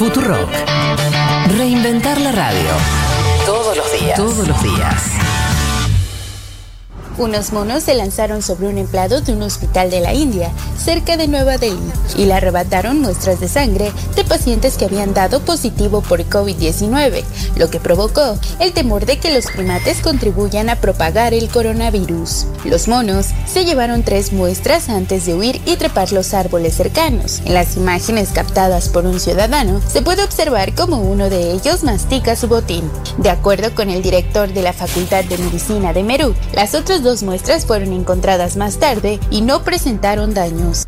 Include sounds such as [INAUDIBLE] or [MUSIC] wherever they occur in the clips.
Futurock. Reinventar la radio. Todos los días. Todos los días. Unos monos se lanzaron sobre un empleado de un hospital de la India, cerca de Nueva Delhi, y le arrebataron muestras de sangre de pacientes que habían dado positivo por COVID-19, lo que provocó el temor de que los primates contribuyan a propagar el coronavirus. Los monos se llevaron tres muestras antes de huir y trepar los árboles cercanos. En las imágenes captadas por un ciudadano, se puede observar cómo uno de ellos mastica su botín. De acuerdo con el director de la Facultad de Medicina de Merú, las otras dos muestras fueron encontradas más tarde y no presentaron daños.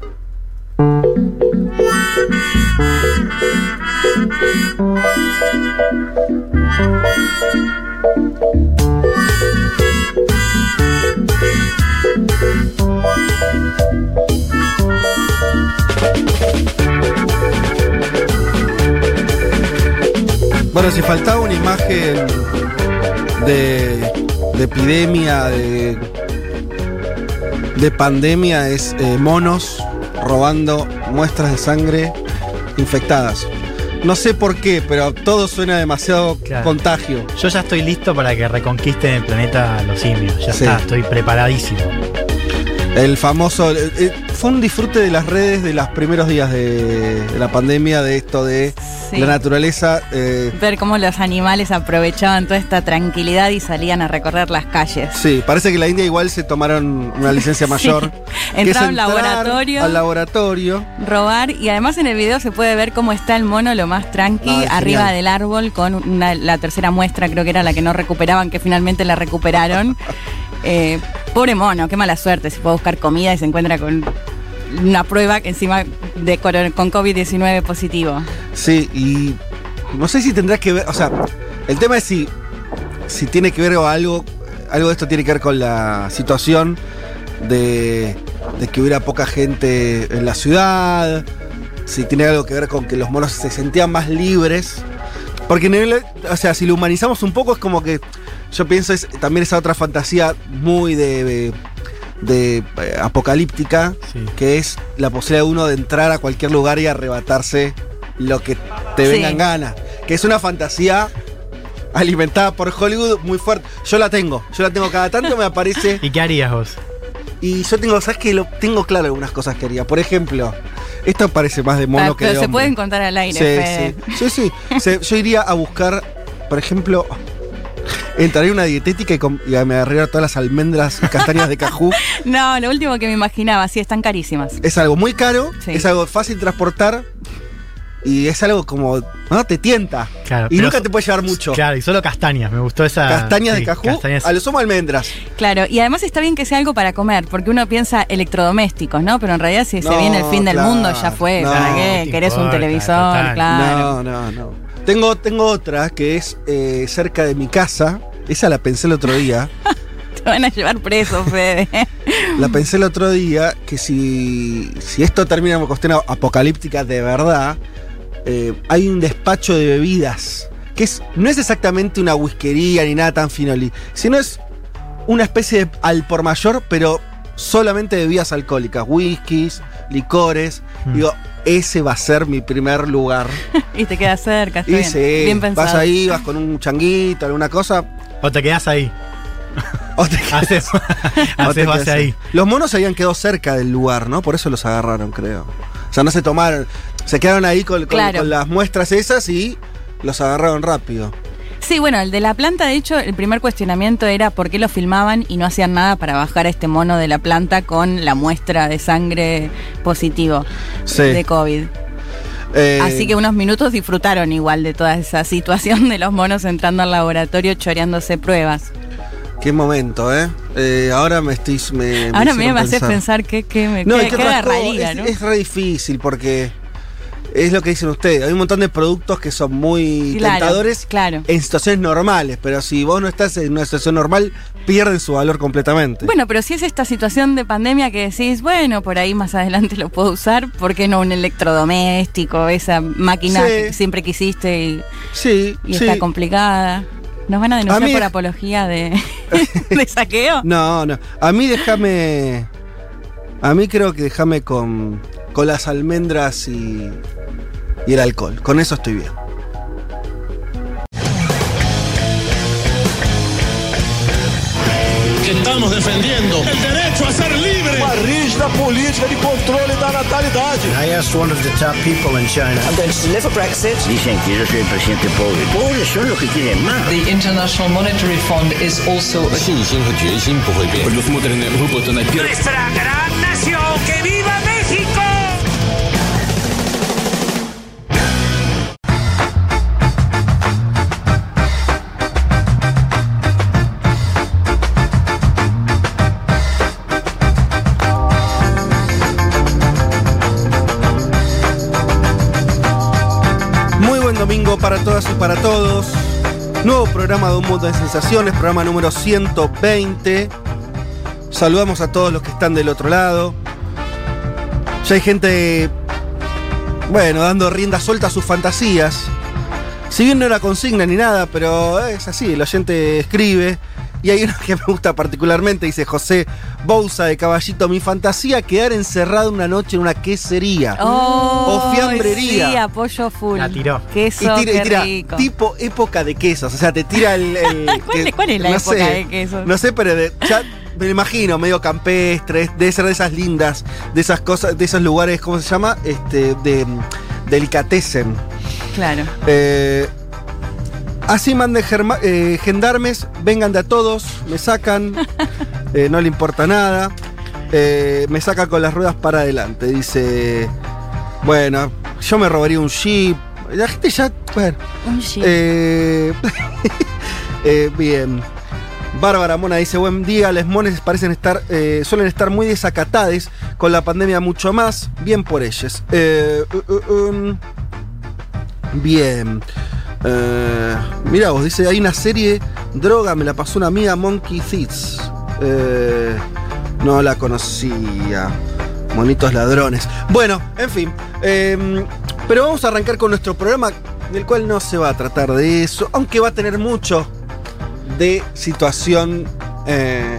Bueno, si faltaba una imagen de, de epidemia, de, de pandemia, es eh, monos robando muestras de sangre infectadas. No sé por qué, pero todo suena demasiado Claro. contagio. Yo ya estoy listo para que reconquisten el planeta los simios. Ya Sí. está, estoy preparadísimo. El famoso. eh, eh, fue un disfrute de las redes de los primeros días de, de la pandemia, de esto de Sí. la naturaleza. eh, Ver cómo los animales aprovechaban toda esta tranquilidad y salían a recorrer las calles. sí, parece que la India igual se tomaron una [LAUGHS] licencia mayor. [LAUGHS] es Entraron al laboratorio. Al laboratorio. robar y además en el video se puede ver cómo está el mono lo más tranqui Ah, arriba genial. del árbol con una- la tercera muestra creo que era la que no recuperaban que finalmente la recuperaron [LAUGHS] Eh, pobre mono qué mala suerte si puede buscar comida y se encuentra con una prueba encima de con COVID-19 positivo Sí, y no sé si tendrá que ver, o sea, el tema es si, si tiene que ver o algo, algo de esto tiene que ver con la situación de, de que hubiera poca gente en la ciudad, si tiene algo que ver con que los monos se sentían más libres. Porque, en el- o sea, si lo humanizamos un poco es como que yo pienso es también esa otra fantasía muy de- de, eh, apocalíptica, Sí. que es la posibilidad de uno de entrar a cualquier lugar y arrebatarse lo que te Sí. vengan ganas. Que es una fantasía alimentada por Hollywood muy fuerte. Yo la tengo, yo la tengo cada tanto me aparece. [LAUGHS] ¿Y qué harías vos? Y yo tengo, ¿sabes qué? Lo, tengo claro algunas cosas que haría. Por ejemplo, esto parece más de mono Ah, que pero de se hombre. pueden contar al aire Sí, Fede. sí. Sí, sí. Se- yo iría a buscar, por ejemplo, entraría a una dietética y, com- y me agarraría todas las almendras y castañas de cajú. [LAUGHS] no lo último que me imaginaba sí están carísimas Es algo muy caro, Sí. es algo fácil de transportar y es algo como, ¿no? Te tienta. Claro, y pero nunca so- te puede llevar mucho. Claro, y solo castañas. Me gustó esa. Castañas sí, de cajú, castañas- a lo sumo almendras. Claro, y además está bien que sea algo para comer, porque uno piensa electrodomésticos, ¿no? Pero en realidad si se No, viene el fin del claro, mundo, ya fue. no, ¿Para qué? te ¿Querés un importa, televisor? total. Claro. No, no, no. Tengo, tengo otra que es eh, cerca de mi casa. Esa la pensé el otro día. [LAUGHS] Te van a llevar preso, Fede. La pensé el otro día que si, si esto termina como cuestión apocalíptica de verdad, eh, hay un despacho de bebidas que es, no es exactamente una whiskería ni nada tan finoli, sino es una especie de al por mayor, pero solamente bebidas alcohólicas, whiskies, licores. Mm. Digo, ese va a ser mi primer lugar. [LAUGHS] y te queda cerca, está Y bien. sí, bien pensado. vas ahí, vas con un changuito, alguna cosa. O te quedás ahí. [LAUGHS] o te quedas- Haces, [LAUGHS] o te quedas ahí. Los monos habían quedado cerca del lugar, ¿no? Por eso los agarraron, creo. O sea, no se tomaron. Se quedaron ahí con, con- Claro. con las muestras esas y los agarraron rápido. Sí, bueno, el de la planta, de hecho, el primer cuestionamiento era por qué lo filmaban y no hacían nada para bajar a este mono de la planta con la muestra de sangre positivo Sí. de COVID. Eh, Así que unos minutos disfrutaron igual de toda esa situación de los monos entrando al laboratorio choreándose pruebas. Qué momento, ¿eh? Eh, ahora me estoy. Me, Ahora me, me hace pensar que, que me No, queda, que queda es, ¿no? es re difícil porque es lo que dicen ustedes. Hay un montón de productos que son muy Claro, tentadores claro. en situaciones normales, pero si vos no estás en una situación normal, pierden su valor completamente. Bueno, pero si es esta situación de pandemia que decís, bueno, por ahí más adelante lo puedo usar, ¿por qué no un electrodoméstico, esa máquina Sí. que siempre quisiste y, sí, y sí. está complicada? ¿Nos van a A denunciar mí- por apología de, [LAUGHS] [LAUGHS] de saqueo? No, no. A mí déjame. A mí creo que déjame con, con las almendras y y el alcohol. Con eso estoy bien. Estamos defendiendo el derecho a ser libre. Una rígida política de controle da natalidad. I asked one of the top people in China. I'm going to deliver Brexit. Dicen que yo soy el presidente pobre. Pobres son los que quieren más. The International Monetary Fund is also. A... Pues, pues, Nuestra gran nación, que viva México. Domingo para todas y para todos. Nuevo programa de Un Mundo de Sensaciones, programa número 120. Saludamos a todos los que están del otro lado. Ya hay gente, bueno, dando rienda suelta a sus fantasías. Si bien no era consigna ni nada, pero es así, el oyente escribe. Y hay uno que me gusta particularmente, dice José Bouza de Caballito. Mi fantasía, quedar encerrado una noche en una quesería. Oh, o fiambrería. Sí, apoyo full. La tiró. Queso, Y tira, y tira, rico. tipo época de quesos. O sea, te tira el. el- [LAUGHS] ¿Cuál- que- cuál es la no época sé, de quesos? No sé, pero de- ya me imagino, medio campestre. Debe ser de esas lindas, de esas cosas, de esos lugares, ¿cómo se llama? Este, de. mm, Delicatessen. Claro. Eh, así manden eh, gendarmes, vengan de a todos, me sacan, [LAUGHS] eh, no le importa nada, eh, me sacan con las ruedas para adelante. Dice, bueno, yo me robaría un jeep. La gente ya, bueno. Un jeep. Eh, [LAUGHS] eh, bien. Bárbara Mona dice, buen día, les mones parecen estar, suelen estar muy desacatades, con la pandemia mucho más, bien por ellos. Eh, uh, uh, um, bien. Eh, mira vos, dice, hay una serie, droga, me la pasó una amiga, Monkey Thieves. Eh, no la conocía. Monitos ladrones. Bueno, en fin. eh, pero vamos a arrancar con nuestro programa, del cual no se va a tratar de eso, aunque va a tener mucho de situación eh,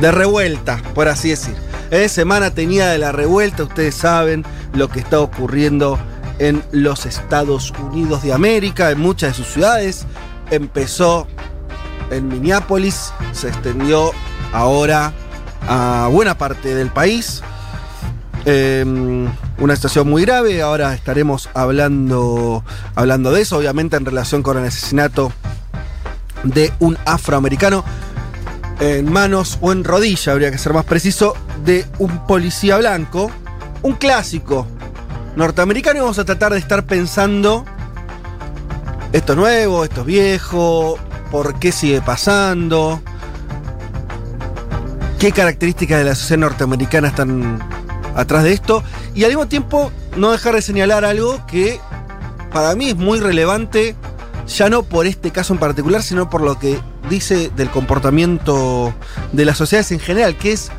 de revuelta, por así decir. Eh, semana tenía de la revuelta, ustedes saben lo que está ocurriendo en los Estados Unidos de América, en muchas de sus ciudades. Empezó en Minneapolis, se extendió ahora a buena parte del país. Eh, una situación muy grave, ahora estaremos hablando, hablando de eso, obviamente en relación con el asesinato de un afroamericano en manos o en rodilla, habría que ser más preciso, de un policía blanco, un clásico norteamericano y vamos a tratar de estar pensando esto es nuevo, esto es viejo, por qué sigue pasando, qué características de la sociedad norteamericana están atrás de esto y al mismo tiempo no dejar de señalar algo que para mí es muy relevante, ya no por este caso en particular, sino por lo que dice del comportamiento de las sociedades en general, que es,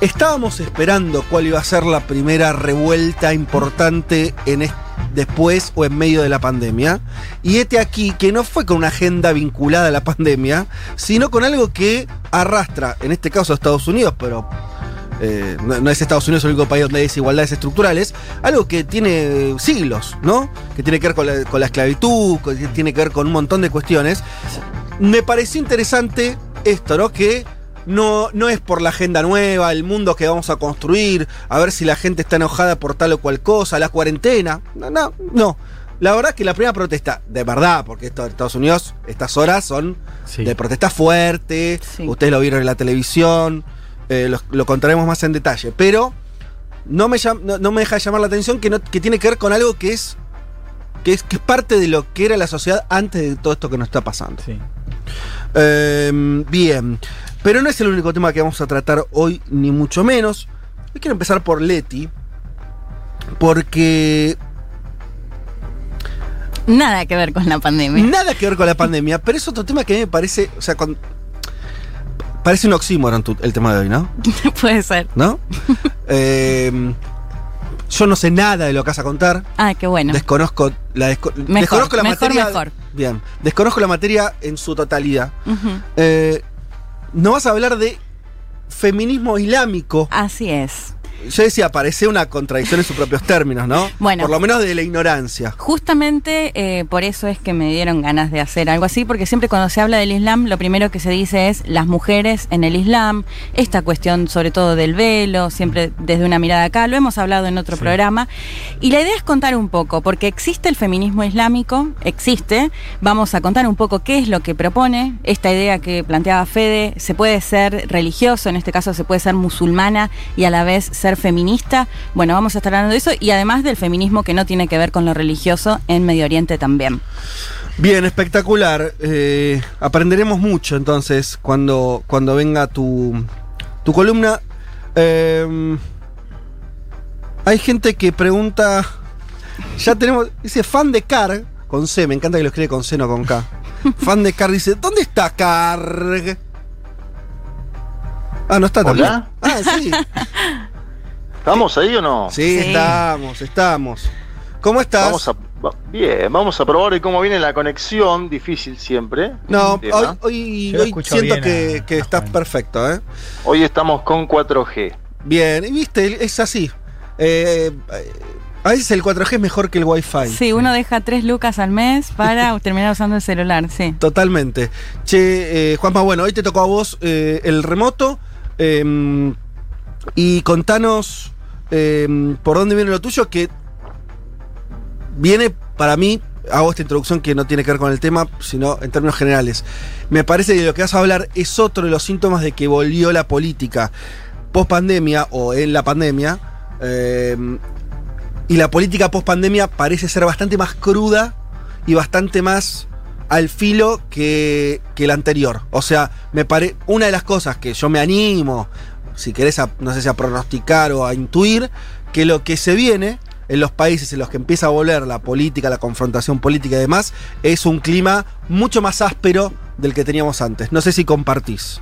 estábamos esperando cuál iba a ser la primera revuelta importante en después o en medio de la pandemia, y este aquí que no fue con una agenda vinculada a la pandemia, sino con algo que arrastra, en este caso a Estados Unidos, pero eh, no, es Estados Unidos el único país donde hay desigualdades estructurales, algo que tiene siglos, ¿no? Que tiene que ver con la, con la esclavitud, que tiene que ver con un montón de cuestiones. Me pareció interesante esto, ¿no? Que no, no es por la agenda nueva, el mundo que vamos a construir, a ver si la gente está enojada por tal o cual cosa, la cuarentena. No, no, no. La verdad es que la primera protesta, de verdad, porque esto en Estados Unidos, estas horas son Sí. de protesta fuerte, Sí. ustedes lo vieron en la televisión, eh, lo, lo contaremos más en detalle, pero no me, no, no me deja de llamar la atención que, no- que tiene que ver con algo que es, que es que es parte de lo que era la sociedad antes de todo esto que nos está pasando. Sí. Eh, bien, pero no es el único tema que vamos a tratar hoy, ni mucho menos. Hoy quiero empezar por Leti, porque Nada que ver con la pandemia. nada que ver con la pandemia, pero es otro tema que a mí me parece, o sea, con- parece un oxímoron el tema de hoy, ¿no? [LAUGHS] Puede ser. ¿No? [LAUGHS] Eh, yo no sé nada de lo que vas a contar. Ah, qué bueno. Desconozco la, desco- Mejor, desconozco la mejor, materia. mejor. Bien. Desconozco la materia en su totalidad. Eh, no vas a hablar de feminismo islámico. Así es. Yo decía, parece una contradicción en sus propios términos, ¿no? Bueno. Por lo menos de la ignorancia. Justamente eh, por eso es que me dieron ganas de hacer algo así, porque siempre cuando se habla del Islam, lo primero que se dice es las mujeres en el Islam, esta cuestión sobre todo del velo, siempre desde una mirada acá, lo hemos hablado en otro programa. Y la idea es contar un poco, porque existe el feminismo islámico, existe, vamos a contar un poco qué es lo que propone, esta idea que planteaba Fede, se puede ser religioso, en este caso se puede ser musulmana y a la vez ser feminista. Bueno, vamos a estar hablando de eso y además del feminismo que no tiene que ver con lo religioso en Medio Oriente también. Bien, espectacular. Eh, aprenderemos mucho entonces cuando, cuando venga tu, tu columna. Eh, hay gente que pregunta. Ya tenemos. Dice fan de Car con C, me encanta que lo escribe con C, no con K. [LAUGHS] fan de Car dice: ¿Dónde está Car? Ah, no está también. ¿Hola? Ah, sí. [LAUGHS] ¿Estamos ahí o no? Sí, Sí. estamos, estamos. ¿Cómo estás? Vamos a, va- bien, vamos a probar hoy cómo viene la conexión, difícil siempre. No, hoy, hoy, hoy siento que, a- que a estás Juan. perfecto, ¿eh? Hoy estamos con 4G. Bien, y viste, es así. Eh, a veces el 4G es mejor que el Wi-Fi. Sí, uno deja tres lucas al mes para [LAUGHS] terminar usando el celular, sí. Totalmente. Che, eh, Juanma, bueno, hoy te tocó a vos eh, el remoto. Y contanos eh, por dónde viene lo tuyo, que viene para mí, hago esta introducción que no tiene que ver con el tema, sino en términos generales. Me parece que lo que vas a hablar es otro de los síntomas de que volvió la política post pandemia o en la pandemia. eh, y la política post pandemia parece ser bastante más cruda y bastante más al filo que, que la anterior. O sea, me pare, una de las cosas que yo me animo, si querés, a- no sé si a pronosticar o a intuir, que lo que se viene en los países en los que empieza a volver la política, la confrontación política y demás, es un clima mucho más áspero del que teníamos antes. No sé si compartís.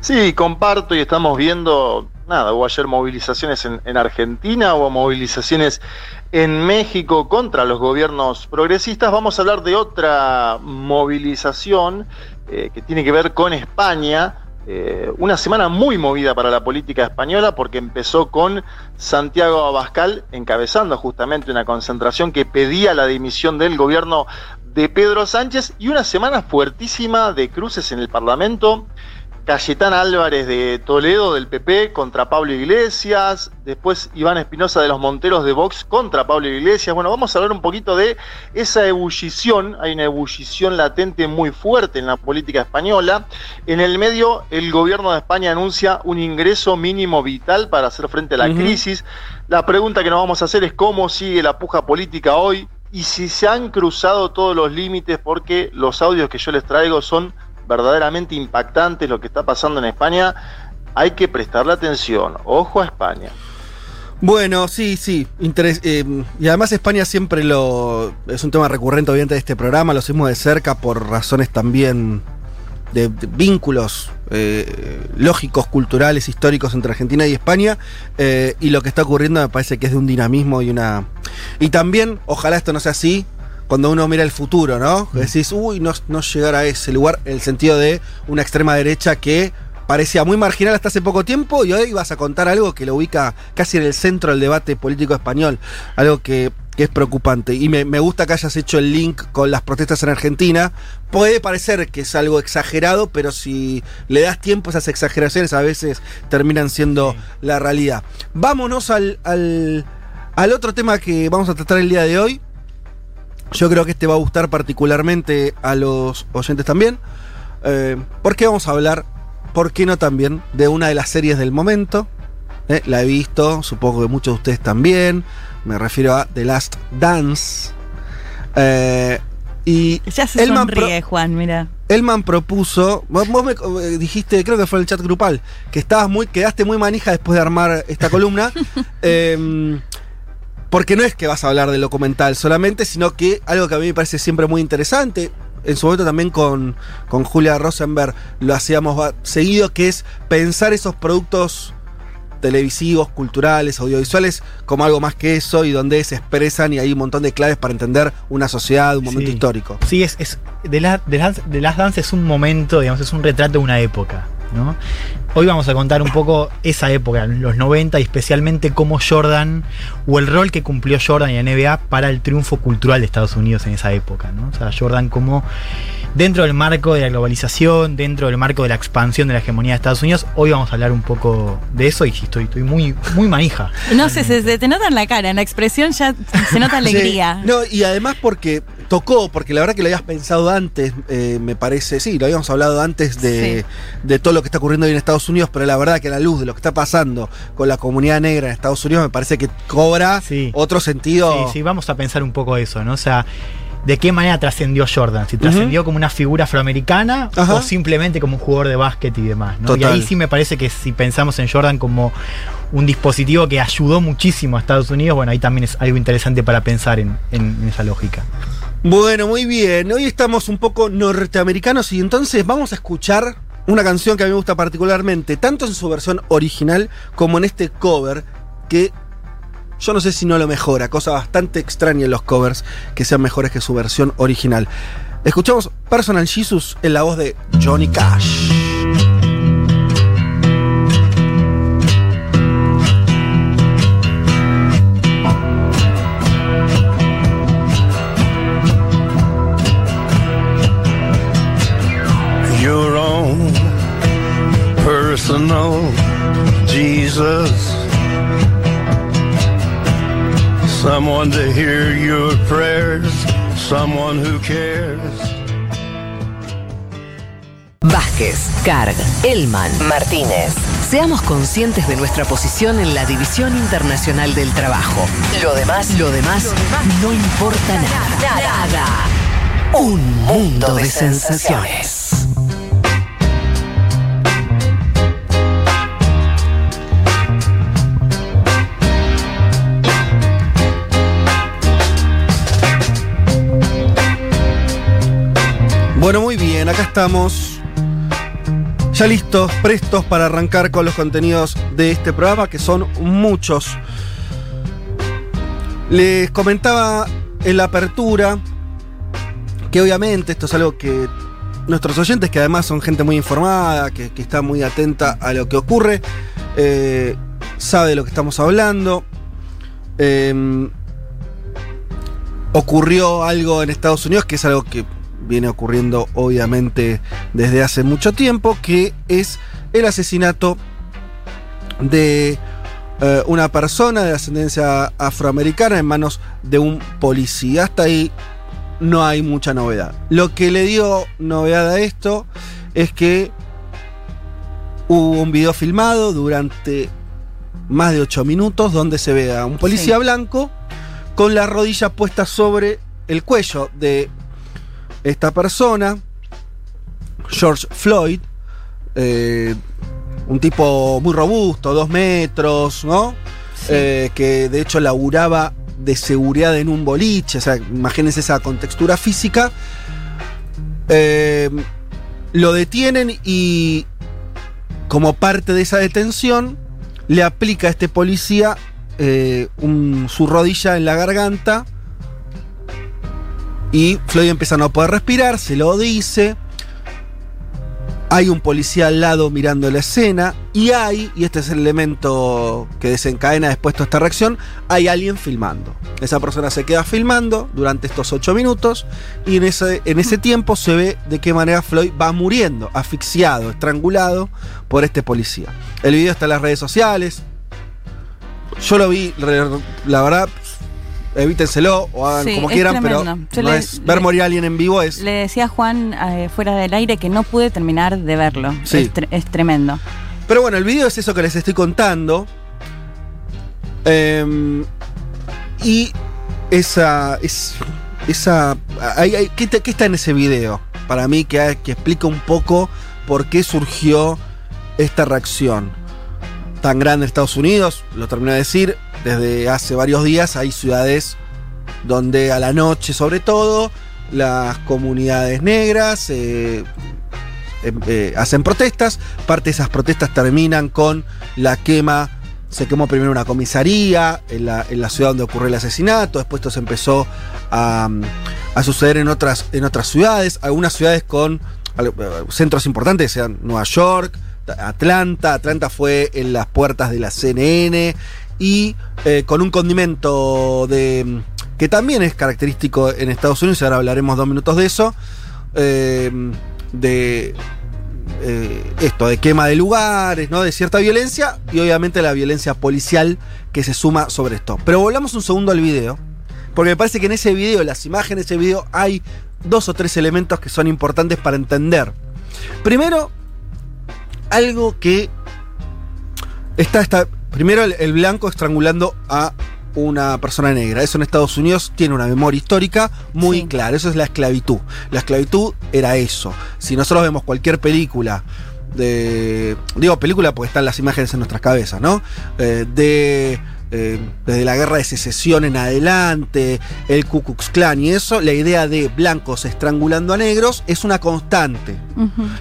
Sí, comparto y estamos viendo, nada, hubo ayer movilizaciones en, en Argentina, hubo movilizaciones en México contra los gobiernos progresistas. Vamos a hablar de otra movilización eh, que tiene que ver con España. Eh, una semana muy movida para la política española porque empezó con Santiago Abascal encabezando justamente una concentración que pedía la dimisión del gobierno de Pedro Sánchez y una semana fuertísima de cruces en el Parlamento. Cayetana Álvarez de Toledo del PP contra Pablo Iglesias, después Iván Espinosa de los Monteros de Vox contra Pablo Iglesias. Bueno, vamos a hablar un poquito de esa ebullición, hay una ebullición latente muy fuerte en la política española. En el medio, el gobierno de España anuncia un ingreso mínimo vital para hacer frente a la crisis. La pregunta que nos vamos a hacer es cómo sigue la puja política hoy y si se han cruzado todos los límites porque los audios que yo les traigo son verdaderamente impactantes lo que está pasando en España, hay que prestarle atención. Ojo a España. Bueno, sí, sí. eh, y además España siempre lo. Es un tema recurrente, obviamente, de este programa. Lo seguimos de cerca por razones también de, de vínculos eh, lógicos, culturales, históricos entre Argentina y España. Eh, y lo que está ocurriendo me parece que es de un dinamismo y una. Y también, ojalá esto no sea así. Cuando uno mira el futuro, ¿no? Decís, uy, no, no llegar a ese lugar, en el sentido de una extrema derecha que parecía muy marginal hasta hace poco tiempo y hoy vas a contar algo que lo ubica casi en el centro del debate político español, algo que, que es preocupante. Y me, me gusta que hayas hecho el link con las protestas en Argentina. Puede parecer que es algo exagerado, pero si le das tiempo, esas exageraciones a veces terminan siendo la realidad. Vámonos al, al, al otro tema que vamos a tratar el día de hoy. Yo creo que este va a gustar particularmente a los oyentes también. Eh, porque vamos a hablar, ¿por qué no también? De una de las series del momento. Eh, la he visto, supongo que muchos de ustedes también. Me refiero a The Last Dance. Eh, y Ya se Elman sonríe, Juan, mira. Elman propuso, vos, vos me eh, dijiste, creo que fue en el chat grupal, que estabas muy, quedaste muy manija después de armar esta columna. [LAUGHS] Em, porque no es que vas a hablar del documental solamente, sino que algo que a mí me parece siempre muy interesante, en su momento también con, con Julia Rosenberg lo hacíamos seguido, que es pensar esos productos televisivos, culturales, audiovisuales, como algo más que eso y donde se expresan y hay un montón de claves para entender una sociedad, un momento Sí. histórico. Sí, es, es The, La- The Last, The Last Dance es un momento, digamos, es un retrato de una época. ¿No? Hoy vamos a contar un poco esa época, los 90, y especialmente cómo Jordan, o el rol que cumplió Jordan y la NBA para el triunfo cultural de Estados Unidos en esa época. ¿no? O sea, Jordan como dentro del marco de la globalización, dentro del marco de la expansión de la hegemonía de Estados Unidos, hoy vamos a hablar un poco de eso y estoy, estoy muy, muy manija. No sé, se, se te nota en la cara, en la expresión ya se nota [LAUGHS] alegría. Sí. No, y además porque tocó, porque la verdad que lo habías pensado antes, eh, me parece, sí, lo habíamos hablado antes de, Sí. de todo lo que está ocurriendo hoy en Estados Unidos, pero la verdad que a la luz de lo que está pasando con la comunidad negra en Estados Unidos me parece que cobra Sí. otro sentido. Sí, sí, vamos a pensar un poco eso, ¿no? O sea, ¿de qué manera trascendió Jordan? Si trascendió como una figura afroamericana Ajá. o simplemente como un jugador de básquet y demás, ¿no? Y ahí sí me parece que si pensamos en Jordan como un dispositivo que ayudó muchísimo a Estados Unidos, bueno, ahí también es algo interesante para pensar en, en- en esa lógica. Bueno, muy bien. Hoy estamos un poco norteamericanos y entonces vamos a escuchar una canción que a mí me gusta particularmente, tanto en su versión original como en este cover, que yo no sé si no lo mejora, cosa bastante extraña en los covers que sean mejores que su versión original. Escuchamos Personal Jesus en la voz de Johnny Cash. Someone to hear your prayers, someone who cares. Vázquez, Carg, Elman, Martínez. Seamos conscientes de nuestra posición en la División Internacional del Trabajo. Lo demás, lo demás, no importa nada. Nada. Un mundo de sensaciones. Bueno, muy bien, acá estamos. Ya listos, prestos para arrancar con los contenidos de este programa, que son muchos. Les comentaba en la apertura que obviamente esto es algo que nuestros oyentes, que además son gente muy informada, que, está muy atenta a lo que ocurre, eh, sabe de lo que estamos hablando. Em, ocurrió algo en Estados Unidos que es algo que viene ocurriendo obviamente desde hace mucho tiempo, que es el asesinato de eh, una persona de ascendencia afroamericana en manos de un policía. Hasta ahí no hay mucha novedad. Lo que le dio novedad a esto es que hubo un video filmado durante más de 8 minutos donde se ve a un policía Sí. blanco con la rodilla puesta sobre el cuello de esta persona, George Floyd, eh, un tipo muy robusto, dos metros, ¿no? Eh, que de hecho laburaba de seguridad en un boliche, o sea, imagínense esa contextura física. Eh, lo detienen y como parte de esa detención le aplica a este policía eh, un- su rodilla en la garganta y Floyd empieza a no poder respirar, se lo dice. Hay un policía al lado mirando la escena y hay, y este es el elemento que desencadena después toda esta reacción, hay alguien filmando. Esa persona se queda filmando durante estos ocho minutos y en ese, en ese tiempo se ve de qué manera Floyd va muriendo, asfixiado, estrangulado por este policía. El video está en las redes sociales. Yo lo vi, la verdad, evítenselo o hagan Sí, como quieran, pero no le- es, ver le- morir a alguien en vivo es... Le decía a Juan eh, fuera del aire que no pude terminar de verlo. Sí. Es, tre- es tremendo. Pero bueno, el video es eso que les estoy contando. Em, y esa. Es, esa hay- hay- ¿qué, te- qué está en ese video? Para mí, que, que explica un poco por qué surgió esta reacción tan grande en Estados Unidos. Lo terminé de decir. Desde hace varios días hay ciudades donde a la noche, sobre todo, las comunidades negras. eh, em- eh, hacen protestas. Parte de esas protestas terminan con la quema. Se quemó primero una comisaría en la, ciudad donde ocurrió el asesinato. Después esto se empezó a, a suceder en otras, en otras ciudades. Algunas ciudades con eh, centros importantes, sean Nueva York, Atlanta. Atlanta fue en las puertas de la CNN y eh, con un condimento de que también es característico en Estados Unidos, y ahora hablaremos dos minutos de eso, eh, de eh, esto, de quema de lugares, ¿no? de cierta violencia y obviamente la violencia policial que se suma sobre esto. Pero volvamos un segundo al video, porque me parece que en ese video, las imágenes de ese video, hay dos o tres elementos que son importantes para entender. Primero, algo que está, está primero el, el blanco estrangulando a una persona negra. Eso en Estados Unidos tiene una memoria histórica muy clara. Eso es la esclavitud. La esclavitud era eso. Si nosotros vemos cualquier película de. Digo película porque están las imágenes en nuestras cabezas, ¿no? Eh, de. eh, desde la guerra de secesión en adelante, el Ku Klux Klan y eso, la idea de blancos estrangulando a negros es una constante.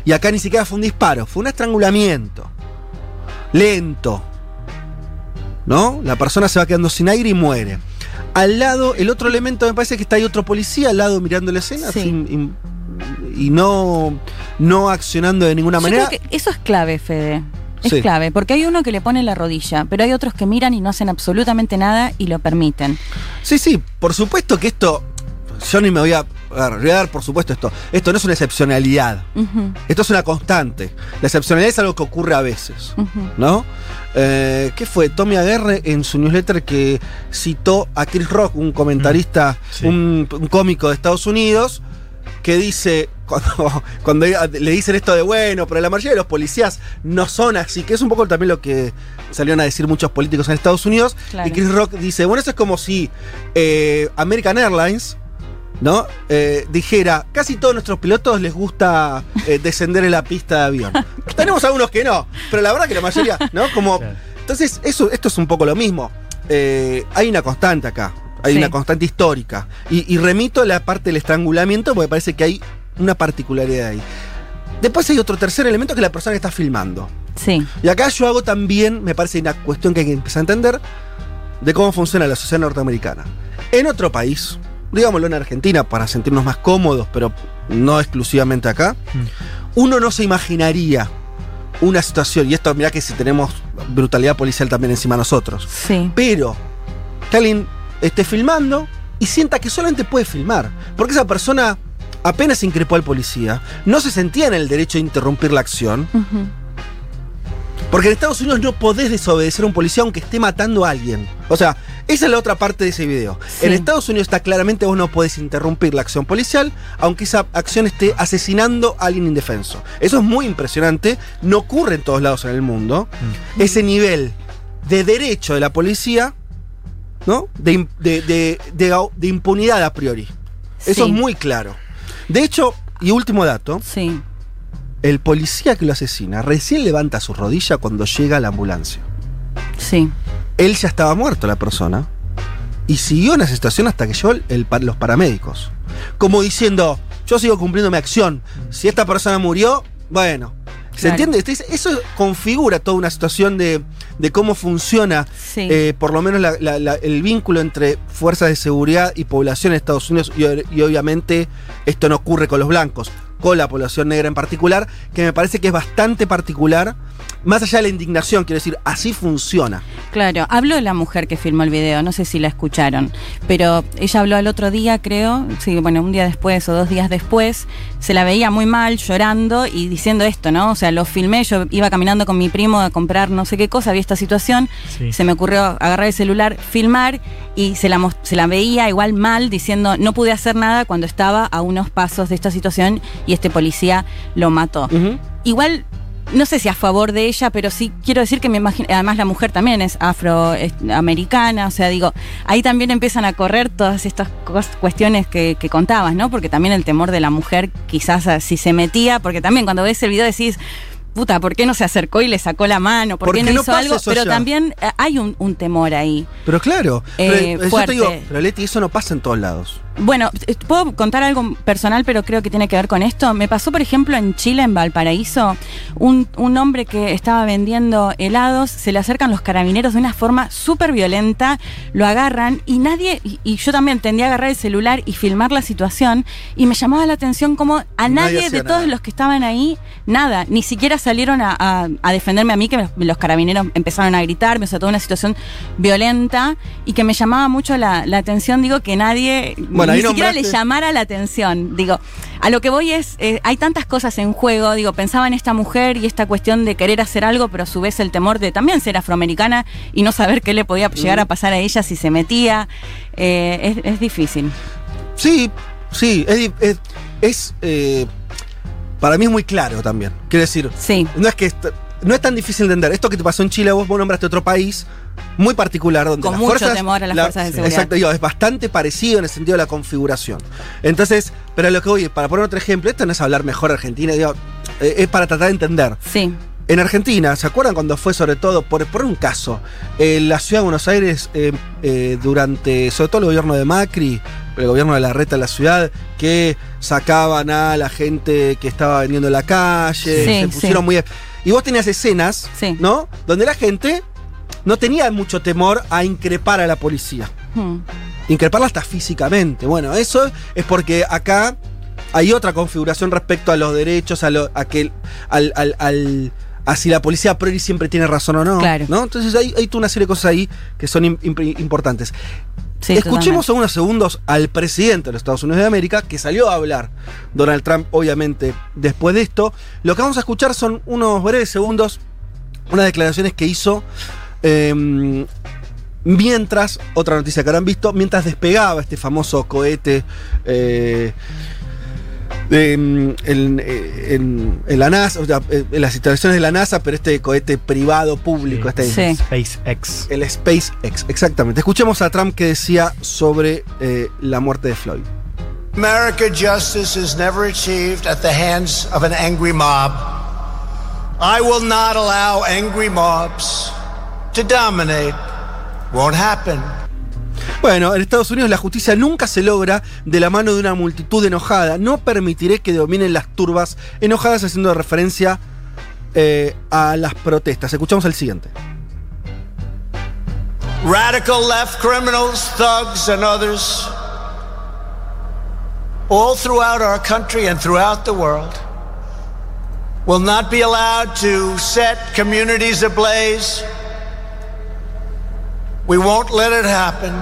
Y acá ni siquiera fue un disparo, fue un estrangulamiento. Lento. ¿No? La persona se va quedando sin aire y muere. Al lado, el otro elemento me parece que está ahí otro policía al lado mirando la escena Sí. sin- y, y no, no accionando de ninguna Yo manera. creo que eso es clave, Fede. Es Sí. clave, porque hay uno que le pone la rodilla, pero hay otros que miran y no hacen absolutamente nada y lo permiten. Sí, sí, por supuesto que esto. Yo ni me voy a. a ver, voy a dar por supuesto esto. Esto no es una excepcionalidad. Esto es una constante. La excepcionalidad es algo que ocurre a veces. ¿no? Eh, ¿Qué fue? Tommy Aguerre en su newsletter que citó a Chris Rock, un comentarista, sí. un, un cómico de Estados Unidos, que dice, [LAUGHS] cuando, cuando le dicen esto de bueno, pero la mayoría de los policías no son así, que es un poco también lo que salieron a decir muchos políticos en Estados Unidos, Claro. y Chris Rock dice, bueno, eso es como si eh, American Airlines, ¿no? Eh, dijera, casi todos nuestros pilotos les gusta eh, descender en la pista de avión. [LAUGHS] Tenemos algunos que no, pero la verdad que la mayoría, ¿no? Como, entonces, eso, esto es un poco lo mismo. Eh, hay una constante acá, hay Sí. una constante histórica. Y, y remito a la parte del estrangulamiento porque parece que hay una particularidad ahí. Después hay otro tercer elemento que es la persona que está filmando. Sí, Y acá yo hago también, me parece una cuestión que hay que empezar a entender, de cómo funciona la sociedad norteamericana. En otro país, digámoslo en Argentina para sentirnos más cómodos, pero no exclusivamente acá, uno no se imaginaría una situación, y esto mirá que si tenemos brutalidad policial también encima de nosotros, sí. pero que alguien esté filmando y sienta que solamente puede filmar, porque esa persona apenas increpó al policía, no se sentía en el derecho de interrumpir la acción. Porque en Estados Unidos no podés desobedecer a un policía aunque esté matando a alguien. O sea, esa es la otra parte de ese video. Sí. En Estados Unidos está claramente vos no podés interrumpir la acción policial aunque esa acción esté asesinando a alguien indefenso. Eso es muy impresionante, no ocurre en todos lados en el mundo. Ese nivel de derecho de la policía, ¿no? De, de- de- impunidad a priori. Eso es muy claro. De hecho, y último dato, Sí, el policía que lo asesina recién levanta su rodilla cuando llega la ambulancia. sí. Él ya estaba muerto, la persona, y siguió en esa situación hasta que llegó el- el pa- los paramédicos. Como diciendo, yo sigo cumpliendo mi acción. Si esta persona murió, bueno. ¿Se Claro. entiende? Entonces, Eso configura toda una situación de, de cómo funciona, Sí. eh, por lo menos la- la- la- el vínculo entre fuerzas de seguridad y población en Estados Unidos. Y obviamente esto no ocurre con los blancos, con la población negra en particular, que me parece que es bastante particular. Más allá de la indignación, quiero decir, así funciona. Claro, habló la mujer que filmó el video, no sé si la escucharon, pero ella habló al otro día, creo, sí, bueno, un día después o dos días después, se la veía muy mal, llorando y diciendo esto, ¿no? O sea, lo filmé, yo iba caminando con mi primo a comprar no sé qué cosa, había esta situación, Sí. se me ocurrió agarrar el celular, filmar y se la, se la veía igual mal, diciendo, no pude hacer nada cuando estaba a unos pasos de esta situación y este policía lo mató. Igual, no sé si a favor de ella, pero sí quiero decir que me imagino, además la mujer también es afroamericana, o sea, digo, ahí también empiezan a correr todas estas cuestiones que, que contabas, ¿no? Porque también el temor de la mujer quizás ah, si se metía, porque también cuando ves el video decís... Puta, ¿por qué no se acercó y le sacó la mano? ¿Por qué no, no hizo algo? Pero también eh, hay un, un temor ahí. Pero claro, Eh, pero, yo te digo, pero Leti, eso no pasa en todos lados. Bueno, eh, puedo contar algo personal, pero creo que tiene que ver con esto. Me pasó, por ejemplo, en Chile, en Valparaíso, un, un hombre que estaba vendiendo helados, se le acercan los carabineros de una forma súper violenta, lo agarran y nadie, y, y yo también tendía a agarrar el celular y filmar la situación, y me llamaba la atención como a Nadie de todos nada. los que estaban ahí, nada, ni siquiera salieron a, a- a defenderme a mí, que los, los carabineros empezaron a gritarme, o sea, toda una situación violenta, y que me llamaba mucho la, la atención, digo, que nadie Bueno, ni ahí siquiera nombraste- le llamara la atención. Digo, a lo que voy es, eh, hay tantas cosas en juego. Digo, pensaba en esta mujer y esta cuestión de querer hacer algo, pero a su vez el temor de también ser afroamericana y no saber qué le podía llegar a pasar a ella si se metía. Eh, es, es difícil. Sí, sí, es, di- es, es, eh, para mí es muy claro también. Quiero decir, Sí. no es que no es tan difícil de entender. Esto que te pasó en Chile, vos, vos nombraste otro país muy particular donde Con las mucho fuerzas, temor a las la- fuerzas de seguridad. Exacto, digo, es bastante parecido en el sentido de la configuración. Entonces, pero lo que voy, para poner otro ejemplo, esto no es hablar mejor Argentina, digo, eh, es para tratar de entender. Sí. En Argentina, ¿se acuerdan cuando fue sobre todo, por, por un caso, en la ciudad de Buenos Aires, eh, eh, durante, sobre todo el gobierno de Macri, el gobierno de la reta en la ciudad, que sacaban a la gente que estaba vendiendo en la calle, Sí, se pusieron sí. muy... Y vos tenías escenas, Sí. ¿no? Donde la gente no tenía mucho temor a increpar a la policía. Hmm. Increparla hasta físicamente. Bueno, eso es porque acá hay otra configuración respecto a los derechos, a, lo, a que al, al, al- a si la policía a priori siempre tiene razón o no. Claro. ¿no? Entonces hay, hay toda una serie de cosas ahí que son im- imp- importantes. Sí, Escuchemos unos segundos al presidente de los Estados Unidos de América, que salió a hablar, Donald Trump, obviamente, después de esto. Lo que vamos a escuchar son unos breves segundos, unas declaraciones que hizo eh, mientras, otra noticia que habrán visto, mientras despegaba este famoso cohete eh, de, en, eh, en- en la NASA, o sea, eh, en las instalaciones de la NASA, pero este cohete privado, público, este, Sí. SpaceX. el SpaceX, exactamente. Escuchemos a Trump que decía sobre eh, la muerte de Floyd. America justice is never achieved at the hands of an angry mob. I will not allow angry mobs to dominate. Won't happen. Bueno, en Estados Unidos la justicia nunca se logra de la mano de una multitud enojada. No permitiré que dominen las turbas enojadas haciendo referencia eh, a las protestas. Escuchamos el siguiente. Radical left criminals, thugs, and others, all throughout our country and throughout the world, will not be allowed to set communities ablaze. We won't let it happen.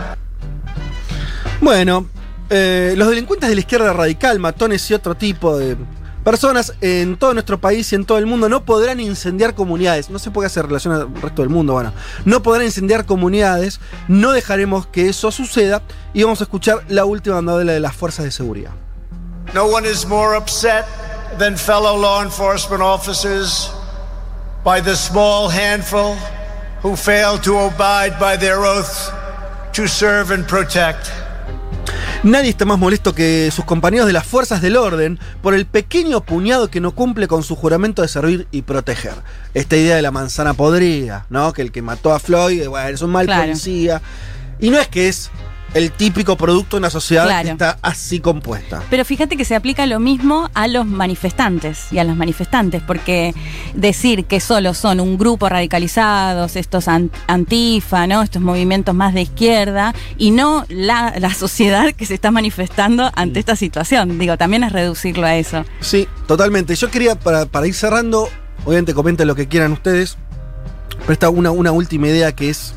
Bueno, eh, los delincuentes de la izquierda radical, matones y otro tipo de personas en todo nuestro país y en todo el mundo no podrán incendiar comunidades. No sé por qué hace relación al resto del mundo. Bueno, no podrán incendiar comunidades. No dejaremos que eso suceda. Y vamos a escuchar la última novela de las fuerzas de seguridad. No one is more upset than fellow law enforcement officers by the small handful who fail to abide by their oath to serve and protect. Nadie está más molesto que sus compañeros de las fuerzas del orden por el pequeño puñado que no cumple con su juramento de servir y proteger. Esta idea de la manzana podrida, ¿no? Que el que mató a Floyd, bueno, es un mal Claro. policía. Y no es que es el típico producto de una sociedad Claro. que está así compuesta. Pero fíjate que se aplica lo mismo a los manifestantes y a las manifestantes, porque decir que solo son un grupo radicalizados, estos an- antifa, ¿no? estos movimientos más de izquierda, y no la, la sociedad que se está manifestando ante esta situación. Digo, también es reducirlo a eso. Sí, totalmente. Yo quería, para, para ir cerrando, obviamente comenten lo que quieran ustedes, pero esta una, una última idea que es,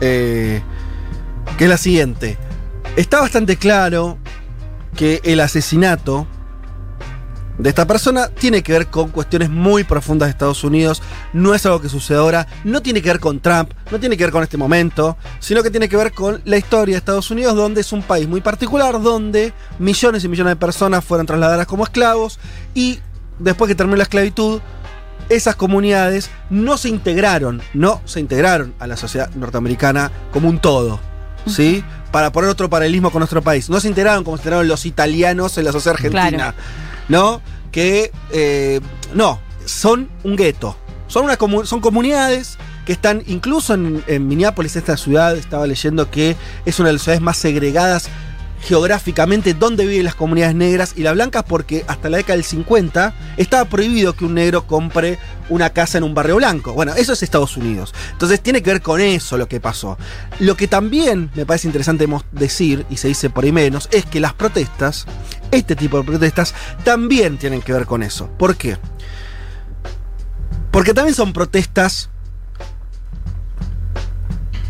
eh, que es la siguiente. Está bastante claro que el asesinato de esta persona tiene que ver con cuestiones muy profundas de Estados Unidos. No es algo que sucede ahora, no tiene que ver con Trump, no tiene que ver con este momento, sino que tiene que ver con la historia de Estados Unidos, donde es un país muy particular, donde millones y millones de personas fueron trasladadas como esclavos y después que terminó la esclavitud, esas comunidades no se integraron, no se integraron a la sociedad norteamericana como un todo. ¿Sí? Para poner otro paralelismo con nuestro país. No se integraron como se integraron los italianos en la sociedad argentina. Claro. ¿No? Que. eh, no, son un gueto. Son, una son comunidades que están incluso en, en Minneapolis, esta ciudad, estaba leyendo que es una de las ciudades más segregadas geográficamente dónde viven las comunidades negras y las blancas porque hasta la década del 50 estaba prohibido que un negro compre una casa en un barrio blanco. Bueno, eso es Estados Unidos. Entonces tiene que ver con eso lo que pasó. Lo que también me parece interesante decir, y se dice por ahí menos, es que las protestas, este tipo de protestas, también tienen que ver con eso. ¿Por qué? Porque también son protestas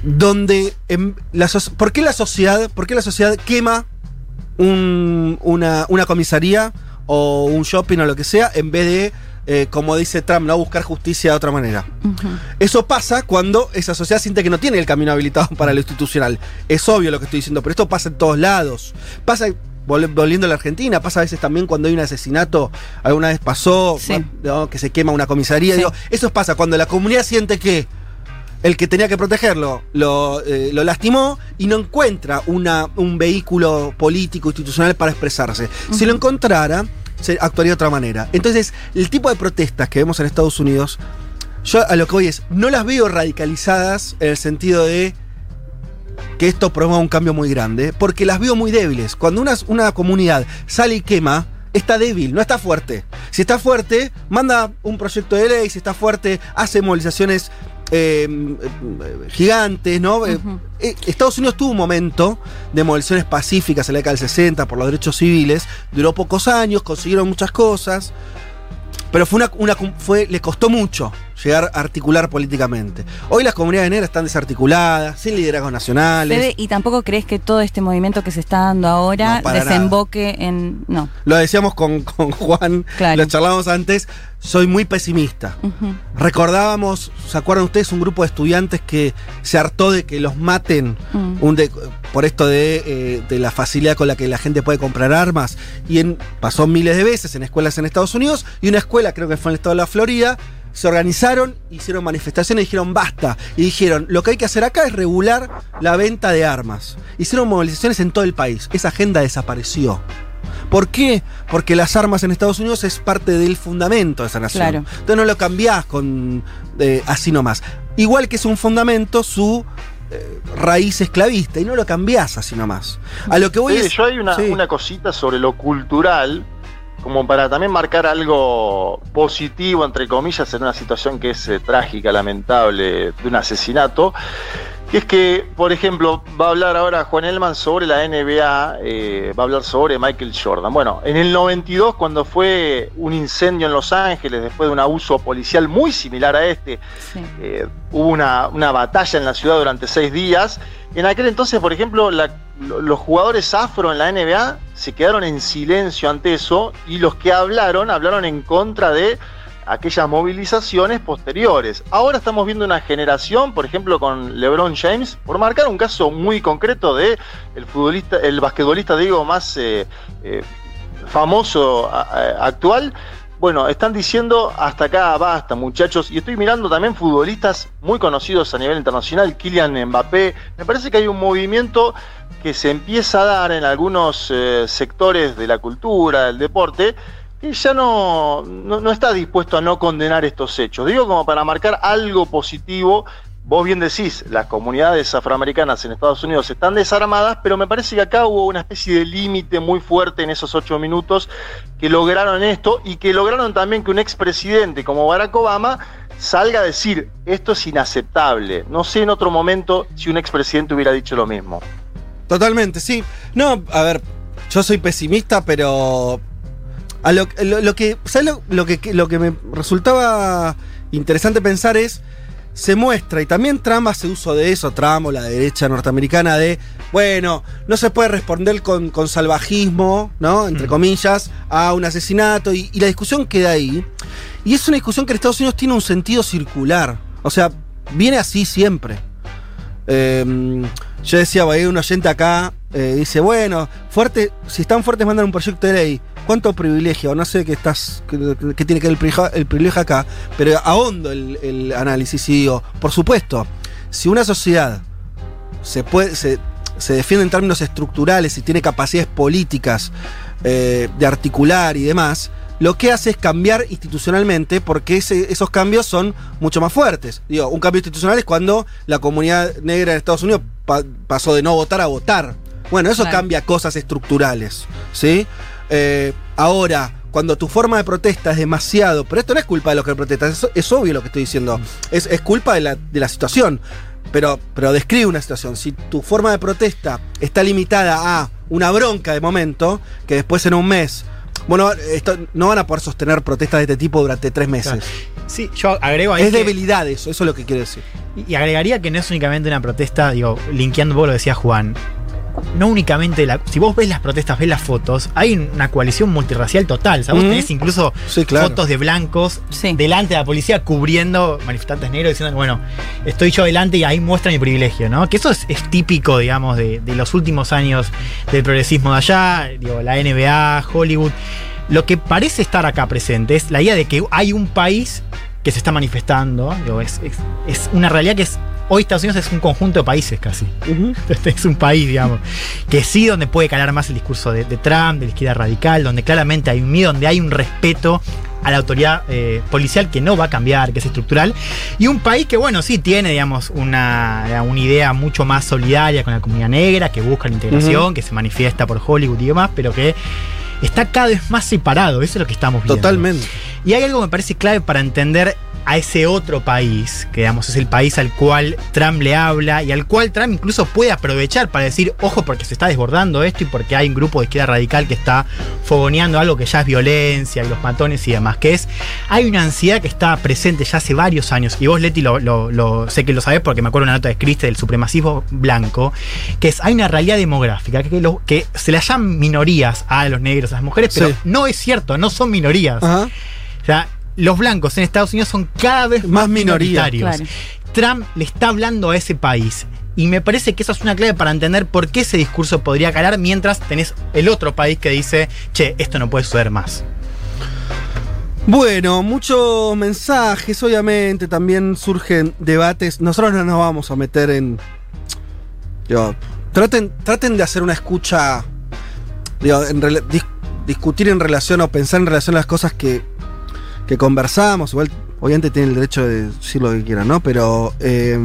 donde la ¿por qué la sociedad, por qué la sociedad quema una, una, comisaría o un shopping o lo que sea en vez de, eh, como dice Trump, no buscar justicia de otra manera? Eso pasa cuando esa sociedad siente que no tiene el camino habilitado para lo institucional. Es obvio lo que estoy diciendo, pero esto pasa en todos lados. Pasa volviendo a la Argentina, pasa a veces también cuando hay un asesinato, alguna vez pasó, que se quema una comisaría. eso pasa cuando la comunidad siente que el que tenía que protegerlo lo, eh, lo lastimó y no encuentra una, un vehículo político, institucional para expresarse. Si lo encontrara, se actuaría de otra manera. Entonces, el tipo de protestas que vemos en Estados Unidos, yo a lo que voy es, no las veo radicalizadas en el sentido de que esto promueva un cambio muy grande, porque las veo muy débiles. Cuando una, una comunidad sale y quema, está débil, no está fuerte. Si está fuerte, manda un proyecto de ley, si está fuerte, hace movilizaciones eh, gigantes, ¿no? Eh, eh, Estados Unidos tuvo un momento de movilizaciones pacíficas en la década del 60 por los derechos civiles, duró pocos años, consiguieron muchas cosas, pero fue una, una fue, le costó mucho llegar a articular políticamente. Hoy las comunidades negras están desarticuladas, sin liderazgos nacionales. y tampoco crees que todo este movimiento que se está dando ahora desemboque en. No. Lo decíamos con, Juan, lo charlábamos antes. Soy muy pesimista. Recordábamos, ¿se acuerdan ustedes? Un grupo de estudiantes que se hartó de que los maten mm. por esto de, eh, la facilidad con la que la gente puede comprar armas. Y en, pasó miles de veces en escuelas en Estados Unidos. Y una escuela, creo que fue en el estado de la Florida, se organizaron, hicieron manifestaciones y dijeron basta. Y dijeron, lo que hay que hacer acá es regular la venta de armas. Hicieron movilizaciones en todo el país. Esa agenda desapareció. ¿Por qué? Porque las armas en Estados Unidos es parte del fundamento de esa nación. Entonces no lo cambiás con eh, así nomás. Igual que es un fundamento su eh, raíz esclavista y no lo cambiás así nomás. A lo que voy Yo hay una, una cosita sobre lo cultural como para también marcar algo positivo, entre comillas, en una situación que es eh, trágica, lamentable, de un asesinato. Y es que, por ejemplo, va a hablar ahora Juan Elman sobre la NBA, eh, va a hablar sobre Michael Jordan. Bueno, en el 92, cuando fue un incendio en Los Ángeles, después de un abuso policial muy similar a este, eh, hubo una, una, batalla en la ciudad durante seis días. En aquel entonces, por ejemplo, los jugadores afro en la NBA se quedaron en silencio ante eso y los que hablaron, hablaron en contra de aquellas movilizaciones posteriores. Ahora estamos viendo una generación, por ejemplo, con LeBron James, por marcar un caso muy concreto de el futbolista, el basquetbolista, digo, más eh, eh, famoso actual. Bueno, están diciendo hasta acá basta, muchachos. Y estoy mirando también futbolistas muy conocidos a nivel internacional, Kylian Mbappé. Me parece que hay un movimiento que se empieza a dar en algunos eh, sectores de la cultura, del deporte, y ya no, no, está dispuesto a no condenar estos hechos. Digo como para marcar algo positivo. Vos bien decís, las comunidades afroamericanas en Estados Unidos están desarmadas, pero me parece que acá hubo una especie de límite muy fuerte en esos ocho minutos que lograron esto y que lograron también que un expresidente como Barack Obama salga a decir esto es inaceptable. No sé en otro momento si un expresidente hubiera dicho lo mismo. Totalmente, sí. No, a ver, yo soy pesimista, pero a lo, que, ¿sabes lo, que, lo que me resultaba interesante pensar es, se muestra, y también Trump hace uso de eso, Trump o la derecha norteamericana, de, bueno, no se puede responder con, salvajismo, ¿no? Entre mm. comillas, a un asesinato, y, la discusión queda ahí. Y es una discusión que en Estados Unidos tiene un sentido circular, o sea, viene así siempre. Em, yo decía, hay un oyente acá, eh, dice, bueno, fuerte, si están fuertes mandan un proyecto de ley cuánto privilegio, no sé qué estás, qué, tiene que ver el privilegio, acá, pero ahondo el, el análisis y digo, por supuesto, si una sociedad se puede, se, defiende en términos estructurales y tiene capacidades políticas eh, de articular y demás, lo que hace es cambiar institucionalmente porque esos cambios son mucho más fuertes. Digo, un cambio institucional es cuando la comunidad negra en Estados Unidos pasó de no votar a votar. Bueno, eso Claro. cambia cosas estructurales, ¿sí? Eh, ahora, cuando tu forma de protesta es demasiado, pero esto no es culpa de los que protestan, es, es obvio lo que estoy diciendo, es, es culpa de la, de la situación, pero, pero describe una situación. Si tu forma de protesta está limitada a una bronca de momento, que después en un mes, bueno, esto, no van a poder sostener protestas de este tipo durante tres meses. Sí, yo agrego ahí. Es que- debilidad eso, eso es lo que quiero decir. Y agregaría que no es únicamente una protesta, digo, linkeando un poco lo decía Juan. No únicamente la. Si vos ves las protestas, ves las fotos, hay una coalición multirracial total. O sea, vos tenés incluso Sí, claro. fotos de blancos Sí. delante de la policía cubriendo manifestantes negros diciendo, bueno, estoy yo delante y ahí muestra mi privilegio, ¿no? Que eso es, es típico, digamos, de, de los últimos años del progresismo de allá, digo, la NBA, Hollywood. Lo que parece estar acá presente es la idea de que hay un país que se está manifestando, digo, es, es- es una realidad que es. Hoy Estados Unidos es un conjunto de países casi. [LAUGHS] Este es un país, digamos, que sí donde puede calar más el discurso de, de Trump, de la izquierda radical, donde claramente hay un miedo, donde hay un respeto a la autoridad eh, policial que no va a cambiar, que es estructural, y un país que, bueno, sí tiene, digamos, una, una idea mucho más solidaria con la comunidad negra, que busca la integración, que se manifiesta por Hollywood y demás, pero que está cada vez más separado, eso es lo que estamos viendo. Totalmente. Y hay algo que me parece clave para entender a ese otro país, que digamos es el país al cual Trump le habla y al cual Trump incluso puede aprovechar para decir, ojo, porque se está desbordando esto y porque hay un grupo de izquierda radical que está fogoneando algo que ya es violencia y los matones y demás, que es, hay una ansiedad que está presente ya hace varios años, y vos Leti lo, lo- lo- sé que lo sabés porque me acuerdo una nota de Christie del supremacismo blanco, que es, hay una realidad demográfica, que, lo- que se le llaman minorías a los negros, a las mujeres, pero Sí. no es cierto, no son minorías. Ajá. O sea, los blancos en Estados Unidos son cada vez más, minoritarios. Trump le está hablando a ese país. Y me parece que eso es una clave para entender por qué ese discurso podría calar mientras tenés el otro país que dice, che, esto no puede suceder más. Bueno, muchos mensajes, obviamente, también surgen debates. Nosotros no nos vamos a meter en. digo, traten, traten de hacer una escucha. digo, en dis- discutir en relación o pensar en relación a las cosas que, que conversamos. Igual, obviamente, tienen el derecho de decir lo que quieran, ¿no? Pero. eh,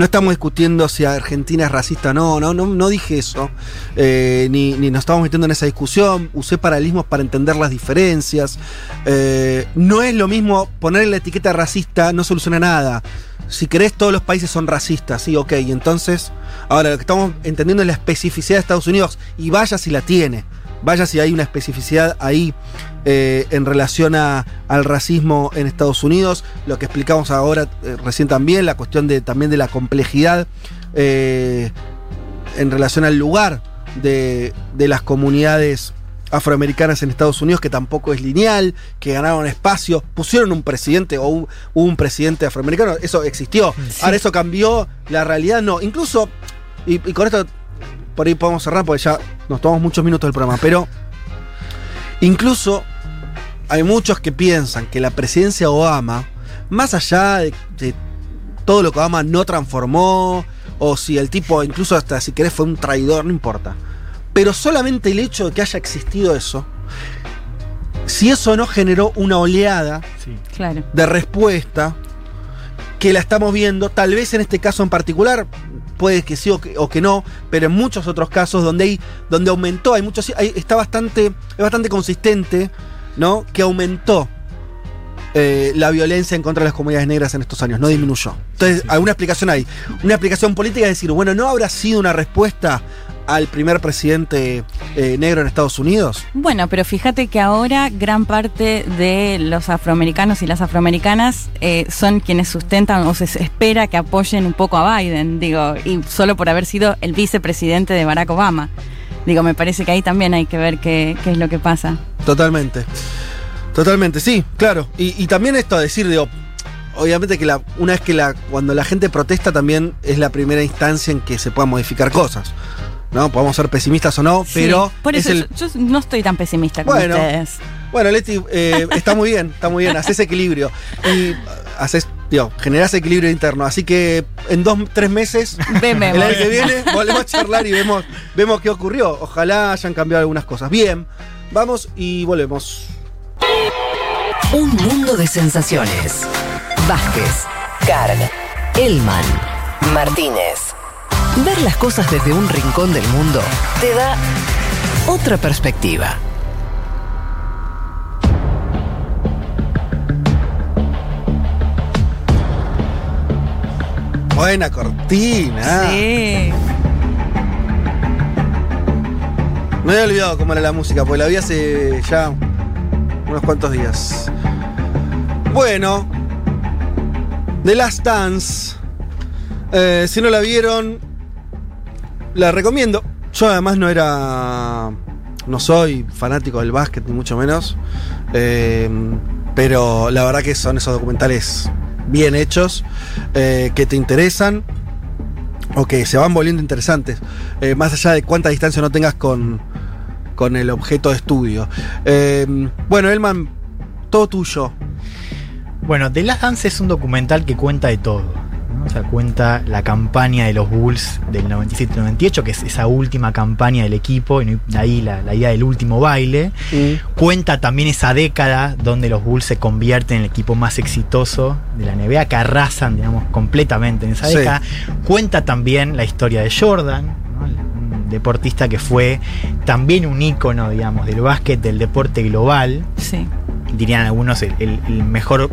no estamos discutiendo si Argentina es racista o no, no, no, dije eso. Eh, ni, ni nos estamos metiendo en esa discusión. Usé paralelismos para entender las diferencias. Eh, no es lo mismo poner la etiqueta racista, no soluciona nada. Si querés, todos los países son racistas, sí, ok. Entonces, ahora lo que estamos entendiendo es la especificidad de Estados Unidos. Y vaya si la tiene. Vaya si hay una especificidad ahí eh, en relación a- al racismo en Estados Unidos. Lo que explicamos ahora eh, recién también, la cuestión de, también de la complejidad eh, en relación al lugar de, de las comunidades afroamericanas en Estados Unidos, que tampoco es lineal, que ganaron espacio, pusieron un presidente o un, un presidente afroamericano, eso existió. Ahora eso cambió, la realidad no. Incluso, y, y con esto por ahí podemos cerrar porque ya nos tomamos muchos minutos del programa, pero incluso hay muchos que piensan que la presidencia de Obama, más allá de, de todo lo que Obama no transformó, o si el tipo, incluso hasta si querés, fue un traidor, no importa. Pero solamente el hecho de que haya existido eso, si eso no generó una oleada Claro. de respuesta que la estamos viendo, tal vez en este caso en particular, puede que sí o que, o que no, pero en muchos otros casos donde hay, donde aumentó, hay muchos, hay- está bastante, es bastante consistente, ¿no? Que aumentó eh, la violencia en contra de las comunidades negras en estos años, no disminuyó. Entonces, alguna explicación hay. Una explicación política es decir, bueno, ¿no habrá sido una respuesta al primer presidente eh, negro en Estados Unidos? Bueno, pero fíjate que ahora gran parte de los afroamericanos y las afroamericanas eh, son quienes sustentan o se espera que apoyen un poco a Biden, digo, y solo por haber sido el vicepresidente de Barack Obama. Digo, me parece que ahí también hay que ver qué, qué es lo que pasa. Totalmente. Totalmente, sí, claro. Y, y también esto a decir, digo, obviamente que la, una vez que la, cuando la gente protesta también es la primera instancia en que se puedan modificar cosas. ¿No? Podemos ser pesimistas o no, pero por es eso el. yo, yo no estoy tan pesimista como Bueno. ustedes. Bueno, Leti, eh, [LAUGHS] está muy bien, está muy bien, haces equilibrio. Y haces, digo, generás equilibrio interno. Así que en dos, tres meses, el año que viene, volvemos a charlar y vemos, vemos qué ocurrió. Ojalá hayan cambiado algunas cosas. Bien, vamos y volvemos. Un mundo de sensaciones. Vázquez, Carg, Elman, Martínez. Ver las cosas desde un rincón del mundo te da otra perspectiva. Buena cortina. Sí. Me había olvidado cómo era la música, porque la vi hace ya unos cuantos días. Bueno, The Last Dance. Eh, si no la vieron, la recomiendo. Yo además no era. No soy fanático del básquet, ni mucho menos. Eh, pero la verdad que son esos documentales bien hechos, eh, que te interesan o que se van volviendo interesantes, eh, más allá de cuánta distancia no tengas con, con el objeto de estudio. Bueno, Elman, todo tuyo. Bueno, The Last Dance es un documental que cuenta de todo. O sea, cuenta la campaña de los Bulls del 97-98, que es esa última campaña del equipo, y de ahí la, la idea del último baile. Cuenta también esa década donde los Bulls se convierten en el equipo más exitoso de la NBA, que arrasan, digamos, completamente en esa Sí. década. Cuenta también la historia de Jordan, ¿no? un deportista que fue también un ícono, digamos, del básquet, del deporte global Sí. dirían algunos, el, el- el mejor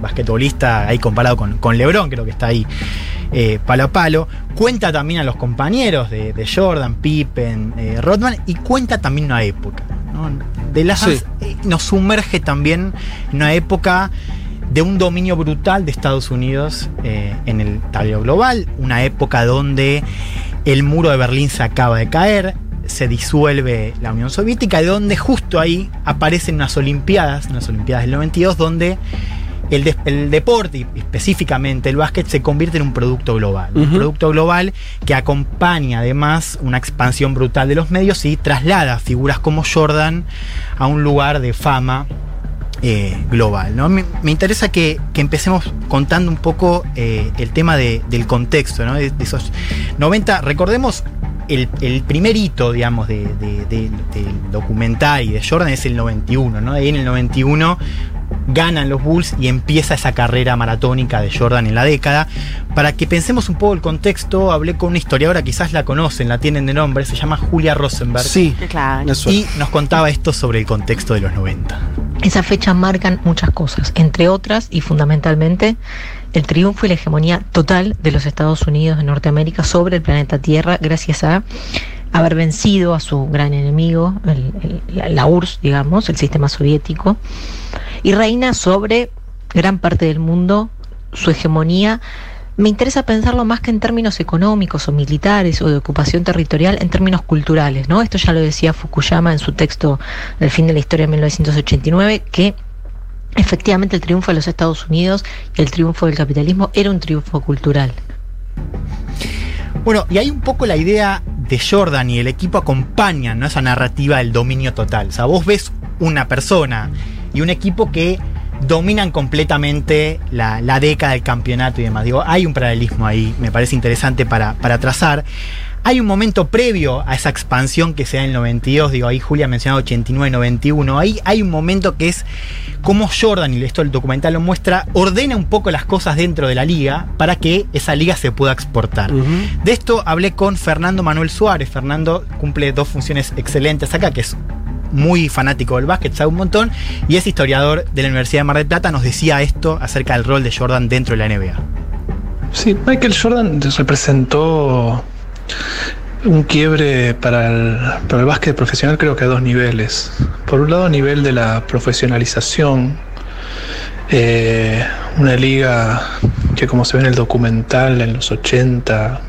basquetbolista ahí comparado con, con LeBron, creo que está ahí eh, palo a palo. Cuenta también a los compañeros de, de Jordan, Pippen, eh, Rodman y cuenta también una época. ¿no? The Last Sí. Eh, nos sumerge también en una época de un dominio brutal de Estados Unidos eh, en el tablero global, una época donde el muro de Berlín se acaba de caer, se disuelve la Unión Soviética, y donde justo ahí aparecen unas Olimpiadas, unas Olimpiadas del 92, donde el, de- el deporte, y específicamente el básquet, se convierte en un producto global. Un producto global que acompaña además una expansión brutal de los medios y traslada figuras como Jordan a un lugar de fama eh, global. ¿no? Me, me interesa que, que empecemos contando un poco eh, el tema de- del contexto, ¿no? de, de esos 90. Recordemos, el, el primer hito, digamos, de, de- de- del documental y de Jordan es el 91, ¿no? Ahí en el 91 ganan los Bulls y empieza esa carrera maratónica de Jordan en la década. Para que pensemos un poco el contexto, hablé con una historiadora, quizás la conocen, la tienen de nombre, se llama Julia Rosenberg. Sí, Claro. Y nos contaba esto sobre el contexto de los 90. Esas fechas marcan muchas cosas, entre otras y fundamentalmente el triunfo y la hegemonía total de los Estados Unidos de Norteamérica sobre el planeta Tierra gracias a haber vencido a su gran enemigo, el- el- la, URSS, digamos, el sistema soviético, y reina sobre gran parte del mundo su hegemonía. Me interesa pensarlo más que en términos económicos o militares o de ocupación territorial, en términos culturales, ¿no? Esto ya lo decía Fukuyama en su texto del fin de la historia de 1989, que efectivamente el triunfo de los Estados Unidos y el triunfo del capitalismo era un triunfo cultural. Bueno, y hay un poco la idea de Jordan y el equipo acompañan ¿no? esa narrativa del dominio total. O sea, vos ves una persona y un equipo que dominan completamente la, la década del campeonato y demás. Digo, hay un paralelismo ahí, me parece interesante para, para trazar. Hay un momento previo a esa expansión que se da en el 92, digo, ahí Julia mencionaba 89, 91, ahí hay un momento que es como Jordan, y esto el documental lo muestra, ordena un poco las cosas dentro de la liga para que esa liga se pueda exportar. De esto hablé con Fernando Manuel Suárez. Fernando cumple dos funciones excelentes acá, que es muy fanático del básquet, sabe un montón, y es historiador de la Universidad de Mar del Plata. Nos decía esto acerca del rol de Jordan dentro de la NBA. Sí, Michael Jordan representó un quiebre para el, para el básquet profesional creo que a dos niveles. Por un lado a nivel de la profesionalización, eh, una liga que como se ve en el documental en los 80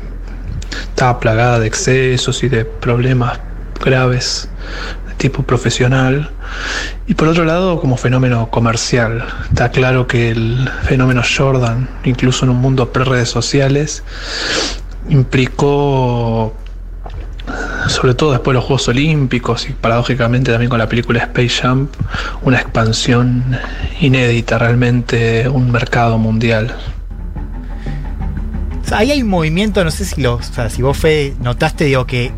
estaba plagada de excesos y de problemas graves de tipo profesional. Y por otro lado, como fenómeno comercial, está claro que el fenómeno Jordan, incluso en un mundo pre-redes sociales, implicó, sobre todo después de los Juegos Olímpicos y paradójicamente también con la película Space Jam, una expansión inédita, realmente un mercado mundial. Ahí hay un movimiento, no sé si lo, o sea, si vos Fede, notaste, digo, que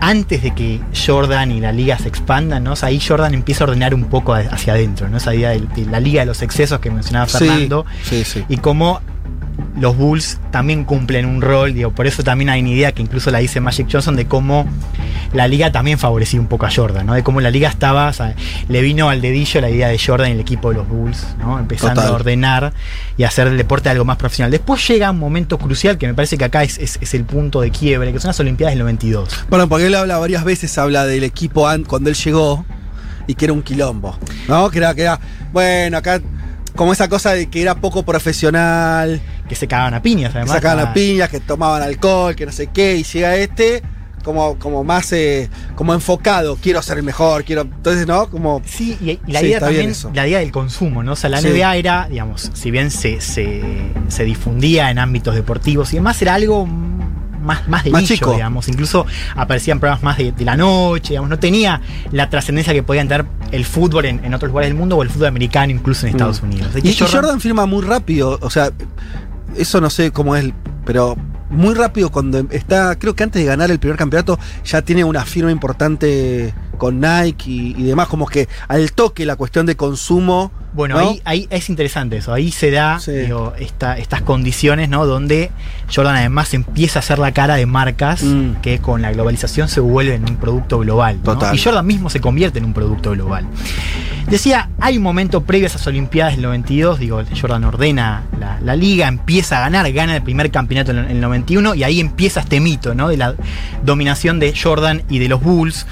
antes de que Jordan y la liga se expandan, ¿no? O sea, ahí Jordan empieza a ordenar un poco hacia adentro, ¿no? Esa idea de, de la liga de los excesos que mencionaba Sí, Fernando. sí, sí. Y cómo los Bulls también cumplen un rol, digo, por eso también hay una idea que incluso la dice Magic Johnson de cómo la liga también favorecía un poco a Jordan, ¿no? De cómo la liga estaba, o sea, le vino al dedillo la idea de Jordan y el equipo de los Bulls, ¿no? Empezando Total. a ordenar y hacer el deporte algo más profesional. Después llega un momento crucial que me parece que acá es, es- es el punto de quiebre, que son las Olimpiadas del 92. Bueno, porque él habla varias veces, habla del equipo an- cuando él llegó y que era un quilombo. ¿No? Que era, que era, bueno, acá como esa cosa de que era poco profesional, Que se cagaban a piñas, que además. sacaban Ah, a piñas, que tomaban alcohol, que no sé qué, y llega este como, como más eh, como enfocado, quiero ser mejor, quiero. Entonces, ¿no? Como. Sí, y, y la Sí, idea también, la idea del consumo, ¿no? O sea, la Sí. NBA era, digamos, si bien se, se, se difundía en ámbitos deportivos y demás, era algo más, más de Más nicho, chico. digamos. Incluso aparecían programas más de, de la noche, digamos, no tenía la trascendencia que podían tener el fútbol en, en otros lugares del mundo o el fútbol americano incluso en Estados Mm. Unidos. De Y, y Jordan, firma muy rápido, o sea, eso no sé cómo es, pero muy rápido cuando está, creo que antes de ganar el primer campeonato ya tiene una firma importante con Nike y, y demás, como que al toque la cuestión de consumo. Bueno, ¿no? ahí, ahí es interesante eso. Ahí se da Sí. digo, esta- estas condiciones, ¿no? Donde Jordan además empieza a hacer la cara de marcas Mm. que con la globalización se vuelven un producto global. ¿no? Total. Y Jordan mismo se convierte en un producto global. Decía, hay un momento previo a esas Olimpiadas del 92, digo, Jordan ordena la, la liga, empieza a ganar, gana el primer campeonato en el- en el 91 y ahí empieza este mito, ¿no? De la dominación de Jordan y de los Bulls.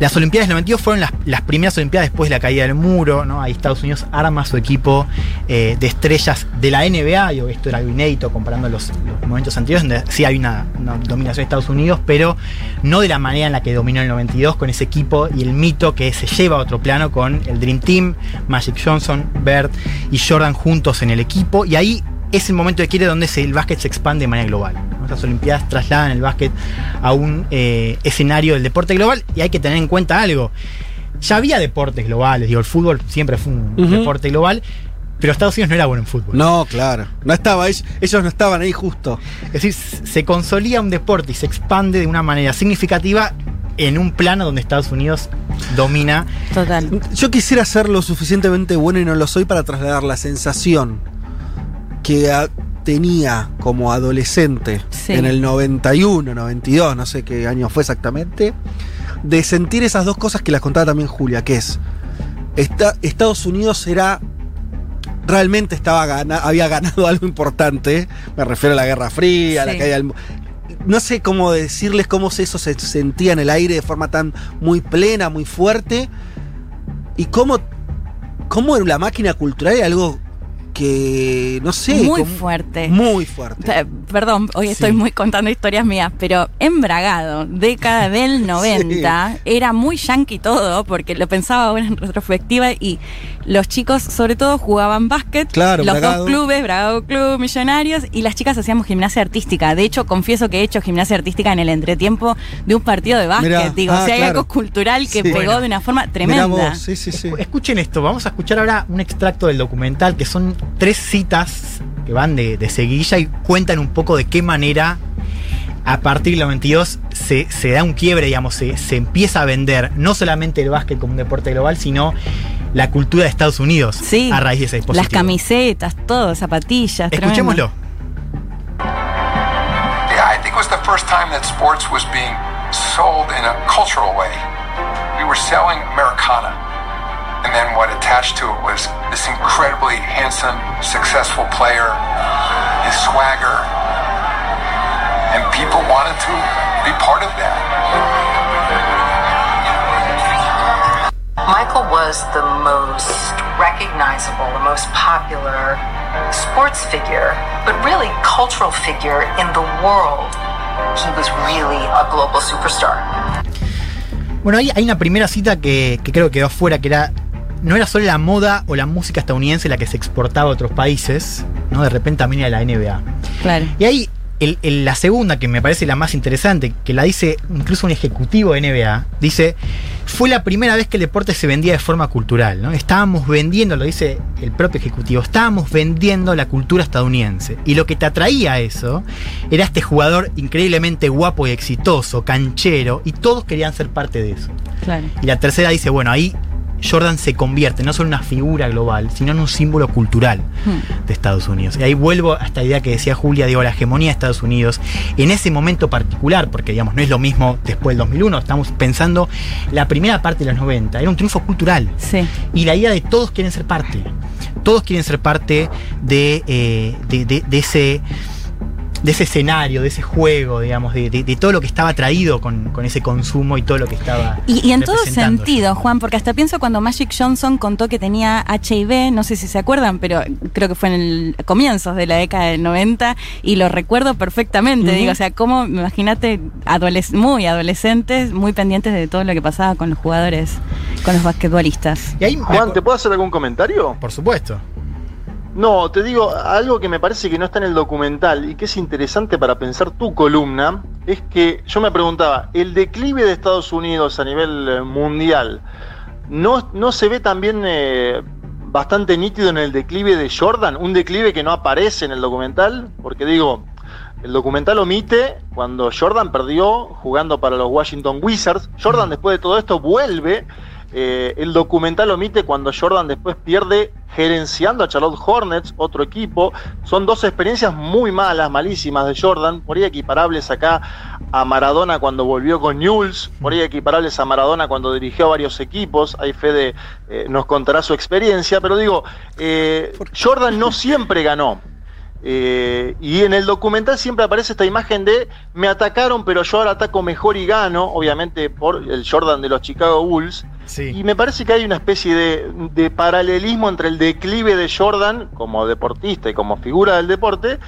Las Olimpiadas del 92 fueron las, primeras Olimpiadas después de la caída del muro, ¿no? Ahí Estados Unidos arma su equipo eh, de estrellas de la NBA, digo, esto era algo inédito comparando los, los momentos anteriores, donde sí hay una, una dominación de Estados Unidos, pero no de la manera en la que dominó el 92 con ese equipo y el mito que se lleva a otro plano con el Dream Team, Magic Johnson, Bird y Jordan juntos en el equipo, y ahí es el momento de quiere donde se- el básquet se expande de manera global. ¿no? Estas Olimpiadas trasladan el básquet a un eh, escenario del deporte global y hay que tener en cuenta algo. Ya había deportes globales, digo, el fútbol siempre fue un deporte global, pero Estados Unidos no era bueno en fútbol. No, claro. No estaba, ellos, ellos no estaban ahí justo. Es decir, se consolida un deporte y se expande de una manera significativa en un plano donde Estados Unidos domina. Total. Yo quisiera ser lo suficientemente bueno y no lo soy para trasladar la sensación que a- tenía como adolescente Sí. en el 91, 92, no sé qué año fue exactamente, de sentir esas dos cosas que las contaba también Julia, que es, esta- Estados Unidos era, realmente estaba gana, había ganado [LAUGHS] algo importante, me refiero a la Guerra Fría, a la caída del... No sé cómo decirles cómo eso se sentía en el aire de forma tan muy plena, muy fuerte, y cómo, cómo la máquina cultural era algo que, no sé, Muy como- fuerte. muy fuerte. Perdón, hoy estoy muy contando historias mías, pero embragado, década del [LAUGHS] 90, era muy yankee todo, porque lo pensaba ahora en retrospectiva y los chicos sobre todo jugaban básquet, Claro, los Bragado. dos clubes, Bragado Club, Millonarios, y las chicas hacíamos gimnasia artística. De hecho, confieso que he hecho gimnasia artística en el entretiempo de un partido de básquet. Mirá, Digo, ah, o sea, hay algo cultural que Sí. pegó Bueno. de una forma tremenda. vos, sí, sí, sí. Escuchen esto, vamos a escuchar ahora un extracto del documental que son tres citas que van de, de seguilla y cuentan un poco de qué manera a partir del 92 se, se da un quiebre, digamos, se, se empieza a vender no solamente el básquet como un deporte global, sino la cultura de Estados Unidos Sí. a raíz de ese dispositivo. Las camisetas, todo, zapatillas. Escuchémoslo. Yeah, I think it was the first time that sports was being sold in a cultural way. We were selling Americana. And then what attached to it was this incredibly handsome, successful player, his swagger. And people wanted to be part of that. Michael was the most recognizable, the most popular sports figure, but really cultural figure in the world. He was really a global superstar. Bueno, ahí hay una primera cita que, que creo que quedó afuera, que era. No era solo la moda o la música estadounidense la que se exportaba a otros países, ¿no? De repente también era la NBA. Claro. Y ahí, el- el- la segunda, que me parece la más interesante, que la dice incluso un ejecutivo de NBA, dice, fue la primera vez que el deporte se vendía de forma cultural, ¿no? Estábamos vendiendo, lo dice el propio ejecutivo, estábamos vendiendo la cultura estadounidense. Y lo que te atraía a eso era este jugador increíblemente guapo y exitoso, canchero, y todos querían ser parte de eso. Claro. Y la tercera dice, bueno, ahí Jordan se convierte no solo en una figura global, sino en un símbolo cultural Hmm. de Estados Unidos. Y ahí vuelvo a esta idea que decía Julia, digo, la hegemonía de Estados Unidos en ese momento particular, porque digamos, no es lo mismo después del 2001, estamos pensando la primera parte de los 90, era un triunfo cultural. Sí. Y la idea de todos quieren ser parte, todos quieren ser parte de, eh, de- de- de ese de ese escenario, de ese juego, digamos, de, de- de todo lo que estaba traído con, con ese consumo y todo lo que estaba. Y, y en todo sentido, Juan, porque hasta pienso cuando Magic Johnson contó que tenía HIV, no sé si se acuerdan, pero creo que fue en el comienzos de la década del 90 y lo recuerdo perfectamente. Digo, o sea, como, imagínate, adoles- muy adolescentes, muy pendientes de todo lo que pasaba con los jugadores, con los basquetbolistas. Y ahí, Juan, ¿te puedo hacer algún comentario? Por supuesto. No, te digo, algo que me parece que no está en el documental y que es interesante para pensar tu columna, es que yo me preguntaba, el declive de Estados Unidos a nivel eh, mundial, ¿no, no se ve también eh, bastante nítido en el declive de Jordan? Un declive que no aparece en el documental, porque digo, el documental omite cuando Jordan perdió jugando para los Washington Wizards. Jordan después de todo esto vuelve. Eh, el documental omite cuando Jordan después pierde gerenciando a Charlotte Hornets, otro equipo. Son dos experiencias muy malas, malísimas de Jordan, por ahí equiparables acá a Maradona cuando volvió con Newell's, por ahí equiparables a Maradona cuando dirigió varios equipos. Ahí Fede eh, nos contará su experiencia, pero digo, eh, Jordan no siempre ganó. Eh, y en el documental siempre aparece esta imagen de me atacaron, pero yo ahora ataco mejor y gano, obviamente por el Jordan de los Chicago Bulls. Y me parece que hay una especie de, de paralelismo entre el declive de Jordan como deportista y como figura del deporte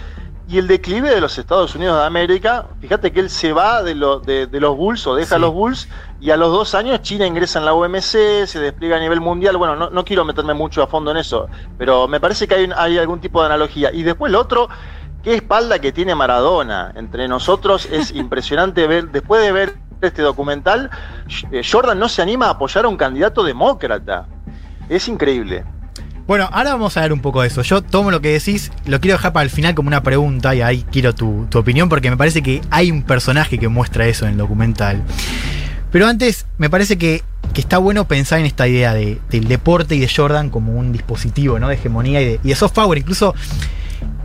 y el declive de los Estados Unidos de América. Fíjate que él se va de, lo- de- de los Bulls o deja Sí. los Bulls y a los dos años China ingresa en la OMC, se despliega a nivel mundial. Bueno, no, no quiero meterme mucho a fondo en eso, pero me parece que hay, hay algún tipo de analogía. Y después lo otro, qué espalda que tiene Maradona. Entre nosotros es [LAUGHS] impresionante ver, después de ver este documental, eh, Jordan no se anima a apoyar a un candidato demócrata. Es increíble. Bueno, ahora vamos a ver un poco de eso. Yo tomo lo que decís, lo quiero dejar para el final como una pregunta y ahí quiero tu, tu opinión porque me parece que hay un personaje que muestra eso en el documental. Pero antes, me parece que, que está bueno pensar en esta idea de- del deporte y de Jordan como un dispositivo ¿no? de hegemonía y de, y de soft power. Incluso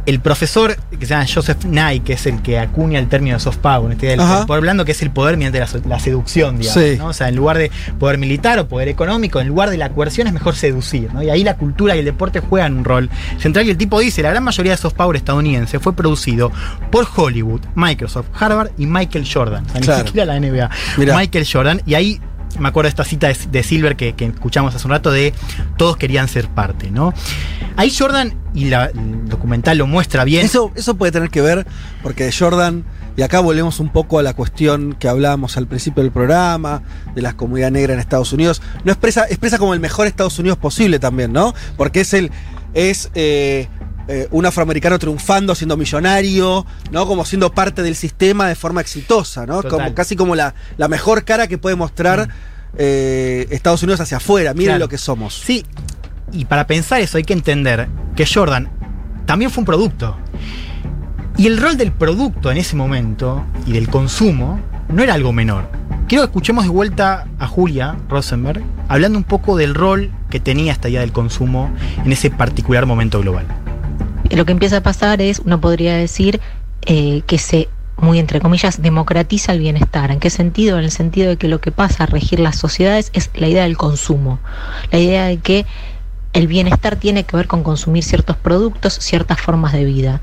el profesor que se llama Joseph Nye, que es el que acuña el término soft power, este, el, poder blando, que es el poder mediante la, seducción, digamos. Sí. ¿no? O sea, en lugar de poder militar o poder económico, en lugar de la coerción es mejor seducir. ¿no? Y ahí la cultura y el deporte juegan un rol central. Y el tipo dice: la gran mayoría de soft power estadounidense fue producido por Hollywood, Microsoft, Harvard y Michael Jordan. O sea, Claro. ni siquiera la NBA. Mirá. Michael Jordan. Y ahí me acuerdo de esta cita de, Silver que, que escuchamos hace un rato de todos querían ser parte, ¿no? Ahí Jordan, y la- el documental lo muestra bien. Eso, eso puede tener que ver, porque Jordan, y acá volvemos un poco a la cuestión que hablábamos al principio del programa, de la comunidad negra en Estados Unidos, no expresa, expresa como el mejor Estados Unidos posible también, ¿no? Porque es el. es eh, eh, un afroamericano triunfando, siendo millonario, ¿no? Como siendo parte del sistema de forma exitosa, ¿no? Total. Como, casi como la, la mejor cara que puede mostrar eh, Estados Unidos hacia afuera. Miren Claro. lo que somos. Sí, y para pensar eso hay que entender que Jordan también fue un producto. Y el rol del producto en ese momento y del consumo no era algo menor. Quiero que escuchemos de vuelta a Julia Rosenberg hablando un poco del rol que tenía esta idea del consumo en ese particular momento global. Lo que empieza a pasar es, uno podría decir, eh, que se, muy entre comillas, democratiza el bienestar. ¿En qué sentido? En el sentido de que lo que pasa a regir las sociedades es la idea del consumo. La idea de que el bienestar tiene que ver con consumir ciertos productos, ciertas formas de vida.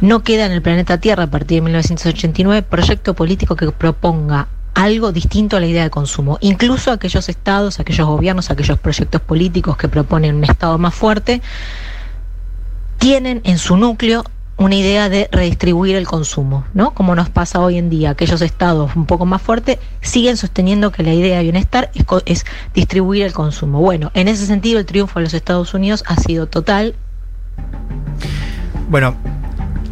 No queda en el planeta Tierra a partir de 1989 proyecto político que proponga algo distinto a la idea de consumo. Incluso aquellos estados, aquellos gobiernos, aquellos proyectos políticos que proponen un estado más fuerte, tienen en su núcleo una idea de redistribuir el consumo, ¿no? Como nos pasa hoy en día, aquellos estados un poco más fuertes siguen sosteniendo que la idea de bienestar es, distribuir el consumo. Bueno, en ese sentido el triunfo de los Estados Unidos ha sido total. Bueno,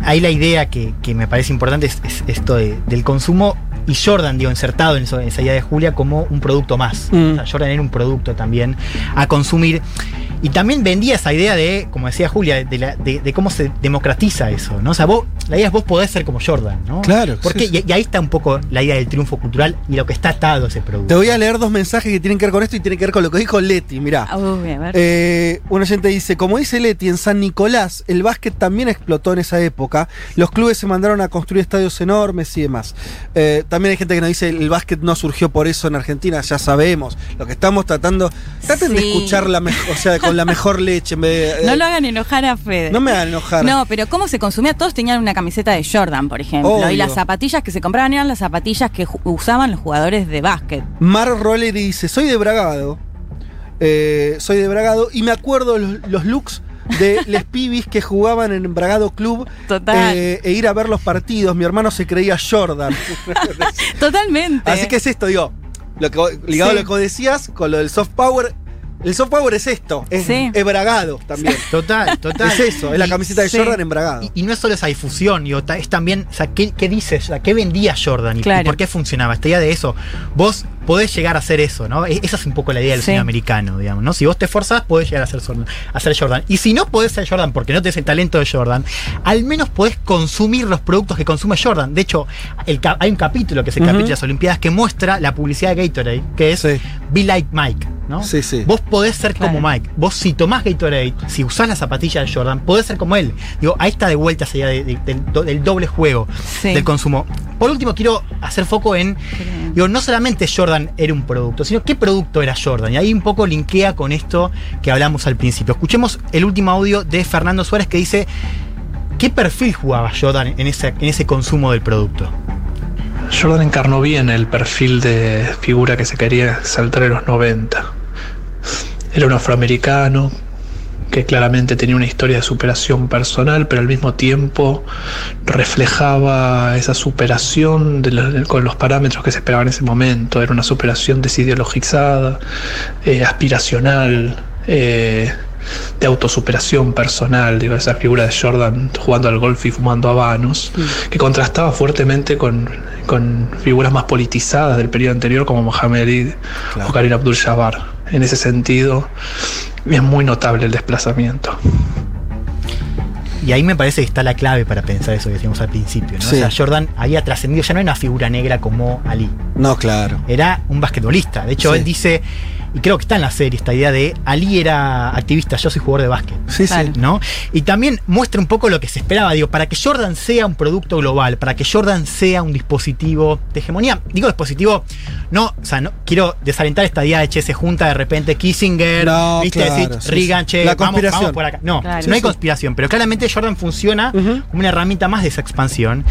ahí la idea que, me parece importante es, es esto de- del consumo y Jordan, digo, insertado en, eso- en esa idea de Julia como un producto más. Mm. O sea, Jordan era un producto también a consumir. Y también vendía esa idea de, como decía Julia, de, la- de- de cómo se democratiza eso, ¿no? O sea, vos, la idea es vos podés ser como Jordan, ¿no? Claro, Porque, sí, sí. Y, y ahí está un poco la idea del triunfo cultural y lo que está atado a ese producto. Te voy a leer dos mensajes que tienen que ver con esto y tienen que ver con lo que dijo Leti. Mirá. Uy, a ver. Eh, un oyente dice, como dice Leti, en San Nicolás el básquet también explotó en esa época. Los clubes se mandaron a construir estadios enormes y demás. Eh, también hay gente que nos dice, el básquet no surgió por eso en Argentina, ya sabemos. Lo que estamos tratando, traten de escuchar la mejor, o sea, con la mejor leche. En vez de- [LAUGHS] no lo hagan enojar a Fede. no me hagan enojar. No, pero cómo se consumía, todos tenían una camiseta de Jordan, por ejemplo. Obvio. Y las zapatillas que se compraban eran las zapatillas que usaban los jugadores de básquet. Mar Roller dice, soy de Bragado. Eh, soy de Bragado y me acuerdo los, los looks de les pibis que jugaban en Bragado Club Total. eh, e ir a ver los partidos. Mi hermano se creía Jordan. [LAUGHS] Totalmente. Así que es esto, digo, lo que, ligado Sí. a lo que vos decías, con lo del soft power. El soft power es esto, es, Sí. es bragado también. [LAUGHS] Total, total. Es eso, es la camiseta de sí. Jordan en bragado. Y, y no es solo esa difusión, digo, es también, o sea, ¿qué, qué dices? O sea, ¿qué vendía Jordan? Y, Claro. y por qué funcionaba? Esta idea de eso. Vos podés llegar a hacer eso, ¿no? E- Esa es un poco la idea del Sí. cine americano, digamos, ¿no? Si vos te esforzás, podés llegar a ser, Jordan, a ser Jordan. Y si no podés ser Jordan porque no tenés el talento de Jordan, al menos podés consumir los productos que consume Jordan. De hecho, el hay un capítulo que es el capítulo de las Olimpiadas que muestra la publicidad de Gatorade, que es Sí. Be Like Mike, ¿no? Sí, sí. Vos podés ser Claro. como Mike. Vos si tomás Gatorade, si usás la zapatilla de Jordan, podés ser como él. Digo, ahí está de vuelta esa idea de- de- del, do- del doble juego Sí. del consumo. Por último, quiero hacer foco en, digo, no solamente Jordan era un producto, sino qué producto era Jordan. Y ahí un poco linkea con esto que hablamos al principio. Escuchemos el último audio de Fernando Suárez que dice, ¿qué perfil jugaba Jordan en ese, en ese consumo del producto? Jordan encarnó bien el perfil de figura que se quería saltar en los 90. Era un afroamericano que claramente tenía una historia de superación personal, pero al mismo tiempo reflejaba esa superación con los parámetros que se esperaban en ese momento. Era una superación desideologizada, eh, aspiracional, eh, de autosuperación personal, digo, esa figura de Jordan jugando al golf y fumando habanos, que contrastaba fuertemente con, con figuras más politizadas del periodo anterior como Mohamed Ali o Karim Abdul-Jabbar. En ese sentido, es muy notable el desplazamiento. Y ahí me parece que está la clave para pensar eso que decíamos al principio. ¿no? Sí. O sea, Jordan había trascendido, ya no era una figura negra como Ali. No, claro. Era un basquetbolista. De hecho, Sí. él dice, y creo que está en la serie esta idea de Ali era activista, yo soy jugador de básquet. Sí, sí. ¿no? Y también muestra un poco lo que se esperaba, digo, para que Jordan sea un producto global, para que Jordan sea un dispositivo de hegemonía. Digo dispositivo, no, o sea, no quiero desalentar esta idea de che, se junta de repente Kissinger, No, viste, claro, decir, sí, Reagan, sí. che, La vamos, conspiración. vamos por acá. No, Claro. no hay conspiración, pero claramente Jordan funciona como una herramienta más de esa expansión.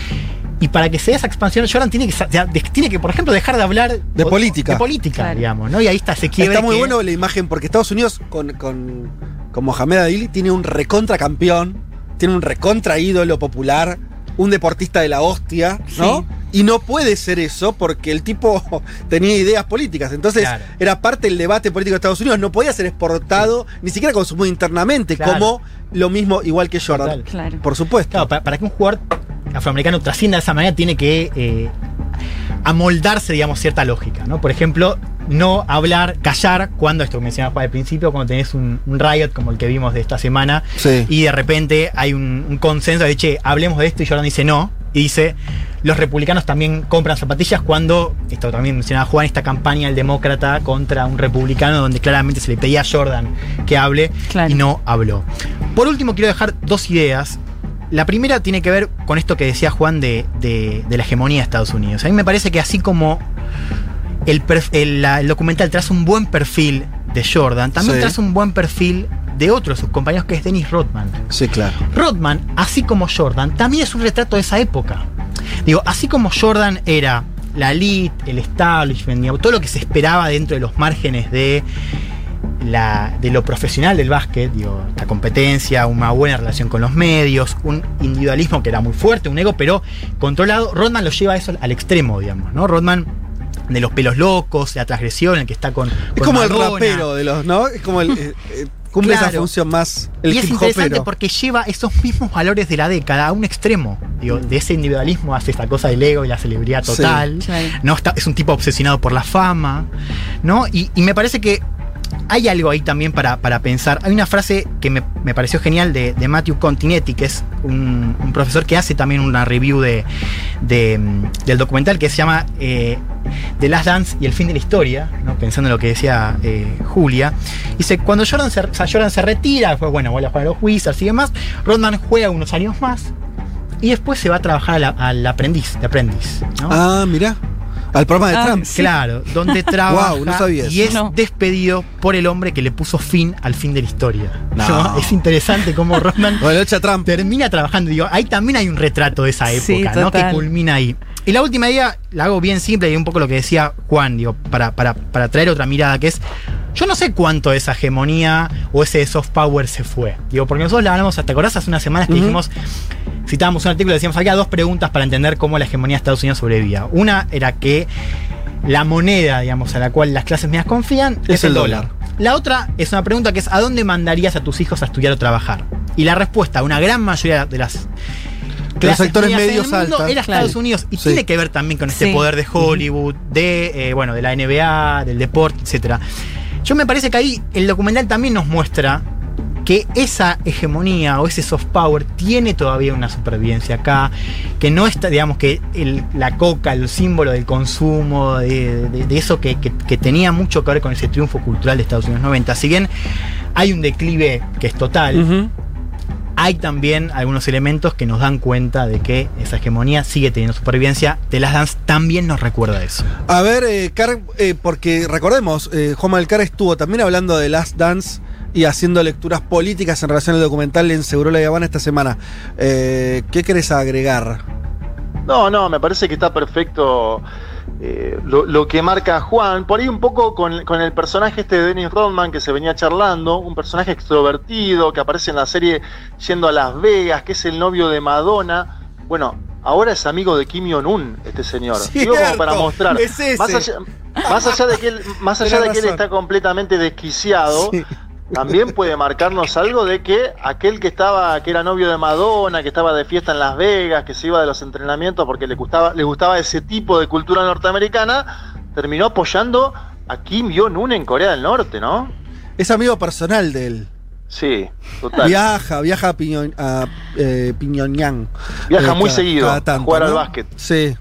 Y para que se dé esa expansión, Jordan tiene que, tiene que, por ejemplo, dejar de hablar De o- política. De política, Claro. digamos, ¿no? Y ahí está, se quiebra. Está muy que- bueno la imagen porque Estados Unidos con, con, con Mohamed Ali tiene un recontra campeón, tiene un recontra ídolo popular, un deportista de la hostia, ¿no? Sí. Y no puede ser eso porque el tipo [LAUGHS] tenía ideas políticas. Entonces Claro. era parte del debate político de Estados Unidos. No podía ser exportado, ni siquiera consumido internamente, Claro. como lo mismo, igual que Jordan. Total. Claro. Por supuesto. Claro, para, para que un jugador afroamericano trascienda de esa manera, tiene que eh, amoldarse, digamos, cierta lógica, ¿no? Por ejemplo, no hablar, callar cuando, esto que mencionabas al principio, cuando tenés un, un riot como el que vimos de esta semana, Sí. y de repente hay un, un consenso de, che, hablemos de esto, y Jordan dice no, y dice, los republicanos también compran zapatillas cuando, esto también mencionaba Juan, esta campaña del demócrata contra un republicano donde claramente se le pedía a Jordan que hable Claro. y no habló. Por último, quiero dejar dos ideas. La primera tiene que ver con esto que decía Juan de, de- de la hegemonía de Estados Unidos. A mí me parece que así como el, el- la- el documental traza un buen perfil de Jordan, también Sí. traza un buen perfil de otro de sus compañeros que es Dennis Rodman. Sí, claro. Rodman, así como Jordan, también es un retrato de esa época. Digo, así como Jordan era la elite, el establishment, todo lo que se esperaba dentro de los márgenes de, la, de lo profesional del básquet, digo, la competencia, una buena relación con los medios, un individualismo que era muy fuerte, un ego, pero controlado, Rodman lo lleva eso al extremo, digamos, ¿no? Rodman de los pelos locos, la transgresión, el que está con... Es con como el rapero de los, ¿no? Es como el. eh, eh, cumple esa función más. El y es interesante hopero. porque lleva esos mismos valores de la década a un extremo. Digo, de ese individualismo hace esta cosa del ego y la celebridad total. ¿no? Está- es un tipo obsesionado por la fama, ¿no? Y, y me parece que hay algo ahí también para, para pensar. Hay una frase que me, me pareció genial de, Matthew Continetti, que es un, profesor que hace también una review de, de, mm, del documental que se llama eh, The Last Dance y el fin de la historia, pensando en lo que decía eh, Julia. Dice, cuando Jordan se, Jordan se retira, fue bueno, vuelve a jugar a los Wizards y demás, Rodman juega unos años más y después se va a trabajar al aprendiz, aprendiz. Ah, mira. Al programa de Ah, Trump. Claro, donde trabaja [LAUGHS] Wow, no sabía y es No. despedido por el hombre que le puso fin al fin de la historia. Es interesante cómo Rodman [LAUGHS] Bueno, echa Trump. termina trabajando. Digo, ahí también hay un retrato de esa Sí, época, ¿no? Que culmina ahí. Y la última idea la hago bien simple y un poco lo que decía Juan, digo, para, para, para traer otra mirada, que es, yo no sé cuánto de esa hegemonía o ese soft power se fue. Digo, porque nosotros la hablamos, ¿te acordás hace unas semanas que Ujú. dijimos, citábamos un artículo y decíamos, había dos preguntas para entender cómo la hegemonía de Estados Unidos sobrevivía. Una era que la moneda, digamos, a la cual las clases medias confían es, el dólar. La otra es una pregunta que es ¿a dónde mandarías a tus hijos a estudiar o trabajar? Y la respuesta a una gran mayoría de las clases sectores medias en el medios mundo altas. era Estados Claro. Unidos y Sí. tiene que ver también con este Sí. poder de Hollywood, de eh, bueno, de la NBA, del deporte, etcétera. Yo me parece que ahí el documental también nos muestra que esa hegemonía o ese soft power tiene todavía una supervivencia acá, que no está, digamos, que el- la coca, el símbolo del consumo, de, de- de eso que, que- que tenía mucho que ver con ese triunfo cultural de Estados Unidos 90. Si bien hay un declive que es total, Ujú. Hay también algunos elementos que nos dan cuenta de que esa hegemonía sigue teniendo supervivencia. The Last Dance también nos recuerda eso. A ver, eh, Car, eh, porque recordemos, eh, Juan Malcar estuvo también hablando de Last Dance y haciendo lecturas políticas en relación al documental en Seguro La Habana esta semana. Eh, ¿Qué querés agregar? No, no, me parece que está perfecto eh, lo, lo que marca Juan. Por ahí un poco con, con el personaje este de Dennis Rodman que se venía charlando, un personaje extrovertido que aparece en la serie yendo a Las Vegas, que es el novio de Madonna. Bueno, ahora es amigo de Kim Jong-un, este señor. Digo como para mostrar. es. Más allá, más allá de que él, más [LAUGHS] allá de que él está completamente desquiciado. Sí. También puede marcarnos algo de que aquel que estaba, que era novio de Madonna, que estaba de fiesta en Las Vegas, que se iba de los entrenamientos porque le gustaba, le gustaba ese tipo de cultura norteamericana, terminó apoyando a Kim Jong-un en Corea del Norte, ¿no? Es amigo personal de él. Sí, total. Viaja, viaja a, Piñon- a eh. Viaja Eh, muy cada- seguido cada a jugar al básquet. Sí.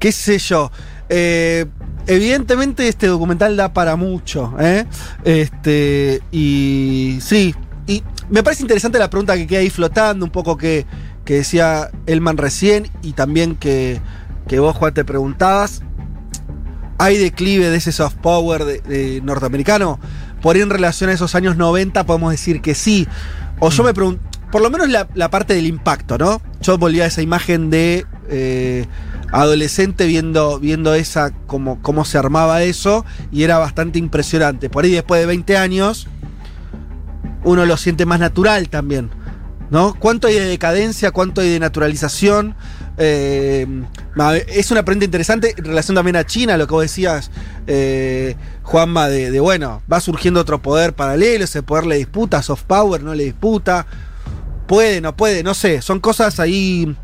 ¿Qué sé yo? Eh, evidentemente este documental da para mucho. ¿eh? Este, y sí. Y me parece interesante la pregunta que queda ahí flotando, un poco que, que decía Elman recién y también que, que vos, Juan, te preguntabas. ¿Hay declive de ese soft power norteamericano? Por ahí en relación a esos años 90 podemos decir que sí. O yo me pregunto, por lo menos la, parte del impacto, ¿no? Yo volvía a esa imagen de eh, adolescente viendo, viendo esa, como, cómo se armaba eso, y era bastante impresionante. Por ahí después de 20 años, uno lo siente más natural también. ¿No? ¿Cuánto hay de decadencia? ¿Cuánto hay de naturalización? Eh, es una pregunta interesante en relación también a China, lo que vos decías, eh, Juanma, de, de, bueno, va surgiendo otro poder paralelo, ese poder le disputa, soft power no le disputa, puede, no puede, no sé, son cosas ahí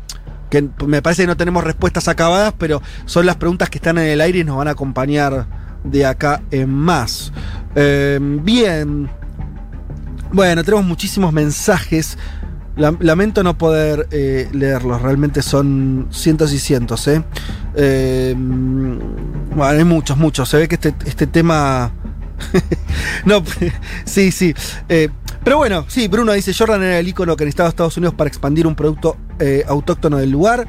me parece que no tenemos respuestas acabadas, pero son las preguntas que están en el aire y nos van a acompañar de acá en más. Eh, bien. Bueno, tenemos muchísimos mensajes. Lam- Lamento no poder eh, leerlos, realmente son cientos y cientos. ¿eh? Eh, bueno, hay muchos, muchos. Se ve que este, este tema... [LAUGHS] no, [LAUGHS] sí, sí. Pero bueno, sí, Bruno dice, Jordan era el icono que necesitaba Estados Unidos para expandir un producto eh, autóctono del lugar.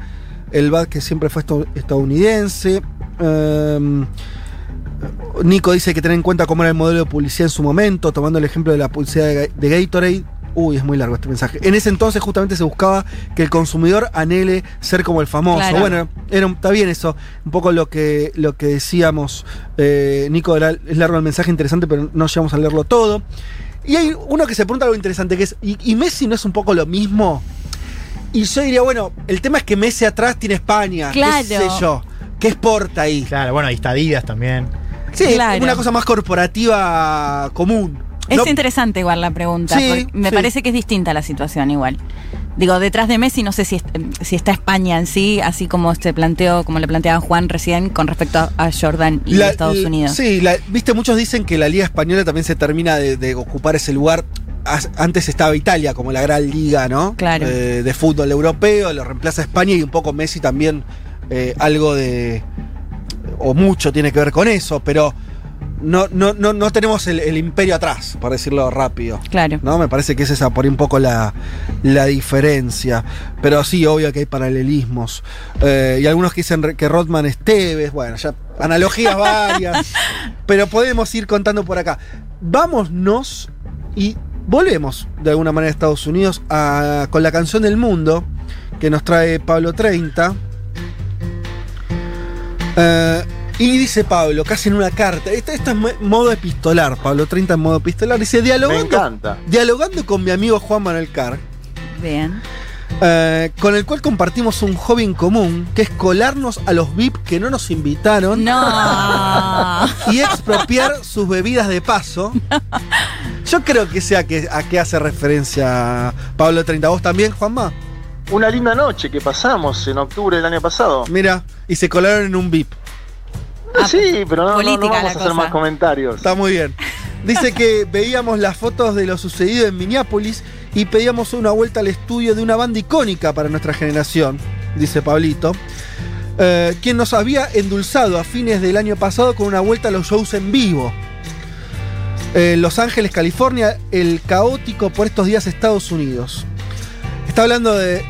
El BAD que siempre fue estadounidense. Eh, Nico dice que tener en cuenta cómo era el modelo de publicidad en su momento, tomando el ejemplo de la publicidad de, Ga- de Gatorade. Uy, es muy largo este mensaje. En ese entonces justamente se buscaba que el consumidor anhele ser como el famoso. Claro. Bueno, era, está bien eso, un poco lo que, lo que decíamos. Eh, Nico, era- es largo el mensaje interesante, pero no llegamos a leerlo todo. Y hay uno que se pregunta algo interesante, que es, ¿y, y Messi no es un poco lo mismo? Y yo diría, bueno, el tema es que Messi atrás tiene España. Claro. ¿Qué sé yo? ¿Qué exporta ahí? Claro, bueno, ahí está Adidas también. Sí, Claro. una cosa más corporativa común. Es No- interesante igual la pregunta. Sí, porque me sí. parece que es distinta la situación igual. Digo, detrás de Messi no sé si, es- si está España en sí, así como se planteó, como le planteaba Juan recién con respecto a, a Jordan y La- Estados l- Unidos. Sí, la- viste, muchos dicen que la Liga Española también se termina de, de ocupar ese lugar. Antes estaba Italia como la gran liga, ¿no? Claro. Eh, de fútbol europeo, lo reemplaza España y un poco Messi también eh, algo de. o mucho tiene que ver con eso, pero no, no, no, no tenemos el, el imperio atrás, por decirlo rápido. Claro. ¿no? Me parece que es esa por ahí un poco la, la diferencia. Pero sí, obvio que hay paralelismos. Eh, y algunos que dicen que Rodman es Tevez, bueno, ya analogías [LAUGHS] varias. pero podemos ir contando por acá. Vámonos y volvemos de alguna manera a Estados Unidos a- con la canción del mundo que nos trae Pablo 30. Eh, y dice Pablo, casi en una carta, esto, esto es mo- modo epistolar, Pablo 30 en modo epistolar, dice, Me dialogando, encanta. dialogando con mi amigo Juan Manuel Carr, Bien. eh, con el cual compartimos un hobby en común, que es colarnos a los VIP que no nos invitaron No. [LAUGHS] y expropiar sus bebidas de paso. Yo creo que sea que, a qué hace referencia Pablo 30. ¿Vos también, Juanma? Una linda noche que pasamos en octubre del año pasado. Mira, y se colaron en un VIP. Sí, pero no, no- no vamos a hacer cosa. más comentarios. Está muy bien. Dice que veíamos las fotos de lo sucedido en Minneapolis y pedíamos una vuelta al estudio de una banda icónica para nuestra generación, dice Pablito, eh, quien nos había endulzado a fines del año pasado con una vuelta a los shows en vivo. En Los Ángeles, California, el caótico por estos días Estados Unidos. Está hablando de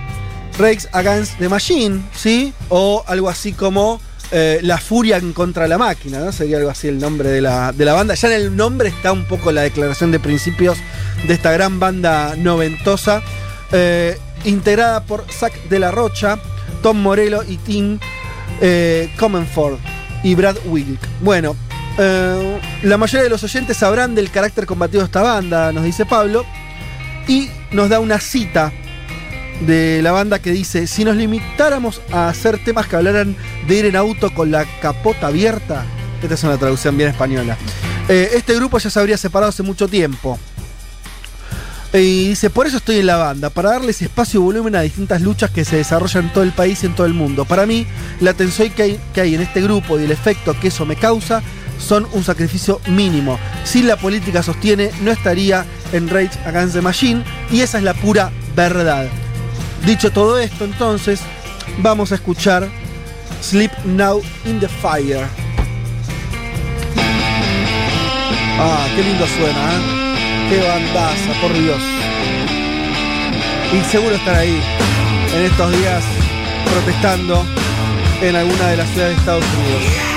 Rage Against the Machine, ¿sí? O algo así como eh, La Furia contra la máquina, ¿no? Sería algo así el nombre de la, de la banda. Ya en el nombre está un poco la declaración de principios de esta gran banda noventosa, eh, integrada por Zach de la Rocha, Tom Morello y Tim eh, Comenford y Brad Wilk. Bueno, eh, la mayoría de los oyentes sabrán del carácter combativo de esta banda, nos dice Pablo, y nos da una cita de la banda que dice, si nos limitáramos a hacer temas que hablaran de ir en auto con la capota abierta, esta es una traducción bien española, eh, este grupo ya se habría separado hace mucho tiempo. Y dice, por eso estoy en la banda, para darles espacio y volumen a distintas luchas que se desarrollan en todo el país y en todo el mundo. Para mí, la tensión que hay, que hay en este grupo y el efecto que eso me causa son un sacrificio mínimo. Si la política sostiene, no estaría en Rage Against the Machine y esa es la pura verdad. Dicho todo esto, entonces, vamos a escuchar Sleep Now in the Fire. Ah, qué lindo suena, ¿eh? Qué bandaza, por Dios. Y seguro estar ahí en estos días protestando en alguna de las ciudades de Estados Unidos.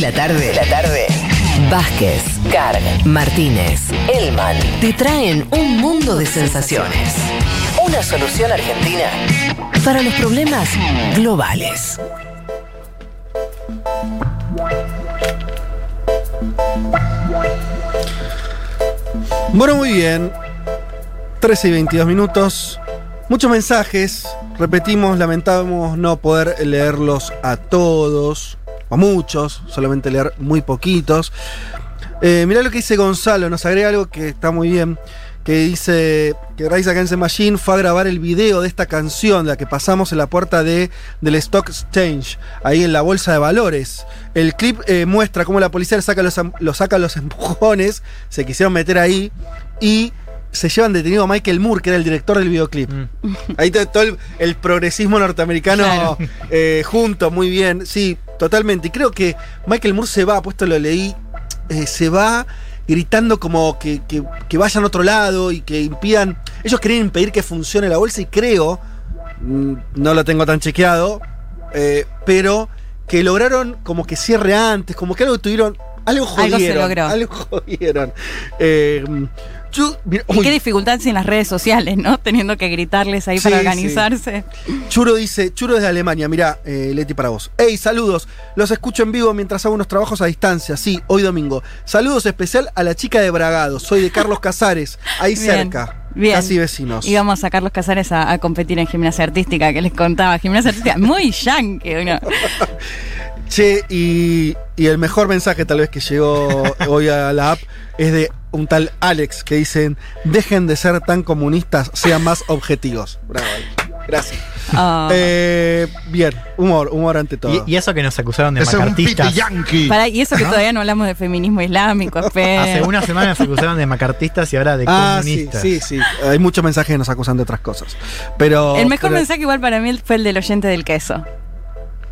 La tarde. La. Vázquez, Carg, Martínez, Elman te traen un mundo de sensaciones. Una solución argentina para los problemas globales. Bueno, muy bien. 13 y 22 minutos. Muchos mensajes. Repetimos, lamentamos no poder leerlos a todos. A muchos. Solamente leer muy poquitos. Eh, mirá lo que dice Gonzalo. Nos agrega algo que está muy bien. Que dice que Rise Against the Machine fue a grabar el video de esta canción, la que pasamos en la puerta de, del Stock Exchange, ahí en la bolsa de valores. El clip eh, muestra cómo la policía le saca los, lo saca los [LAUGHS] empujones, se quisieron meter ahí y se llevan detenido a Michael Moore, que era el director del videoclip. Ahí está todo el, el progresismo norteamericano Claro. eh, junto, muy bien. Sí, totalmente. Y creo que Michael Moore se va, puesto lo leí, eh, se va gritando como que, que- que vayan a otro lado y que impidan. Ellos querían impedir que funcione la bolsa y creo, mm, no lo tengo tan chequeado, eh, pero que lograron como que cierre antes, como que algo tuvieron. Algo Algo jodieron. se logró. Algo [LAUGHS] jodieron. Eh, yo, mira, Y qué dificultad en las redes sociales, ¿no? [LAUGHS] Teniendo que gritarles ahí Sí, para sí. organizarse. Churo dice, Churo desde Alemania, mira, eh, Leti para vos. Hey, saludos, los escucho en vivo mientras hago unos trabajos a distancia, sí, hoy domingo. Saludos especial a la chica de Bragado, soy de Carlos Casares, ahí [LAUGHS] Bien, cerca, bien. casi vecinos. Y vamos a sacar los Casares a, a competir en gimnasia artística, que les contaba. Gimnasia artística muy [LAUGHS] yankee. uno. Che, y, y el mejor mensaje tal vez que llegó hoy a la app es de un tal Alex que dicen, dejen de ser tan comunistas, sean más objetivos. Bravo, gracias. Ah. Eh, bien, humor, humor ante todo. Y, y eso que nos acusaron de es un macartistas. Pará, y eso que todavía no hablamos de feminismo islámico, [LAUGHS] espera. Hace una semana nos acusaron de macartistas y ahora de Ah, comunistas. sí, sí. Hay muchos mensajes que nos acusan de otras cosas. Pero. El mejor pero- mensaje igual para mí fue el del oyente del queso.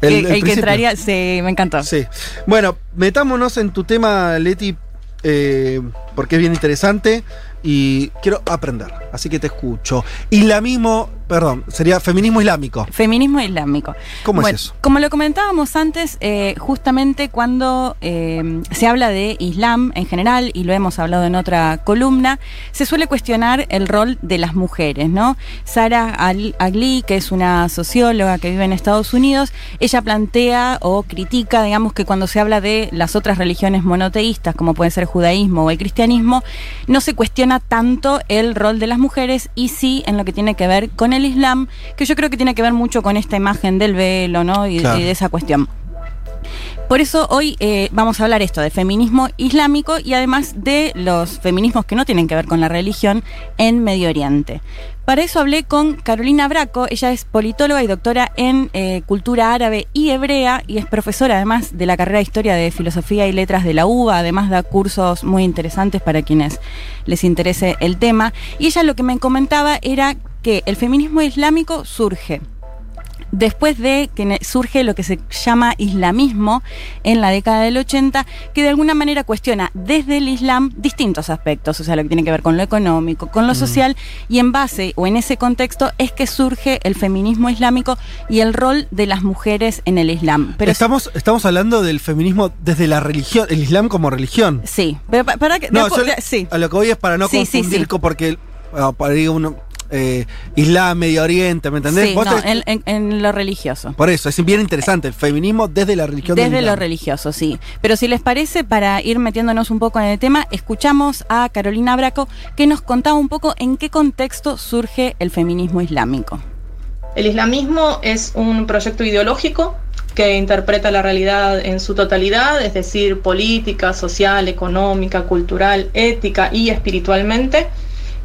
El- El, el el que entraría, sí, me encantó. Sí. Bueno, metámonos en tu tema, Leti, eh, porque es bien interesante y quiero aprender. Así que te escucho. Islamismo, perdón, sería feminismo islámico. Feminismo islámico. ¿Cómo Bueno, es eso? Como lo comentábamos antes, eh, justamente cuando eh, se habla de Islam en general, y lo hemos hablado en otra columna, se suele cuestionar el rol de las mujeres, ¿no? Sara Agli, que es una socióloga que vive en Estados Unidos, ella plantea o critica, digamos, que cuando se habla de las otras religiones monoteístas, como puede ser el judaísmo o el cristianismo, no se cuestiona tanto el rol de las mujeres y sí en lo que tiene que ver con el Islam, que yo creo que tiene que ver mucho con esta imagen del velo, ¿no? Y, Claro. y de esa cuestión. Por eso hoy eh, vamos a hablar esto de feminismo islámico y además de los feminismos que no tienen que ver con la religión en Medio Oriente. Para eso hablé con Carolina Braco, ella es politóloga y doctora en eh, cultura árabe y hebrea y es profesora además de la carrera de Historia de Filosofía y Letras de la UBA, además da cursos muy interesantes para quienes les interese el tema. Y ella lo que me comentaba era que el feminismo islámico surge después de que surge lo que se llama islamismo en la década del 80, que de alguna manera cuestiona desde el Islam distintos aspectos, o sea, lo que tiene que ver con lo económico, con lo social, y en base o en ese contexto es que surge el feminismo islámico y el rol de las mujeres en el Islam. Pero estamos, estamos hablando del feminismo desde la religión, el Islam como religión. Sí, pero pa- para que... No, yo sí. a lo que voy es para no Sí, confundir sí. porque ah, para ir uno eh, Islam, Medio Oriente, ¿me entendés? Sí, no, en, en- en lo religioso. Por eso, es bien interesante, el feminismo desde la religión del Desde lo Islam. religioso, sí. Pero si les parece, para ir metiéndonos un poco en el tema, escuchamos a Carolina Braco que nos contaba un poco en qué contexto surge el feminismo islámico. El islamismo es un proyecto ideológico que interpreta la realidad en su totalidad, es decir, política, social, económica, cultural, ética y espiritualmente,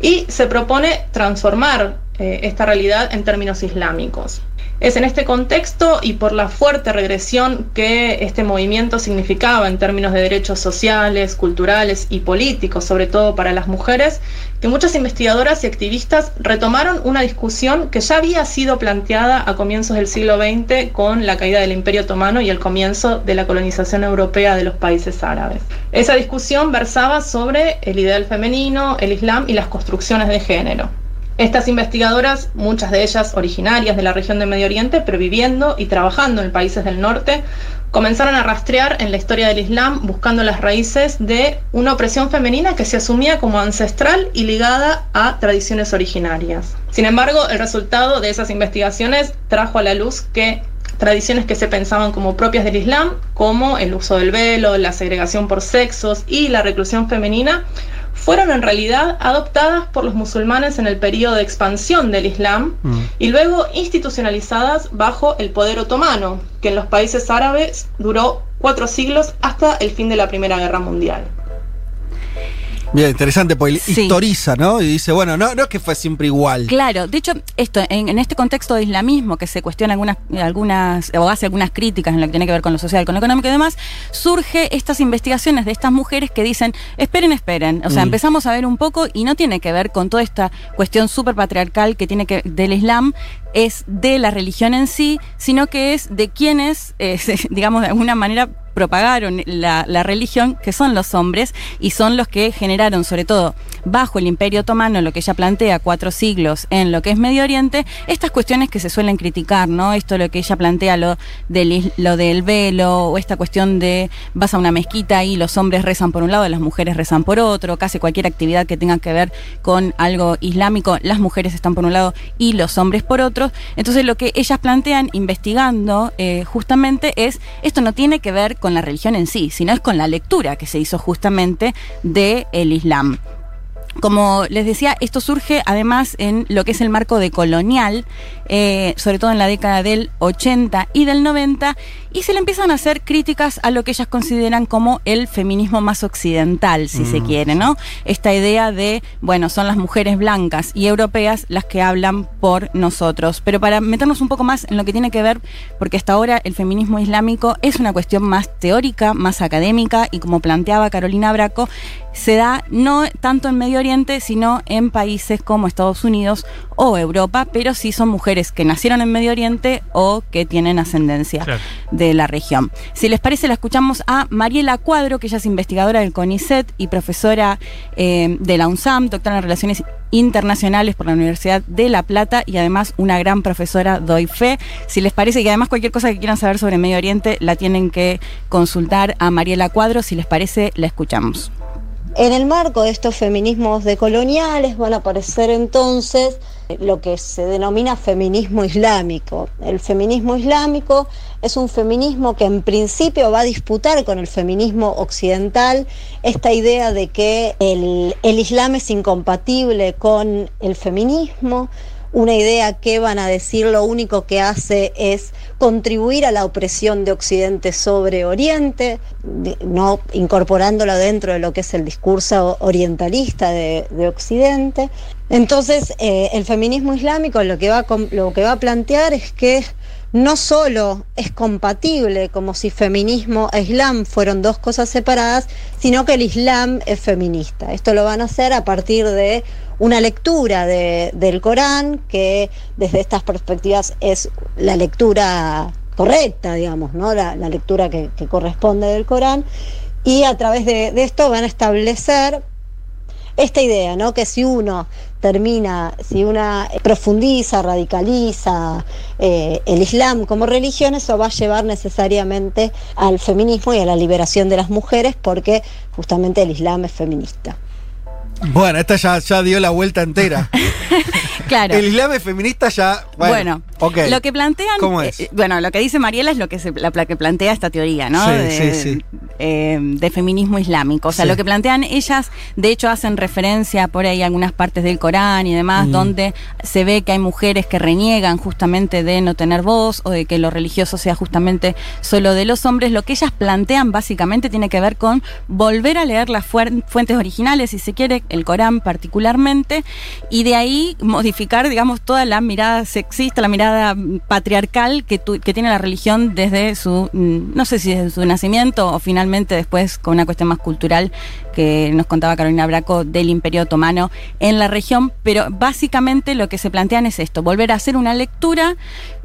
y se propone transformar eh, esta realidad en términos islámicos. Es en este contexto y por la fuerte regresión que este movimiento significaba en términos de derechos sociales, culturales y políticos, sobre todo para las mujeres, que muchas investigadoras y activistas retomaron una discusión que ya había sido planteada a comienzos del siglo XX con la caída del Imperio Otomano y el comienzo de la colonización europea de los países árabes. Esa discusión versaba sobre el ideal femenino, el Islam y las construcciones de género. Estas investigadoras, muchas de ellas originarias de la región de Medio Oriente, pero viviendo y trabajando en países del norte, comenzaron a rastrear en la historia del Islam buscando las raíces de una opresión femenina que se asumía como ancestral y ligada a tradiciones originarias. Sin embargo, el resultado de esas investigaciones trajo a la luz que tradiciones que se pensaban como propias del Islam, como el uso del velo, la segregación por sexos y la reclusión femenina, fueron en realidad adoptadas por los musulmanes en el periodo de expansión del Islam y luego institucionalizadas bajo el poder otomano, que en los países árabes duró cuatro siglos hasta el fin de la Primera Guerra Mundial. Bien, interesante, porque Sí. historiza, ¿no? Y dice, bueno, no, no es que fue siempre igual. Claro, de hecho, esto, en, en este contexto de islamismo, que se cuestiona algunas, algunas, o hace algunas críticas en lo que tiene que ver con lo social, con lo económico y demás, surge estas investigaciones de estas mujeres que dicen, esperen, esperen. O sea, Mm. empezamos a ver un poco y no tiene que ver con toda esta cuestión súper patriarcal que tiene que del Islam, es de la religión en sí, sino que es de quienes, eh, [LAUGHS] digamos, de alguna manera propagaron la, religión, que son los hombres, y son los que generaron, sobre todo, bajo el Imperio Otomano, lo que ella plantea, cuatro siglos en lo que es Medio Oriente, estas cuestiones que se suelen criticar, ¿no? Esto lo que ella plantea, lo del, lo del velo, o esta cuestión de vas a una mezquita y los hombres rezan por un lado, las mujeres rezan por otro, casi cualquier actividad que tenga que ver con algo islámico, las mujeres están por un lado y los hombres por otro. Entonces lo que ellas plantean investigando eh, justamente es, esto no tiene que ver con la religión en sí, sino es con la lectura que se hizo justamente del el Islam. Como les decía, esto surge además en lo que es el marco de colonial, eh, sobre todo en la década del 80 y del 90, y se le empiezan a hacer críticas a lo que ellas consideran como el feminismo más occidental, si se Mm. quiere, ¿no? Esta idea de, bueno, son las mujeres blancas y europeas las que hablan por nosotros. Pero para meternos un poco más en lo que tiene que ver, porque hasta ahora el feminismo islámico es una cuestión más teórica, más académica, y como planteaba Carolina Braco, se da no tanto en Medio Oriente, sino en países como Estados Unidos o Europa, pero sí son mujeres que nacieron en Medio Oriente o que tienen ascendencia Claro. de la región. Si les parece, la escuchamos a Mariela Cuadro, que ella es investigadora del CONICET y profesora eh, de la UNSAM, doctora en Relaciones Internacionales por la Universidad de La Plata y además una gran profesora doy fe. Si les parece, y además cualquier cosa que quieran saber sobre Medio Oriente, la tienen que consultar a Mariela Cuadro. Si les parece, la escuchamos. En el marco de estos feminismos decoloniales van a aparecer entonces lo que se denomina feminismo islámico. El feminismo islámico es un feminismo que en principio va a disputar con el feminismo occidental esta idea de que el, el Islam es incompatible con el feminismo, una idea que van a decir lo único que hace es contribuir a la opresión de Occidente sobre Oriente, no incorporándolo dentro de lo que es el discurso orientalista de, de Occidente. Entonces, eh, el feminismo islámico lo que, va lo que va a plantear es que no solo es compatible como si feminismo e islam fueron dos cosas separadas, sino que el islam es feminista. Esto lo van a hacer a partir de una lectura de- del Corán, que desde estas perspectivas es la lectura correcta, digamos, ¿no? la, lectura que, corresponde del Corán, y a través de esto van a establecer esta idea, ¿no? Que si uno termina, si una profundiza, radicaliza eh, el Islam como religión, eso va a llevar necesariamente al feminismo y a la liberación de las mujeres, porque justamente el Islam es feminista. Bueno, esta ya, ya dio la vuelta entera. [LAUGHS] Claro. El Islam es feminista ya. Bueno, lo que plantean, ¿Cómo es? eh, bueno, lo que dice Mariela es lo que se, la, que plantea esta teoría, ¿no? Sí, de, sí, sí. eh, de feminismo islámico. O sea, lo que plantean ellas, de hecho, hacen referencia por ahí a algunas partes del Corán y demás, Mm. donde se ve que hay mujeres que reniegan justamente de no tener voz o de que lo religioso sea justamente solo de los hombres. Lo que ellas plantean básicamente tiene que ver con volver a leer las fuentes originales, si se quiere, el Corán particularmente, y de ahí modificar, digamos, toda la mirada sexista, la mirada patriarcal que, que tiene la religión desde su, mm, no sé si desde su nacimiento o finalmente después con una cuestión más cultural que nos contaba Carolina Braco del Imperio Otomano en la región, pero básicamente lo que se plantean es esto, volver a hacer una lectura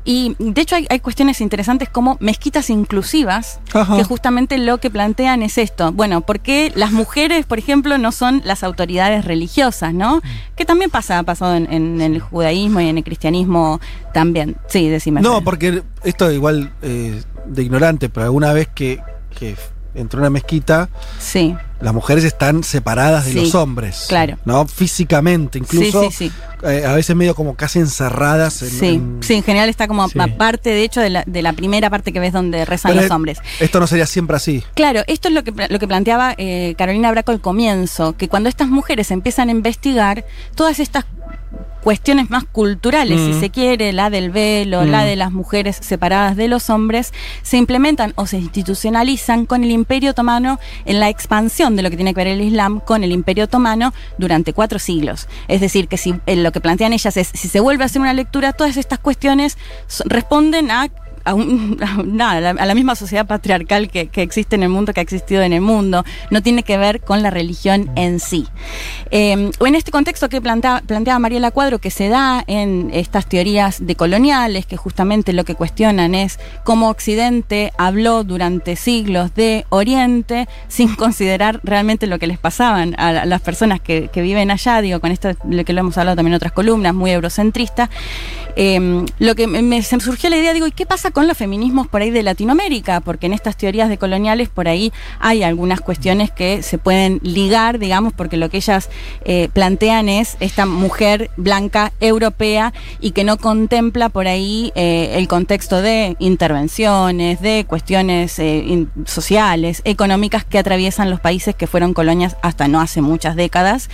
y de hecho hay, hay cuestiones interesantes como mezquitas inclusivas, Ajá. que justamente lo que plantean es esto. Bueno, ¿por qué las mujeres, por ejemplo, no son las autoridades religiosas, no? Que también pasa, ha pasado en, en el judaísmo y en el cristianismo también. Sí, decime. No, porque esto igual eh, de ignorante, pero alguna vez que, que entró a una mezquita, sí. las mujeres están separadas de Sí, los hombres. claro. ¿No? Físicamente, incluso. Sí, sí, sí. eh, a veces medio como casi encerradas en. Sí, en- sí, en general está como Sí. aparte, de hecho, de la, de la primera parte que ves donde rezan Pero los es- hombres. Esto no sería siempre así. Claro, esto es lo que, lo que planteaba eh, Carolina Braco al comienzo, que cuando estas mujeres empiezan a investigar, todas estas cuestiones más culturales, Mm. si se quiere, la del velo, la Mm. de las mujeres separadas de los hombres, se implementan o se institucionalizan con el Imperio Otomano en la expansión de lo que tiene que ver el Islam con el Imperio Otomano durante cuatro siglos. Es decir, que si eh, lo que plantean ellas es, si se vuelve a hacer una lectura, todas estas cuestiones responden a a, [LAUGHS] nada, a la- misma sociedad patriarcal que, que existe en el mundo, que ha existido en el mundo. No tiene que ver con la religión en sí. Eh, en este contexto que plantea- planteaba Mariela Cuadro, que se da en estas teorías decoloniales, que justamente lo que cuestionan es cómo Occidente habló durante siglos de Oriente sin considerar realmente lo que les pasaban a la- las personas que, que viven allá, digo, con esto lo que lo hemos hablado también en otras columnas, muy eurocentrista. Eh, lo que me, me surgió la idea, digo, ¿y qué pasa con los feminismos por ahí de Latinoamérica? Porque en estas teorías decoloniales por ahí hay algunas cuestiones que se pueden ligar, digamos, porque lo que ellas eh, plantean es esta mujer blanca europea y que no contempla por ahí eh, el contexto de intervenciones, de cuestiones eh, sociales, económicas que atraviesan los países que fueron colonias hasta no hace muchas décadas.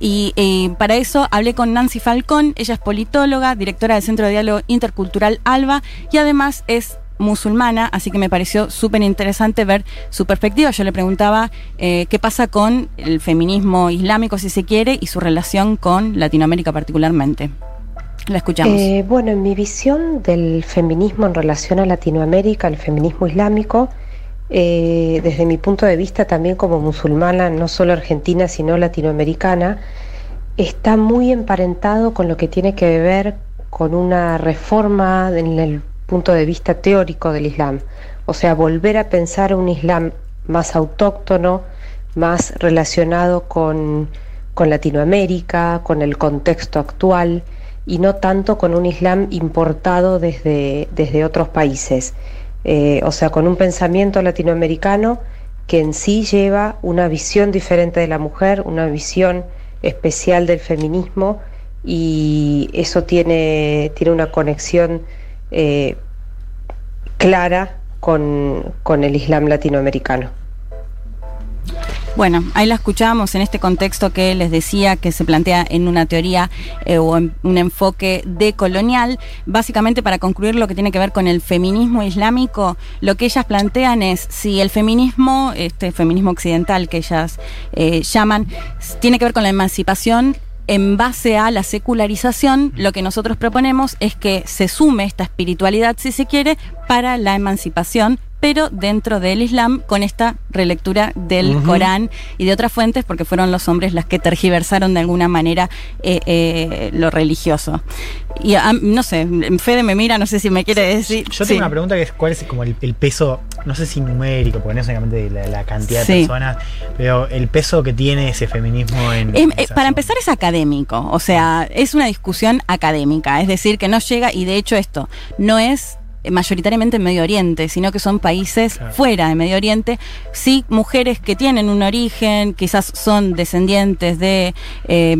Y para eso hablé con Nancy Falcón, ella es politóloga, directora del Centro de Diálogo Intercultural ALBA y además es musulmana, así que me pareció súper interesante ver su perspectiva. Yo le preguntaba eh, qué pasa con el feminismo islámico, si se quiere, y su relación con Latinoamérica particularmente. La escuchamos. Eh, bueno, en mi visión del feminismo en relación a Latinoamérica, el feminismo islámico, eh, desde mi punto de vista también como musulmana, no solo argentina, sino latinoamericana, está muy emparentado con lo que tiene que ver con una reforma en el punto de vista teórico del Islam. O sea, volver a pensar un Islam más autóctono, más relacionado con, con Latinoamérica, con el contexto actual y no tanto con un Islam importado desde, desde otros países. Eh, o sea, con un pensamiento latinoamericano que en sí lleva una visión diferente de la mujer, una visión especial del feminismo y eso tiene, tiene una conexión eh, clara con, con el Islam latinoamericano. Bueno, ahí la escuchábamos en este contexto que les decía que se plantea en una teoría eh, o en un enfoque decolonial. Básicamente, para concluir lo que tiene que ver con el feminismo islámico, lo que ellas plantean es si el feminismo, este feminismo occidental que ellas eh, llaman, tiene que ver con la emancipación en base a la secularización, lo que nosotros proponemos es que se sume esta espiritualidad, si se quiere, para la emancipación, pero dentro del Islam, con esta relectura del. Corán y de otras fuentes, porque fueron los hombres las que tergiversaron de alguna manera eh, eh, lo religioso. Y ah, no sé, Fede me mira, no sé si me quiere decir. Yo Sí. tengo una pregunta que es cuál es como el, el peso, no sé si numérico, porque no es solamente la, la cantidad de personas, pero el peso que tiene ese feminismo en... Es- en eh, para empezar es académico, o sea, es una discusión académica, es decir, que no llega, y de hecho esto, no es mayoritariamente en Medio Oriente, sino que son países fuera de Medio Oriente, sí mujeres que tienen un origen, quizás son descendientes de, eh,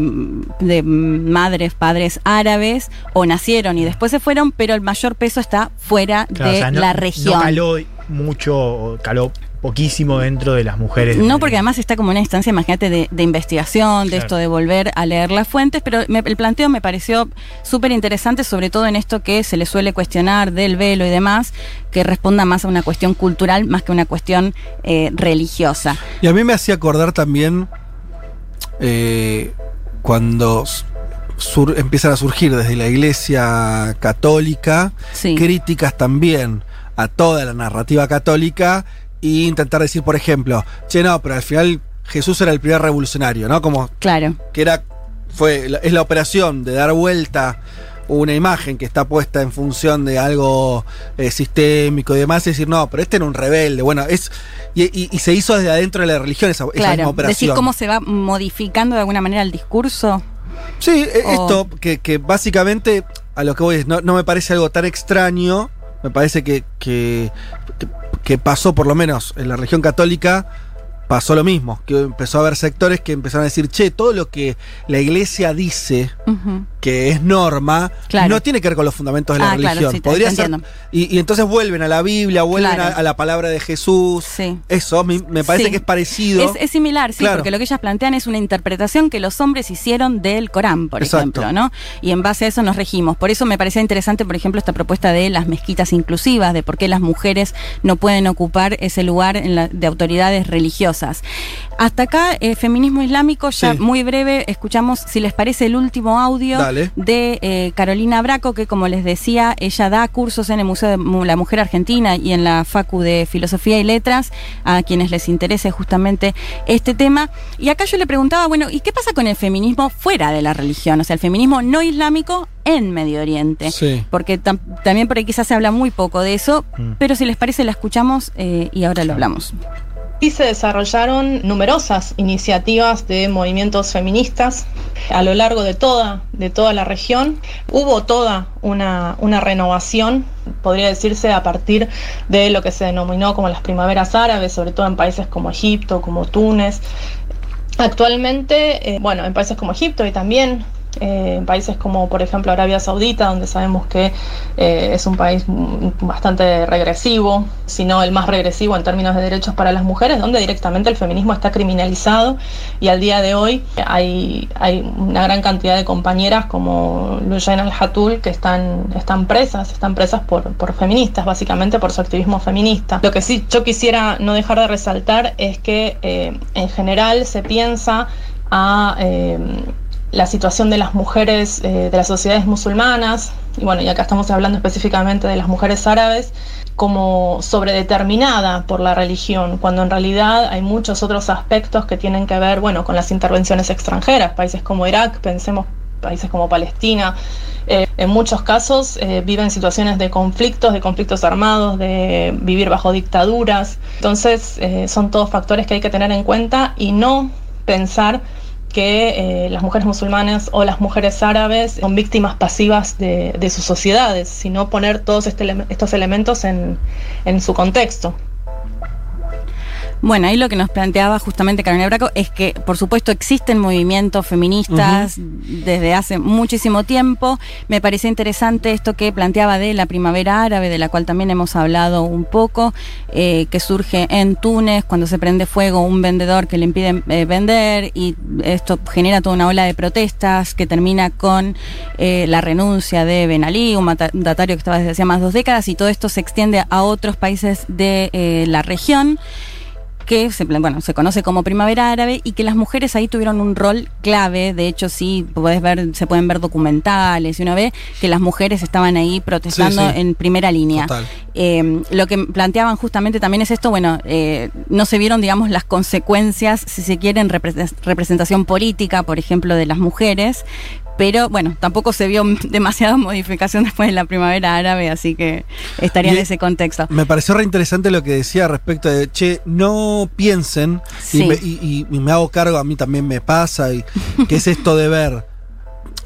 de madres, padres árabes, o nacieron y después se fueron, pero el mayor peso está fuera Claro, de o sea, no- la región. No caló mucho, caló poquísimo dentro de las mujeres. No, porque además está como una instancia, imagínate, de, de investigación, de Claro. esto de volver a leer las fuentes, pero me- el planteo me pareció súper interesante, sobre todo en esto que se le suele cuestionar del velo y demás, que responda más a una cuestión cultural más que una cuestión eh, religiosa. Y a mí me hacía acordar también eh, cuando sur- empiezan a surgir desde la iglesia católica críticas también a toda la narrativa católica e intentar decir, por ejemplo, che, no, pero al final Jesús era el primer revolucionario, ¿no? Como Claro. que era fue es la operación de dar vuelta una imagen que está puesta en función de algo eh, sistémico y demás, y decir, no, pero este era un rebelde. Bueno, es. Y, y- y se hizo desde adentro de la religión esa, esa misma Claro, operación. decir cómo se va modificando de alguna manera el discurso. Sí, O- esto, que, que básicamente a lo que voy es, no, no me parece algo tan extraño, me parece que, que, que- que pasó por lo menos en la religión católica, pasó lo mismo, que empezó a haber sectores que empezaron a decir, che, todo lo que la iglesia dice. Que es norma, Claro. no tiene que ver con los fundamentos de la Ah, claro, religión. sí, Podría ser. Y, y entonces vuelven a la Biblia, vuelven Claro. a, a la palabra de Jesús. Eso me, me parece Sí. que es parecido. Es, es similar, sí, Claro. porque lo que ellas plantean es una interpretación que los hombres hicieron del Corán, por Exacto. ejemplo, ¿no? Y en base a eso nos regimos. Por eso me parecía interesante, por ejemplo, esta propuesta de las mezquitas inclusivas, de por qué las mujeres no pueden ocupar ese lugar en la- de autoridades religiosas. Hasta acá, eh, feminismo islámico, ya muy breve, escuchamos, si les parece, el último audio Dale. De eh, Carolina Braco, que como les decía, ella da cursos en el Museo de la Mujer Argentina y en la Facu de Filosofía y Letras, a quienes les interese justamente este tema. Y acá yo le preguntaba, bueno, ¿y qué pasa con el feminismo fuera de la religión? O sea, el feminismo no islámico en Medio Oriente. Sí. Porque tam- también por ahí quizás se habla muy poco de eso, Mm. pero si les parece la escuchamos eh, y ahora lo hablamos. Y se desarrollaron numerosas iniciativas de movimientos feministas a lo largo de toda, de toda la región. Hubo toda una, una renovación, podría decirse, a partir de lo que se denominó como las primaveras árabes, sobre todo en países como Egipto, como Túnez. Actualmente, eh, bueno, en países como Egipto y también eh, en países como, por ejemplo, Arabia Saudita, donde sabemos que eh, es un país bastante regresivo, si no el más regresivo en términos de derechos para las mujeres, donde directamente el feminismo está criminalizado y al día de hoy hay, hay una gran cantidad de compañeras como Lujain al-Hatul que están, están presas, están presas por, por feministas, básicamente por su activismo feminista. Lo que sí yo quisiera no dejar de resaltar es que eh, en general se piensa a... la situación de las mujeres eh, de las sociedades musulmanas, y bueno, y acá estamos hablando específicamente de las mujeres árabes, como sobredeterminada por la religión, cuando en realidad hay muchos otros aspectos que tienen que ver, bueno, con las intervenciones extranjeras, países como Irak, pensemos países como Palestina, eh, en muchos casos eh, viven situaciones de conflictos, de conflictos armados, de vivir bajo dictaduras. Entonces, son todos factores que hay que tener en cuenta y no pensar que eh, las mujeres musulmanas o las mujeres árabes son víctimas pasivas de, de sus sociedades, sino poner todos este estos elementos en, en su contexto. Bueno, ahí lo que nos planteaba justamente Carolina Braco es que, por supuesto, existen movimientos feministas desde hace muchísimo tiempo. Me parecía interesante esto que planteaba de la primavera árabe, de la cual también hemos hablado un poco, eh, que surge en Túnez cuando se prende fuego un vendedor que le impide eh, vender y esto genera toda una ola de protestas que termina con eh, la renuncia de Ben Ali, un mandatario que estaba desde hacía más dos décadas, y todo esto se extiende a otros países de eh, la región que se, bueno, se conoce como primavera árabe y que las mujeres ahí tuvieron un rol clave. De hecho, sí, podés ver, se pueden ver documentales y uno ve que las mujeres estaban ahí protestando Sí, sí. en primera línea. Eh, lo que planteaban justamente también es esto, bueno, eh, no se vieron, digamos, las consecuencias, si se quiere, en repre- representación política, por ejemplo, de las mujeres. Pero bueno, tampoco se vio [LAUGHS] demasiada modificación después de la primavera árabe, así que estaría en ese contexto. Me pareció re interesante lo que decía respecto de, che, no piensen, Sí. y, me, y- y- me hago cargo, a mí también me pasa, y que es esto de ver,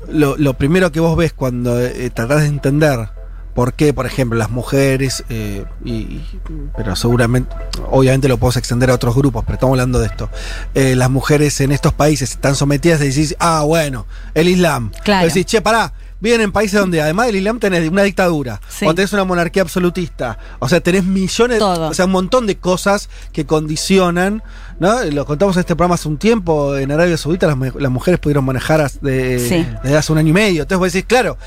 lo, lo primero que vos ves cuando eh, tratás de entender por qué, por ejemplo, las mujeres, eh, y, pero seguramente, obviamente lo puedo extender a otros grupos, pero estamos hablando de esto, eh, las mujeres en estos países están sometidas y decís, ah, bueno, el Islam. Claro. Decís, che, pará, viven en países donde además del Islam tenés una dictadura, Sí. o tenés una monarquía absolutista, o sea, tenés millones, Todo. o sea, un montón de cosas que condicionan, ¿no? Lo contamos en este programa hace un tiempo, en Arabia Saudita las, mu- las mujeres pudieron manejar de- Sí. desde hace un año y medio, entonces vos decís, claro,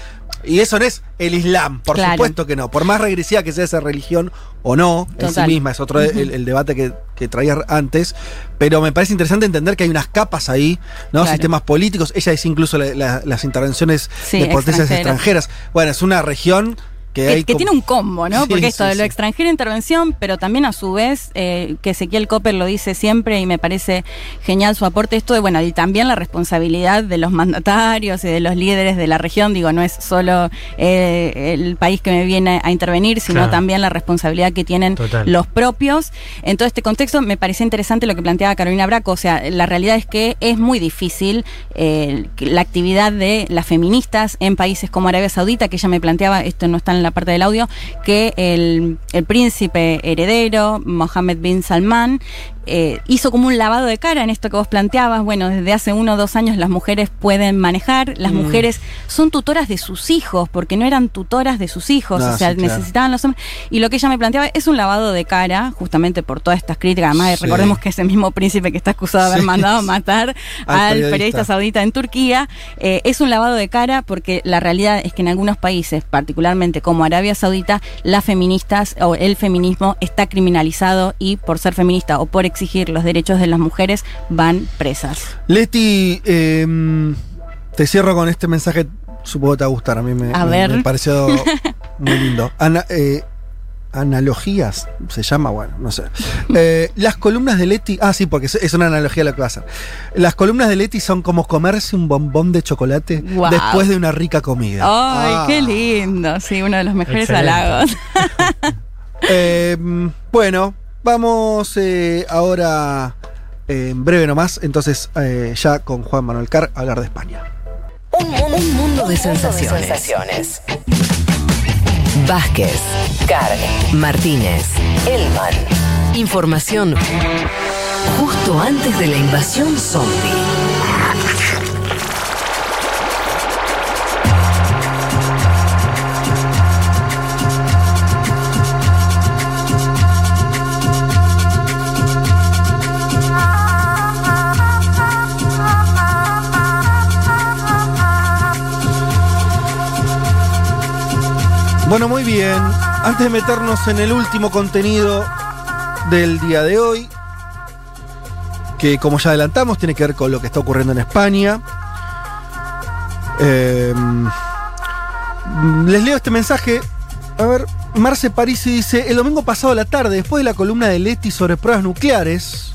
y eso no es el Islam, por Claro. supuesto que no, por más regresiva que sea esa religión o no, en sí Total. misma, es otro el, el debate que, que traía antes, pero me parece interesante entender que hay unas capas ahí, ¿no? Claro. Sistemas políticos, ella dice incluso la- la- las intervenciones Sí, de potencias extranjeras. Bueno, es una región que, tiene un combo, ¿no? [LAUGHS] Sí, Porque esto sí, de lo sí. extranjero intervención, pero también a su vez, eh, que Ezequiel Copper lo dice siempre y me parece genial su aporte, esto de, bueno, y también la responsabilidad de los mandatarios y de los líderes de la región, digo, no es solo eh, el país que me viene a intervenir, sino Claro. también la responsabilidad que tienen Total. los propios. En todo este contexto me parecía interesante lo que planteaba Carolina Braco, o sea, la realidad es que es muy difícil eh, la actividad de las feministas en países como Arabia Saudita, que ella me planteaba, esto no está en la parte del audio, que el, el príncipe heredero, Mohammed bin Salman, eh, hizo como un lavado de cara en esto que vos planteabas. Bueno, desde hace uno o dos años las mujeres pueden manejar, las Mm. mujeres son tutoras de sus hijos, porque no eran tutoras de sus hijos, No, o sea, sí, claro. necesitaban los hombres. Y lo que ella me planteaba es un lavado de cara, justamente por todas estas críticas. Además, Sí. recordemos que ese mismo príncipe que está acusado de haber Sí. mandado a matar [LAUGHS] Al al, periodista. periodista. saudita en Turquía, eh, es un lavado de cara porque la realidad es que en algunos países, particularmente como Arabia Saudita, las feministas o el feminismo está criminalizado y por ser feminista o por exigir los derechos de las mujeres van presas. Leti, eh, te cierro con este mensaje supongo que te va a gustar. A mí me, A me- ver. me pareció [LAUGHS] muy lindo. Ana- eh, analogías, se llama, bueno, no sé. Eh, las columnas de Leti. Ah, sí, porque es, una analogía lo que va a hacer. Las columnas de Leti son como comerse un bombón de chocolate después de una rica comida. Ay, Ah. qué lindo. Sí, uno de los mejores Excelente. halagos. [LAUGHS] Eh, mm, bueno, vamos eh, ahora eh, en breve nomás, entonces eh, ya con Juan Manuel Carr hablar de España. Un mundo, un mundo de sensaciones. Vázquez, Carg, Martínez, Elman. Información justo antes de la invasión zombie. Bueno, muy bien. Antes de meternos en el último contenido del día de hoy, que como ya adelantamos, tiene que ver con lo que está ocurriendo en España. Eh, les leo este mensaje. A ver, Marce Parisi dice: El domingo pasado a la tarde, después de la columna de Leti sobre pruebas nucleares.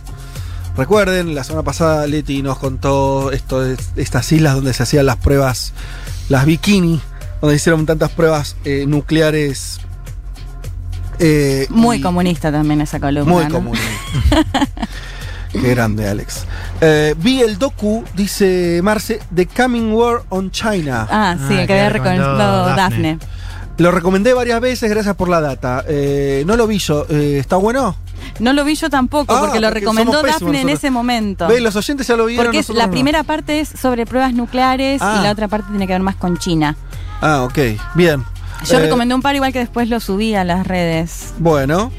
Recuerden, la semana pasada Leti nos contó esto estas islas donde se hacían las pruebas, las bikini, donde hicieron tantas pruebas eh, nucleares. eh, Muy y- comunista también esa columna. Muy ¿no? comunista. [LAUGHS] Qué grande, Alex. Eh, vi el docu, dice Marce, The Coming War on China. Ah, sí, el que había recomendado Dafne. Lo recomendé varias veces, gracias por la data. Eh, no lo vi yo. Eh, ¿Está bueno? No lo vi yo tampoco, Ah, porque lo porque recomendó Dafne en ese momento. Ve, los oyentes ya lo vieron. Porque la no. primera parte es sobre pruebas nucleares Ah. y la otra parte tiene que ver más con China. Ah, ok. Bien. Yo Eh, recomendé un par igual que después lo subí a las redes. Bueno,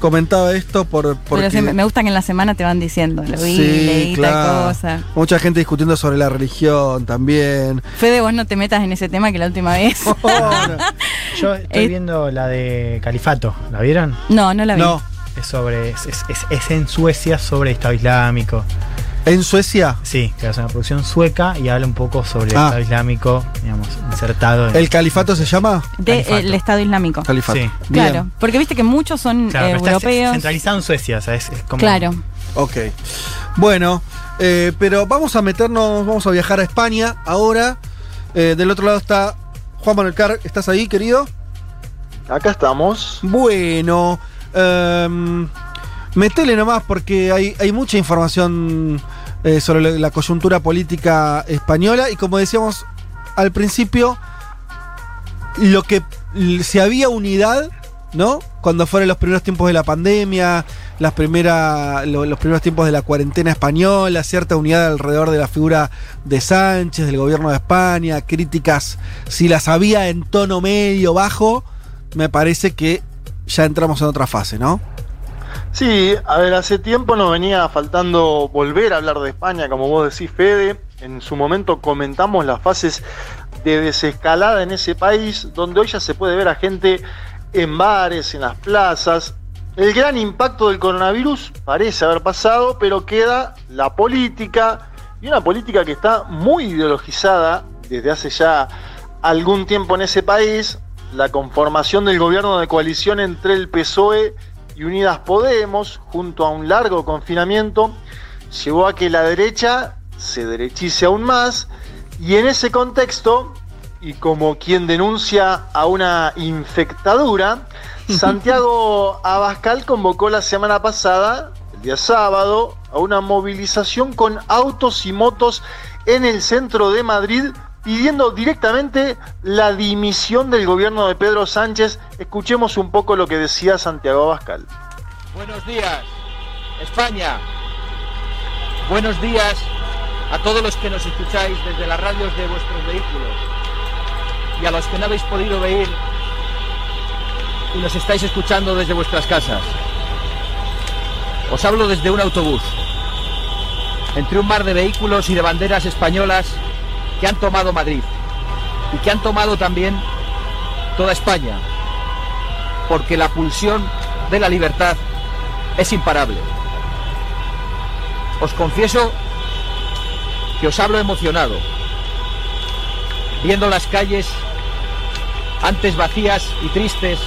comentaba esto por, porque... Pero me gusta que en la semana te van diciendo, lo vi, Sí, leí claro. tal cosa. Mucha gente discutiendo sobre la religión también. Fede, vos no te metas en ese tema que la última vez. [LAUGHS] Yo estoy Eh, viendo la de Califato. ¿La vieron? No, no la vi. No. Es sobre. Es, es- es- es en Suecia sobre Estado Islámico. ¿En Suecia? Sí, que es una producción sueca y habla un poco sobre el Ah. Estado Islámico, digamos, insertado en. ¿El califato se llama? De, Califato. el Estado Islámico. Califato. Sí. Claro, porque viste que muchos son Claro, eh, europeos. centralizado en Suecia, o sea, es, es como. Claro. Ok. Bueno, eh, pero vamos a meternos, vamos a viajar a España ahora. Eh, del otro lado está Juan Manuel Carr. ¿Estás ahí, querido? Acá estamos. Bueno, em, metele nomás porque hay, hay mucha información eh, sobre la, coyuntura política española y como decíamos al principio, lo que si había unidad, ¿no? Cuando fueron los primeros tiempos de la pandemia, las los primeros tiempos de la cuarentena española, cierta unidad alrededor de la figura de Sánchez, del gobierno de España, críticas, si las había en tono medio, bajo, me parece que ya entramos en otra fase, ¿no? Sí, a ver, hace tiempo nos venía faltando volver a hablar de España, como vos decís, Fede. En su momento comentamos las fases de desescalada en ese país, donde hoy ya se puede ver a gente en bares, en las plazas. El gran impacto del coronavirus parece haber pasado, pero queda la política, y una política que está muy ideologizada desde hace ya algún tiempo en ese país. La conformación del gobierno de coalición entre el PSOE y Unidas Podemos, junto a un largo confinamiento, llevó a que la derecha se derechice aún más y en ese contexto, y como quien denuncia a una infectadura, [LAUGHS] Santiago Abascal convocó la semana pasada, el día sábado, a una movilización con autos y motos en el centro de Madrid pidiendo directamente la dimisión del gobierno de Pedro Sánchez. Escuchemos un poco lo que decía Santiago Abascal. Buenos días, España. Buenos días a todos los que nos escucháis desde las radios de vuestros vehículos y a los que no habéis podido venir y nos estáis escuchando desde vuestras casas. Os hablo desde un autobús, entre un mar de vehículos y de banderas españolas que han tomado Madrid y que han tomado también toda España, porque la pulsión de la libertad es imparable. Os confieso que os hablo emocionado, viendo las calles antes vacías y tristes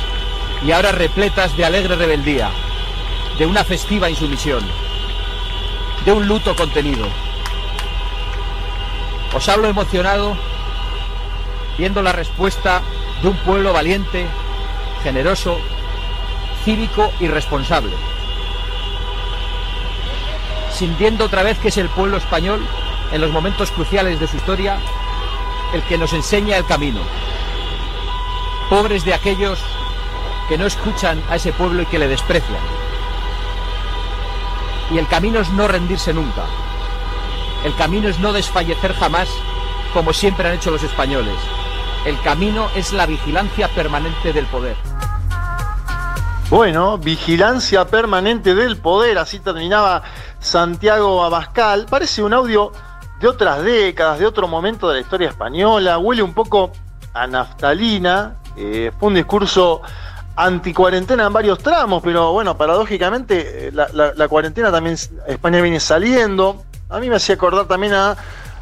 y ahora repletas de alegre rebeldía, de una festiva insumisión, de un luto contenido. Os hablo emocionado viendo la respuesta de un pueblo valiente, generoso, cívico y responsable. Sintiendo otra vez que es el pueblo español, en los momentos cruciales de su historia, el que nos enseña el camino. Pobres de aquellos que no escuchan a ese pueblo y que le desprecian. Y el camino es no rendirse nunca. El camino es no desfallecer jamás, como siempre han hecho los españoles. El camino es la vigilancia permanente del poder. Bueno, vigilancia permanente del poder, así terminaba Santiago Abascal. Parece un audio de otras décadas, de otro momento de la historia española, huele un poco a naftalina, eh, fue un discurso anticuarentena en varios tramos, pero bueno, paradójicamente eh, la, cuarentena también, España viene saliendo. A mí me hacía acordar también a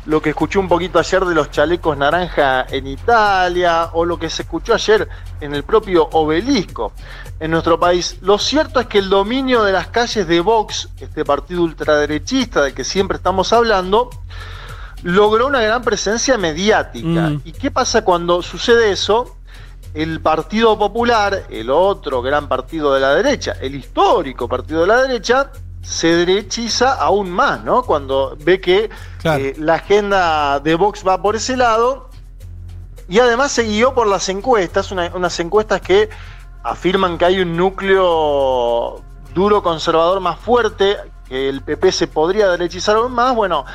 lo que escuché un poquito ayer de los chalecos naranja en Italia, o lo que se escuchó ayer en el propio obelisco en nuestro país. Lo cierto es que el dominio de las calles de Vox, este partido ultraderechista del que siempre estamos hablando, logró una gran presencia mediática. ¿Y qué pasa cuando sucede eso? El Partido Popular, el otro gran partido de la derecha, el histórico partido de la derecha, se derechiza aún más, ¿no? Cuando ve que eh, la agenda de Vox va por ese lado y además se guió por las encuestas, una- unas encuestas que afirman que hay un núcleo duro conservador más fuerte, que el PP se podría derechizar aún más. Bueno,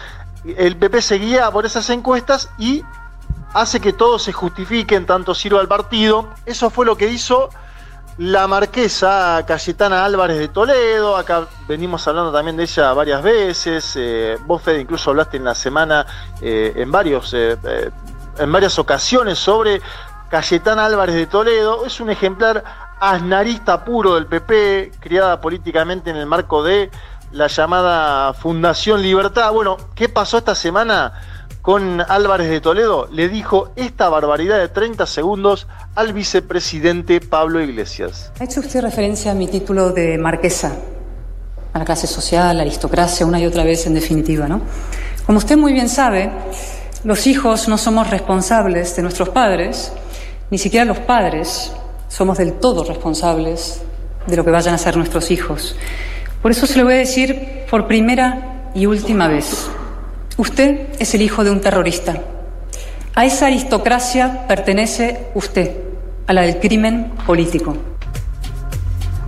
el PP se guía por esas encuestas y hace que todo se justifique, en tanto sirva al partido. Eso fue lo que hizo la marquesa Cayetana Álvarez de Toledo. Acá venimos hablando también de ella varias veces. Eh, vos, Fede, incluso hablaste en la semana eh, en varios. eh, en varias ocasiones sobre Cayetana Álvarez de Toledo. Es un ejemplar asnarista puro del PP, criada políticamente en el marco de la llamada Fundación Libertad. Bueno, ¿qué pasó esta semana con Álvarez de Toledo? Le dijo esta barbaridad de 30 segundos al vicepresidente Pablo Iglesias. Ha hecho usted referencia a mi título de marquesa, a la clase social, la aristocracia, una y otra vez en definitiva, ¿no? Como usted muy bien sabe, los hijos no somos responsables de nuestros padres, ni siquiera los padres somos del todo responsables de lo que vayan a ser nuestros hijos. Por eso se lo voy a decir por primera y última vez. Usted es el hijo de un terrorista. A esa aristocracia pertenece usted, a la del crimen político.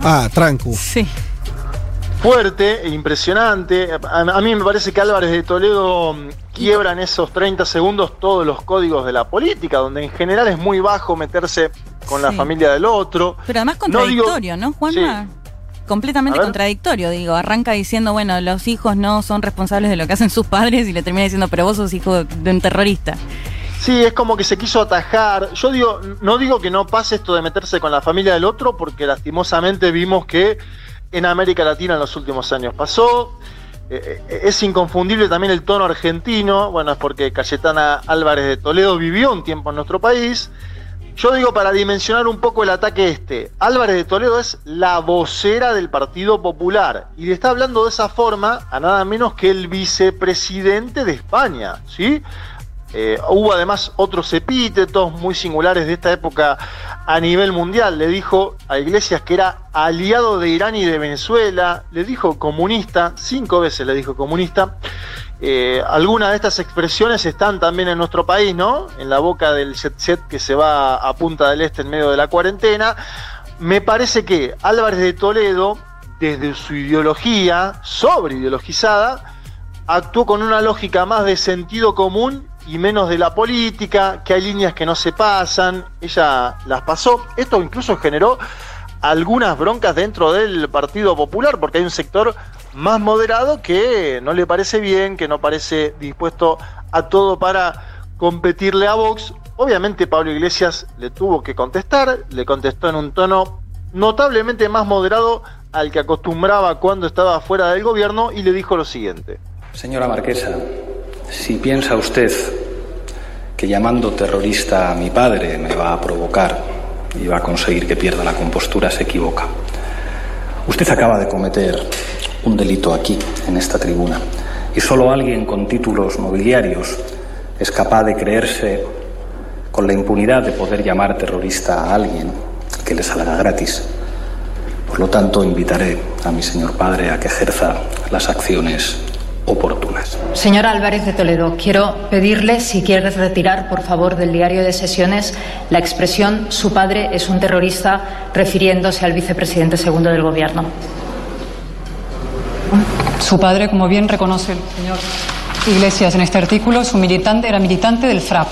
Ah, tranco. Sí. Fuerte e impresionante. A, a mí me parece que Álvarez de Toledo quiebra en esos 30 segundos todos los códigos de la política, donde en general es muy bajo meterse con la Sí. familia del otro. Pero además No digo- contradictorio, ¿no, Juanma? Completamente contradictorio, digo. Arranca diciendo, bueno, los hijos no son responsables de lo que hacen sus padres y le termina diciendo, pero vos sos hijo de un terrorista. Sí, es como que se quiso atajar. Yo digo, no digo que no pase esto de meterse con la familia del otro, porque lastimosamente vimos que en América Latina en los últimos años pasó. Eh, eh, es inconfundible también el tono argentino. Bueno, es porque Cayetana Álvarez de Toledo vivió un tiempo en nuestro país. Yo digo para dimensionar un poco el ataque este. Álvarez de Toledo es la vocera del Partido Popular y le está hablando de esa forma a nada menos que el vicepresidente de España, ¿sí? Eh, hubo además otros epítetos muy singulares de esta época a nivel mundial. Le dijo a Iglesias que era aliado de Irán y de Venezuela. Le dijo comunista, cinco veces le dijo comunista. Eh, algunas de estas expresiones están también en nuestro país, ¿no? En la boca del jet set que se va a Punta del Este en medio de la cuarentena. Me parece que Álvarez de Toledo, desde su ideología, sobre ideologizada, actuó con una lógica más de sentido común y menos de la política, que hay líneas que no se pasan, ella las pasó. Esto incluso generó algunas broncas dentro del Partido Popular, porque hay un sector más moderado que no le parece bien, que no parece dispuesto a todo para competirle a Vox. Obviamente Pablo Iglesias le tuvo que contestar, le contestó en un tono notablemente más moderado al que acostumbraba cuando estaba fuera del gobierno y le dijo lo siguiente. Señora Marquesa, si piensa usted que llamando terrorista a mi padre me va a provocar y va a conseguir que pierda la compostura se equivoca. Usted acaba de cometer un delito aquí, en esta tribuna, y solo alguien con títulos nobiliarios es capaz de creerse con la impunidad de poder llamar terrorista a alguien que le salga gratis. Por lo tanto, invitaré a mi señor padre a que ejerza las acciones oportunas. Señor Álvarez de Toledo, quiero pedirle si quiere retirar, por favor, del diario de sesiones la expresión su padre es un terrorista refiriéndose al vicepresidente segundo del Gobierno. Su padre, como bien reconoce el señor Iglesias en este artículo, su militante era militante del FRAP.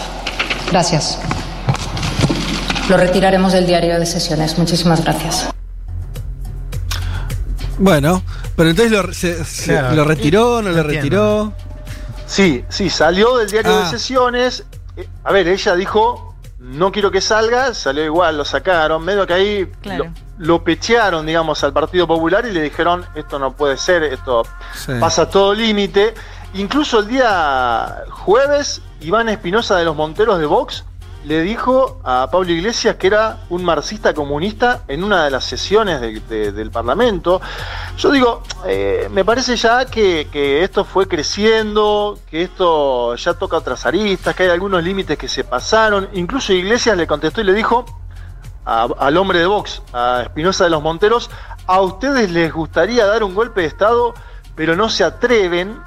Gracias. Lo retiraremos del diario de sesiones. Muchísimas gracias. Bueno, pero entonces lo, se- se- Claro. ¿lo retiró, no lo entiendo. retiró. Sí, sí, salió del diario Ah. de sesiones. Eh, A ver, ella dijo, no quiero que salga, salió igual, lo sacaron, medio que ahí Claro. lo, lo pechearon, digamos, al Partido Popular y le dijeron, esto no puede ser, esto Sí. pasa todo límite. Incluso el día jueves, Iván Espinosa de los Monteros de Vox le dijo a Pablo Iglesias que era un marxista comunista en una de las sesiones de- de- del Parlamento. Yo digo, eh, me parece ya que, que esto fue creciendo, que esto ya toca otras aristas, que hay algunos límites que se pasaron. Incluso Iglesias le contestó y le dijo al hombre de Vox, a Espinosa de los Monteros, a ustedes les gustaría dar un golpe de Estado, pero no se atreven.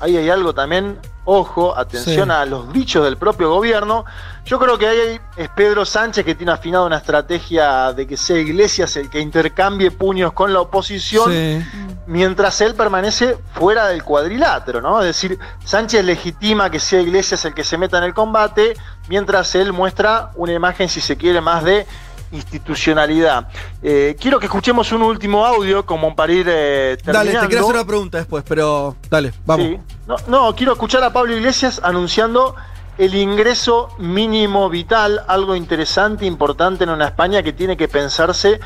Ahí hay algo también, ojo, atención Sí. a los dichos del propio gobierno. Yo creo que ahí es Pedro Sánchez que tiene afinado una estrategia de que sea Iglesias el que intercambie puños con la oposición, Sí. mientras él permanece fuera del cuadrilátero, ¿no? Es decir, Sánchez legitima que sea Iglesias el que se meta en el combate, mientras él muestra una imagen, si se quiere, más de institucionalidad. Eh, quiero que escuchemos un último audio como para ir eh, terminando. Dale, te quiero hacer una pregunta después, pero dale, vamos. Sí. No, no, quiero escuchar a Pablo Iglesias anunciando el ingreso mínimo vital, algo interesante, importante en una España que tiene que pensarse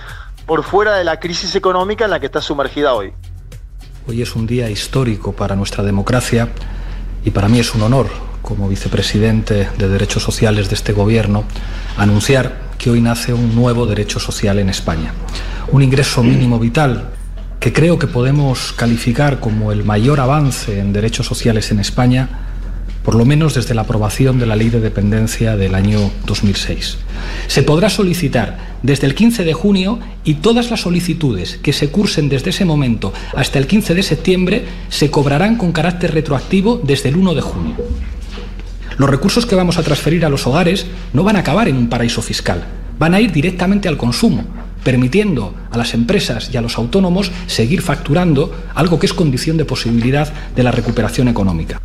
por fuera de la crisis económica en la que está sumergida hoy. Hoy es un día histórico para nuestra democracia y para mí es un honor, como vicepresidente de Derechos Sociales de este gobierno, anunciar que hoy nace un nuevo derecho social en España. Un ingreso mínimo vital que creo que podemos calificar como el mayor avance en derechos sociales en España, por lo menos desde la aprobación de la Ley de Dependencia del año 2006. Se podrá solicitar desde el 15 de junio y todas las solicitudes que se cursen desde ese momento hasta el 15 de septiembre se cobrarán con carácter retroactivo desde el 1 de junio. Los recursos que vamos a transferir a los hogares no van a acabar en un paraíso fiscal, van a ir directamente al consumo, permitiendo a las empresas y a los autónomos seguir facturando algo que es condición de posibilidad de la recuperación económica.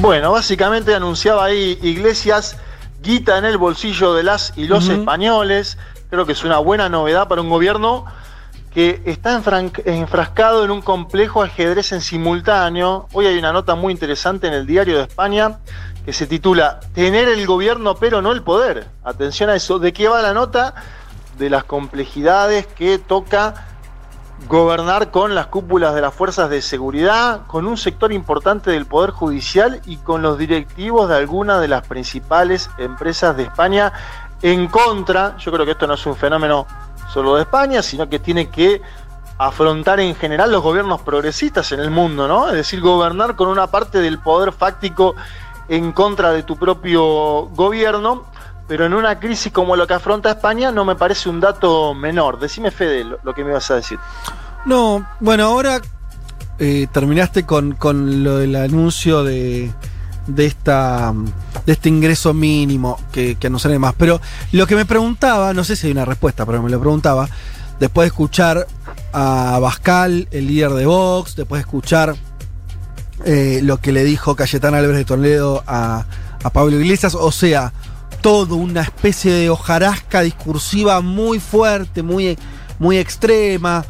Bueno, básicamente anunciaba ahí Iglesias guita en el bolsillo de las y los españoles. Creo que es una buena novedad para un gobierno que está enfrascado en un complejo ajedrez en simultáneo. Hoy hay una nota muy interesante en el Diario de España que se titula Tener el gobierno pero no el poder. Atención a eso. ¿De qué va la nota? De las complejidades que toca gobernar con las cúpulas de las fuerzas de seguridad, con un sector importante del Poder Judicial y con los directivos de algunas de las principales empresas de España en contra, yo creo que esto no es un fenómeno solo de España, sino que tiene que afrontar en general los gobiernos progresistas en el mundo, ¿no? Es decir, gobernar con una parte del poder fáctico en contra de tu propio gobierno, pero en una crisis como lo que afronta España no me parece un dato menor. Decime, Fede, lo, que me ibas a decir. No, bueno, ahora eh, terminaste con, con lo del anuncio de, de esta de este ingreso mínimo que, que anunciaré más. Pero lo que me preguntaba, no sé si hay una respuesta, pero me lo preguntaba, después de escuchar a Bascal, el líder de Vox, después de escuchar eh, lo que le dijo Cayetana Álvarez de Toledo a, a Pablo Iglesias, o sea, todo una especie de hojarasca discursiva muy fuerte, muy, muy extrema.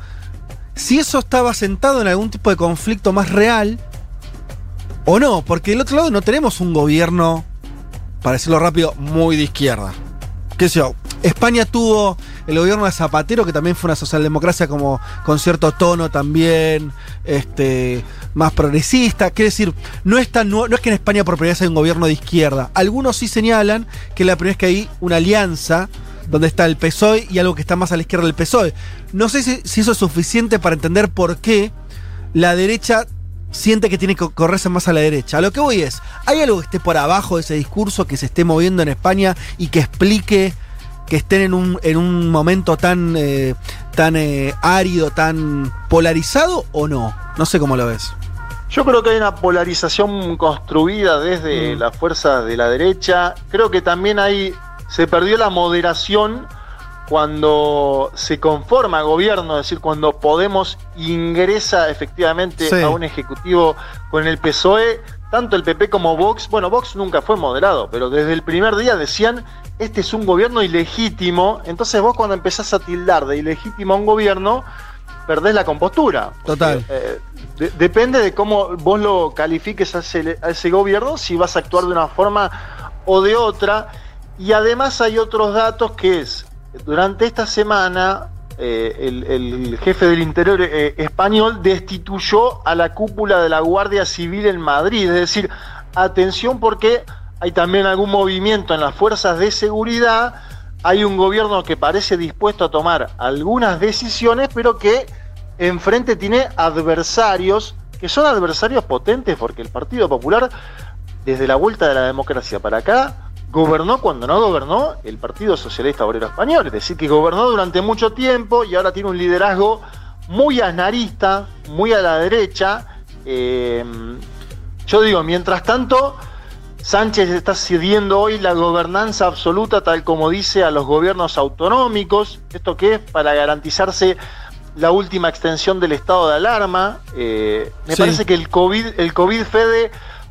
Si eso estaba sentado en algún tipo de conflicto más real, o no, porque del otro lado no tenemos un gobierno, para decirlo rápido, muy de izquierda. ¿Qué sé yo? España tuvo el gobierno de Zapatero, que también fue una socialdemocracia como con cierto tono también, este, más progresista. Quiere decir, no es, tan, no es que en España por primera vez hay un gobierno de izquierda. Algunos sí señalan que la primera vez que hay una alianza donde está el PSOE y algo que está más a la izquierda del PSOE. No sé si eso es suficiente para entender por qué la derecha siente que tiene que correrse más a la derecha. A lo que voy es, ¿hay algo que esté por abajo de ese discurso que se esté moviendo en España y que explique que estén en un, en un momento tan, eh, tan eh, árido, tan polarizado o no? No sé cómo lo ves. Yo creo que hay una polarización construida desde las fuerzas de la derecha. Creo que también hay, se perdió la moderación cuando se conforma gobierno, es decir, cuando Podemos ingresa efectivamente Sí. a un ejecutivo con el PSOE, tanto el PP como Vox, bueno, Vox nunca fue moderado, pero desde el primer día decían, este es un gobierno ilegítimo, entonces vos cuando empezás a tildar de ilegítimo a un gobierno, perdés la compostura. Total. Eh, de- depende de cómo vos lo califiques a ese, a ese gobierno, si vas a actuar de una forma o de otra. Y además hay otros datos que es, durante esta semana, eh, el, jefe del Interior eh, español destituyó a la cúpula de la Guardia Civil en Madrid. Es decir, atención porque hay también algún movimiento en las fuerzas de seguridad, hay un gobierno que parece dispuesto a tomar algunas decisiones, pero que enfrente tiene adversarios, que son adversarios potentes, porque el Partido Popular, desde la vuelta de la democracia para acá, gobernó cuando no gobernó el Partido Socialista Obrero Español, es decir, que gobernó durante mucho tiempo y ahora tiene un liderazgo muy asnarista, muy a la derecha. Eh, yo digo, mientras tanto, Sánchez está cediendo hoy la gobernanza absoluta, tal como dice, a los gobiernos autonómicos. ¿Esto qué es? Para garantizarse la última extensión del estado de alarma. Eh, me Sí. parece que el COVID, el COVID Fede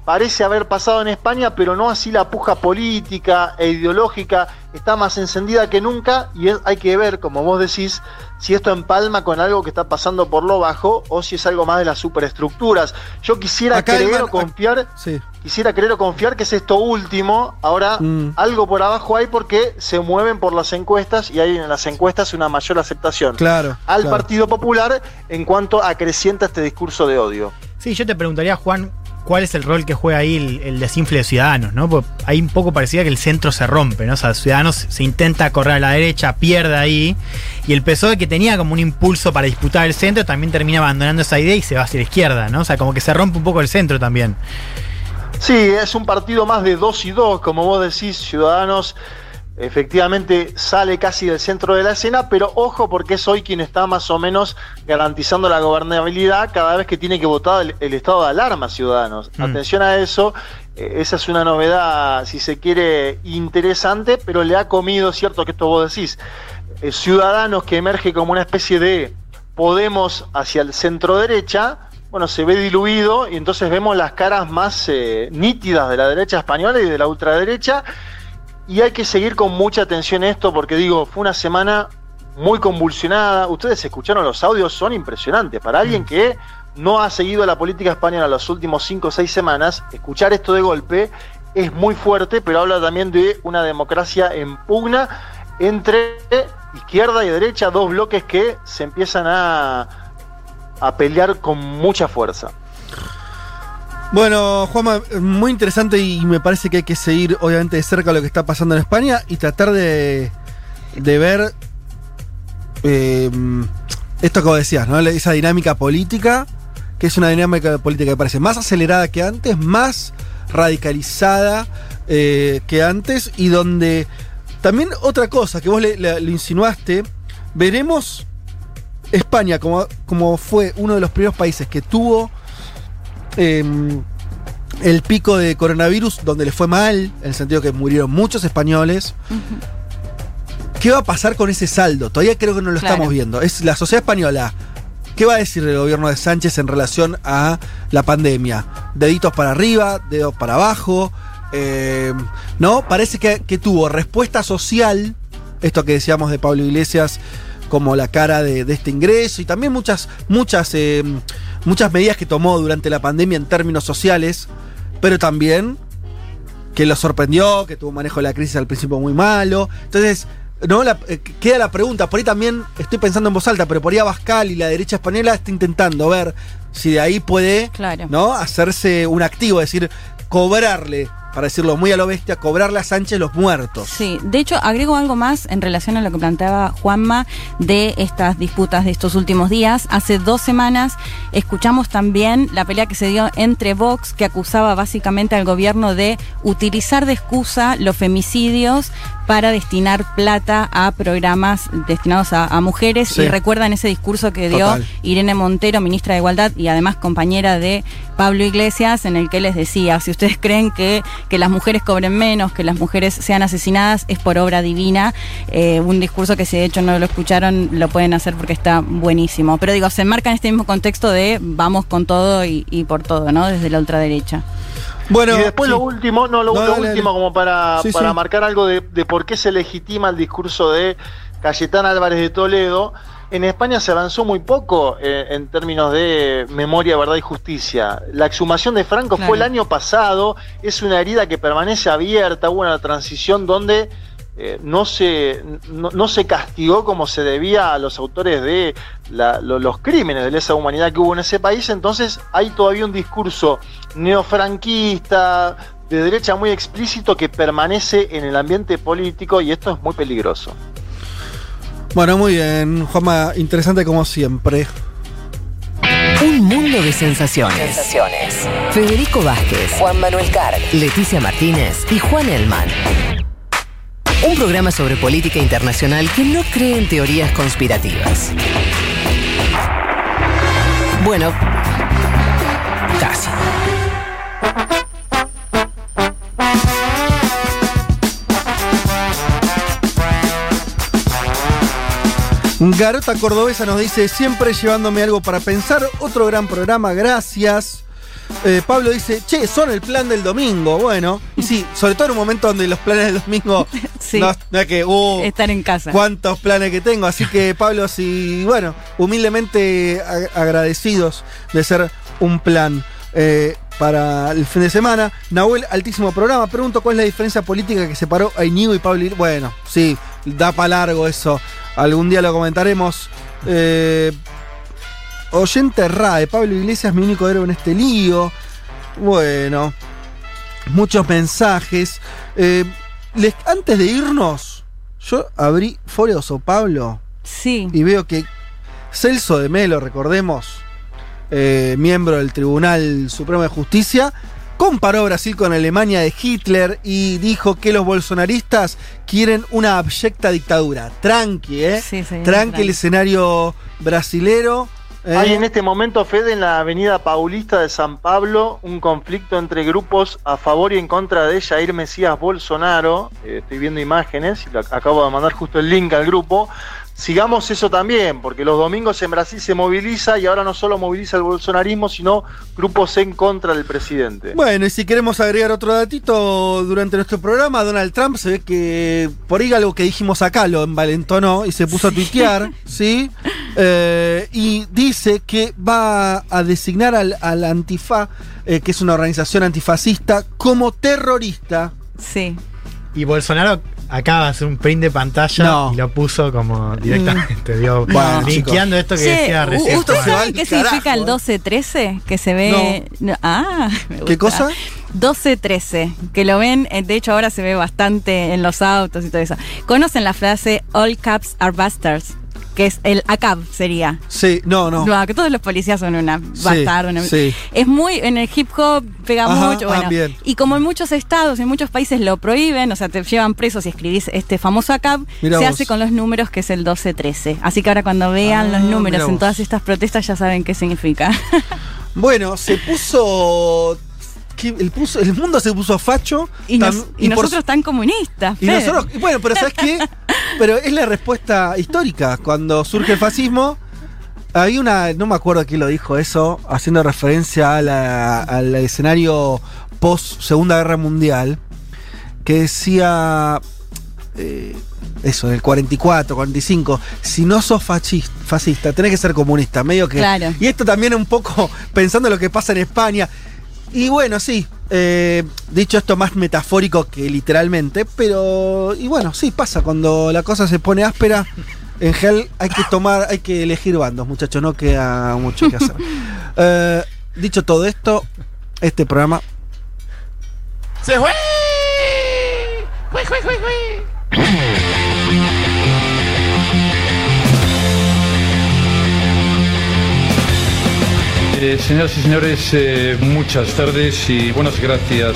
parece haber pasado en España, pero no así la puja política e ideológica. Está más encendida que nunca y es- hay que ver, como vos decís, si esto empalma con algo que está pasando por lo bajo o si es algo más de las superestructuras. Yo quisiera Acá, creer o confiar Sí. quisiera creer o confiar que es esto último. Ahora, Mm. algo por abajo hay porque se mueven por las encuestas y hay en las encuestas una mayor aceptación Claro. al claro. Partido Popular en cuanto acrecienta este discurso de odio. Sí, yo te preguntaría, Juan, ¿cuál es el rol que juega ahí el, el desinfle de Ciudadanos? ¿no? Porque ahí un poco parecía que el centro se rompe, ¿no? O sea, Ciudadanos se intenta correr a la derecha, pierde ahí, y el PSOE que tenía como un impulso para disputar el centro también termina abandonando esa idea y se va hacia la izquierda, ¿no? O sea, como que se rompe un poco el centro también. Sí, es un partido más de dos y dos, como vos decís, Ciudadanos efectivamente sale casi del centro de la escena, pero ojo porque es hoy quien está más o menos garantizando la gobernabilidad cada vez que tiene que votar el, el estado de alarma Ciudadanos. Mm. Atención a eso, eh, esa es una novedad, si se quiere, interesante, pero le ha comido, cierto que esto vos decís, eh, Ciudadanos que emerge como una especie de Podemos hacia el centro derecha, bueno, se ve diluido y entonces vemos las caras más eh, nítidas de la derecha española y de la ultraderecha. Y hay que seguir con mucha atención esto porque digo, fue una semana muy convulsionada. Ustedes escucharon los audios, son impresionantes. Para alguien que no ha seguido la política española las últimos 5 o 6 semanas, escuchar esto de golpe es muy fuerte, pero habla también de una democracia en pugna entre izquierda y derecha, dos bloques que se empiezan a, a pelear con mucha fuerza. Bueno, Juanma, muy interesante y me parece que hay que seguir obviamente de cerca lo que está pasando en España y tratar de, de ver eh, esto que decías, ¿no? Esa dinámica política, que es una dinámica política que parece más acelerada que antes, más radicalizada eh, que antes y donde también otra cosa que vos le, le- le insinuaste, veremos España como, como fue uno de los primeros países que tuvo eh, el pico de coronavirus donde le fue mal, en el sentido que murieron muchos españoles. ¿Qué va a pasar con ese saldo? Todavía creo que no lo Claro. estamos viendo. Es la sociedad española. ¿Qué va a decir el gobierno de Sánchez en relación a la pandemia? Deditos para arriba, dedos para abajo. eh, ¿No? Parece que, que tuvo respuesta social, esto que decíamos de Pablo Iglesias, como la cara de, de este ingreso y también muchas, muchas, eh, muchas medidas que tomó durante la pandemia en términos sociales, pero también que lo sorprendió, que tuvo un manejo de la crisis al principio muy malo. Entonces, no, la- eh, queda la pregunta. Por ahí también estoy pensando en voz alta, pero por ahí Abascal y la derecha española está intentando ver si de ahí puede Claro. ¿no? hacerse un activo, es decir, cobrarle, para decirlo muy a lo bestia, cobrarle a Sánchez los muertos. Sí, de hecho agrego algo más en relación a lo que planteaba Juanma de estas disputas de estos últimos días. Hace dos semanas escuchamos también la pelea que se dio entre Vox, que acusaba básicamente al gobierno de utilizar de excusa los femicidios para destinar plata a programas destinados a, a mujeres. Sí. Y recuerdan ese discurso que dio Total. Irene Montero, ministra de Igualdad y además compañera de Pablo Iglesias, en el que les decía, si ustedes creen que, que las mujeres cobren menos, que las mujeres sean asesinadas, es por obra divina. Eh, un discurso que si de hecho no lo escucharon, lo pueden hacer porque está buenísimo. Pero digo, se enmarca en este mismo contexto de vamos con todo y, y por todo, ¿no? Desde la ultraderecha. Bueno, y después lo último, no, lo, No, lo dale, último dale. como para, Sí, para sí. marcar algo de, de por qué se legitima el discurso de Cayetán Álvarez de Toledo. En España se avanzó muy poco eh, en términos de memoria, verdad y justicia. La exhumación de Franco Claro. fue el año pasado, es una herida que permanece abierta, hubo una transición donde eh, no, se, no, no se castigó como se debía a los autores de la- lo- los crímenes de lesa humanidad que hubo en ese país, entonces hay todavía un discurso neofranquista, de derecha muy explícito que permanece en el ambiente político y esto es muy peligroso. Bueno, muy bien, Juanma, interesante como siempre. Un mundo de sensaciones. Federico Vázquez, Juan Manuel Carg, Leticia Martínez y Juan Elman. Un programa sobre política internacional que no cree en teorías conspirativas. Bueno, casi. Garota Cordobesa nos dice, siempre llevándome algo para pensar. Otro gran programa, gracias. Eh, Pablo dice, che, son el plan del domingo. Bueno, y sí, sobre todo en un momento donde los planes del domingo [LAUGHS] Sí. no, no es que, uh, Estar en casa. cuántos planes que tengo. Así que, Pablo, sí, bueno, humildemente ag- agradecidos de ser un plan eh, para el fin de semana. Nahuel, altísimo programa. Pregunto cuál es la diferencia política que separó a Iñigo y Pablo. Bueno, sí, da para largo eso. Algún día lo comentaremos. Eh, oyente RAE, Pablo Iglesias, mi único héroe en este lío. Bueno, muchos mensajes. Eh, les- antes de irnos, yo abrí Foreos o Pablo. Sí. Y veo que Celso de Melo, recordemos, eh, miembro del Tribunal Supremo de Justicia, comparó Brasil con Alemania de Hitler y dijo que los bolsonaristas quieren una abyecta dictadura. Tranqui, ¿eh? Sí, sí, tranqui, tranqui. el escenario brasilero. eh. Hay en este momento, Fede, en la avenida Paulista de San Pablo, un conflicto entre grupos a favor y en contra de Jair Mesías Bolsonaro. Eh, estoy viendo imágenes y acabo de mandar justo el link al grupo. Sigamos eso también, porque los domingos en Brasil se moviliza y ahora no solo moviliza el bolsonarismo, sino grupos en contra del presidente. Bueno, y si queremos agregar otro datito durante nuestro programa, Donald Trump se ve que por ahí algo que dijimos acá lo envalentonó y se puso a tuitear, [LAUGHS] ¿sí? Eh, y dice que va a designar al, al Antifa, eh, que es una organización antifascista, como terrorista. Sí. Y Bolsonaro acaba de hacer un print de pantalla No. y lo puso como directamente, dio, [LAUGHS] Bueno, [LAUGHS] linkeando esto que decía ¿u- recién. ¿Ustedes Juan. saben qué significa el 12-13? Que se ve. No, Ah, me ¿Qué gusta. cosa? 12-13, que lo ven, eh, de hecho ahora se ve bastante en los autos y todo eso. ¿Conocen la frase All caps are bastards? Que es el ACAB sería. Sí, no, no. No, que todos los policías son una Sí, una- sí. Es muy, en el hip hop pega Ajá, mucho. Bueno, y como en muchos estados, en muchos países lo prohíben, o sea, te llevan presos si escribís este famoso ACAB, Mirá se vos. hace con los números que es el 12-13. Así que ahora cuando vean Ah, los números en todas estas protestas ya saben qué significa. [LAUGHS] Bueno, se puso. Que El, puso, el mundo se puso facho. y, nos- tam- y por- nosotros tan comunistas. Y nosotros, bueno, pero ¿sabes qué? [LAUGHS] Pero es la respuesta histórica. Cuando surge el fascismo, hay una, no me acuerdo quién lo dijo eso, haciendo referencia a la- al escenario post Segunda Guerra Mundial, que decía eh, eso, del 44, 45, si no sos fachis- fascista, tenés que ser comunista, medio que... Claro. Y esto también un poco pensando en lo que pasa en España. Y bueno, sí. eh, dicho esto más metafórico que literalmente, pero. Y bueno, sí, pasa. Cuando la cosa se pone áspera, en Hell hay que tomar, hay que elegir bandos, muchachos, no queda mucho que hacer. [LAUGHS] Eh, dicho todo esto, este programa. ¡Se fue! ¡Fue, fue, fue, fue! Eh, señoras y señores, eh, muchas tardes y buenas gracias.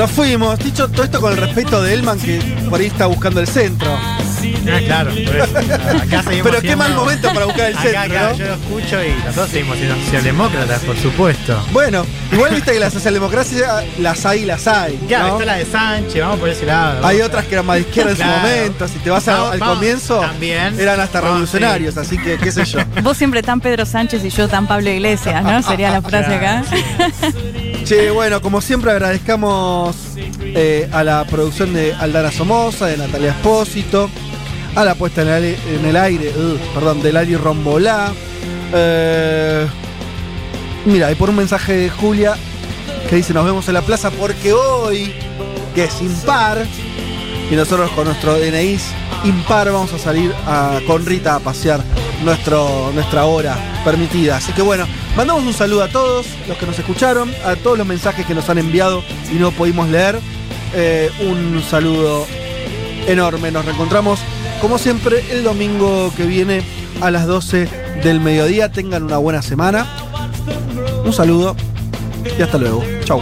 Nos fuimos, dicho todo esto con el respeto de Elman, que por ahí está buscando el centro. Ah, claro. [LAUGHS] Acá Pero qué mal momento para buscar el Acá, centro. Yo lo escucho y nosotros seguimos siendo socialdemócratas, por supuesto. Bueno, igual viste que la socialdemocracia las hay, las hay. Claro, ¿no? está la de Sánchez, vamos por ese lado. Hay otras que eran más de izquierda en su momento. Si te vas a- Vamos, al vamos, comienzo, también. eran hasta Vamos, revolucionarios, así que qué sé yo. Vos siempre tan Pedro Sánchez y yo tan Pablo Iglesias, ¿no? Sería la frase acá. Che, bueno, como siempre agradezcamos eh, a la producción de Aldana Somoza, de Natalia Espósito, a la puesta en el, aire- en el uh, perdón, de Lari Rombolá. Eh, mira, y por un mensaje de Julia que dice nos vemos en la plaza porque hoy, que es impar, y nosotros con nuestro DNI impar vamos a salir con Rita a pasear nuestro, nuestra hora permitida. Así que bueno, mandamos un saludo a todos los que nos escucharon, a todos los mensajes que nos han enviado y no pudimos leer. Eh, un saludo enorme. Nos reencontramos como siempre el domingo que viene a las 12 del mediodía. Tengan una buena semana. Un saludo y hasta luego. Chau.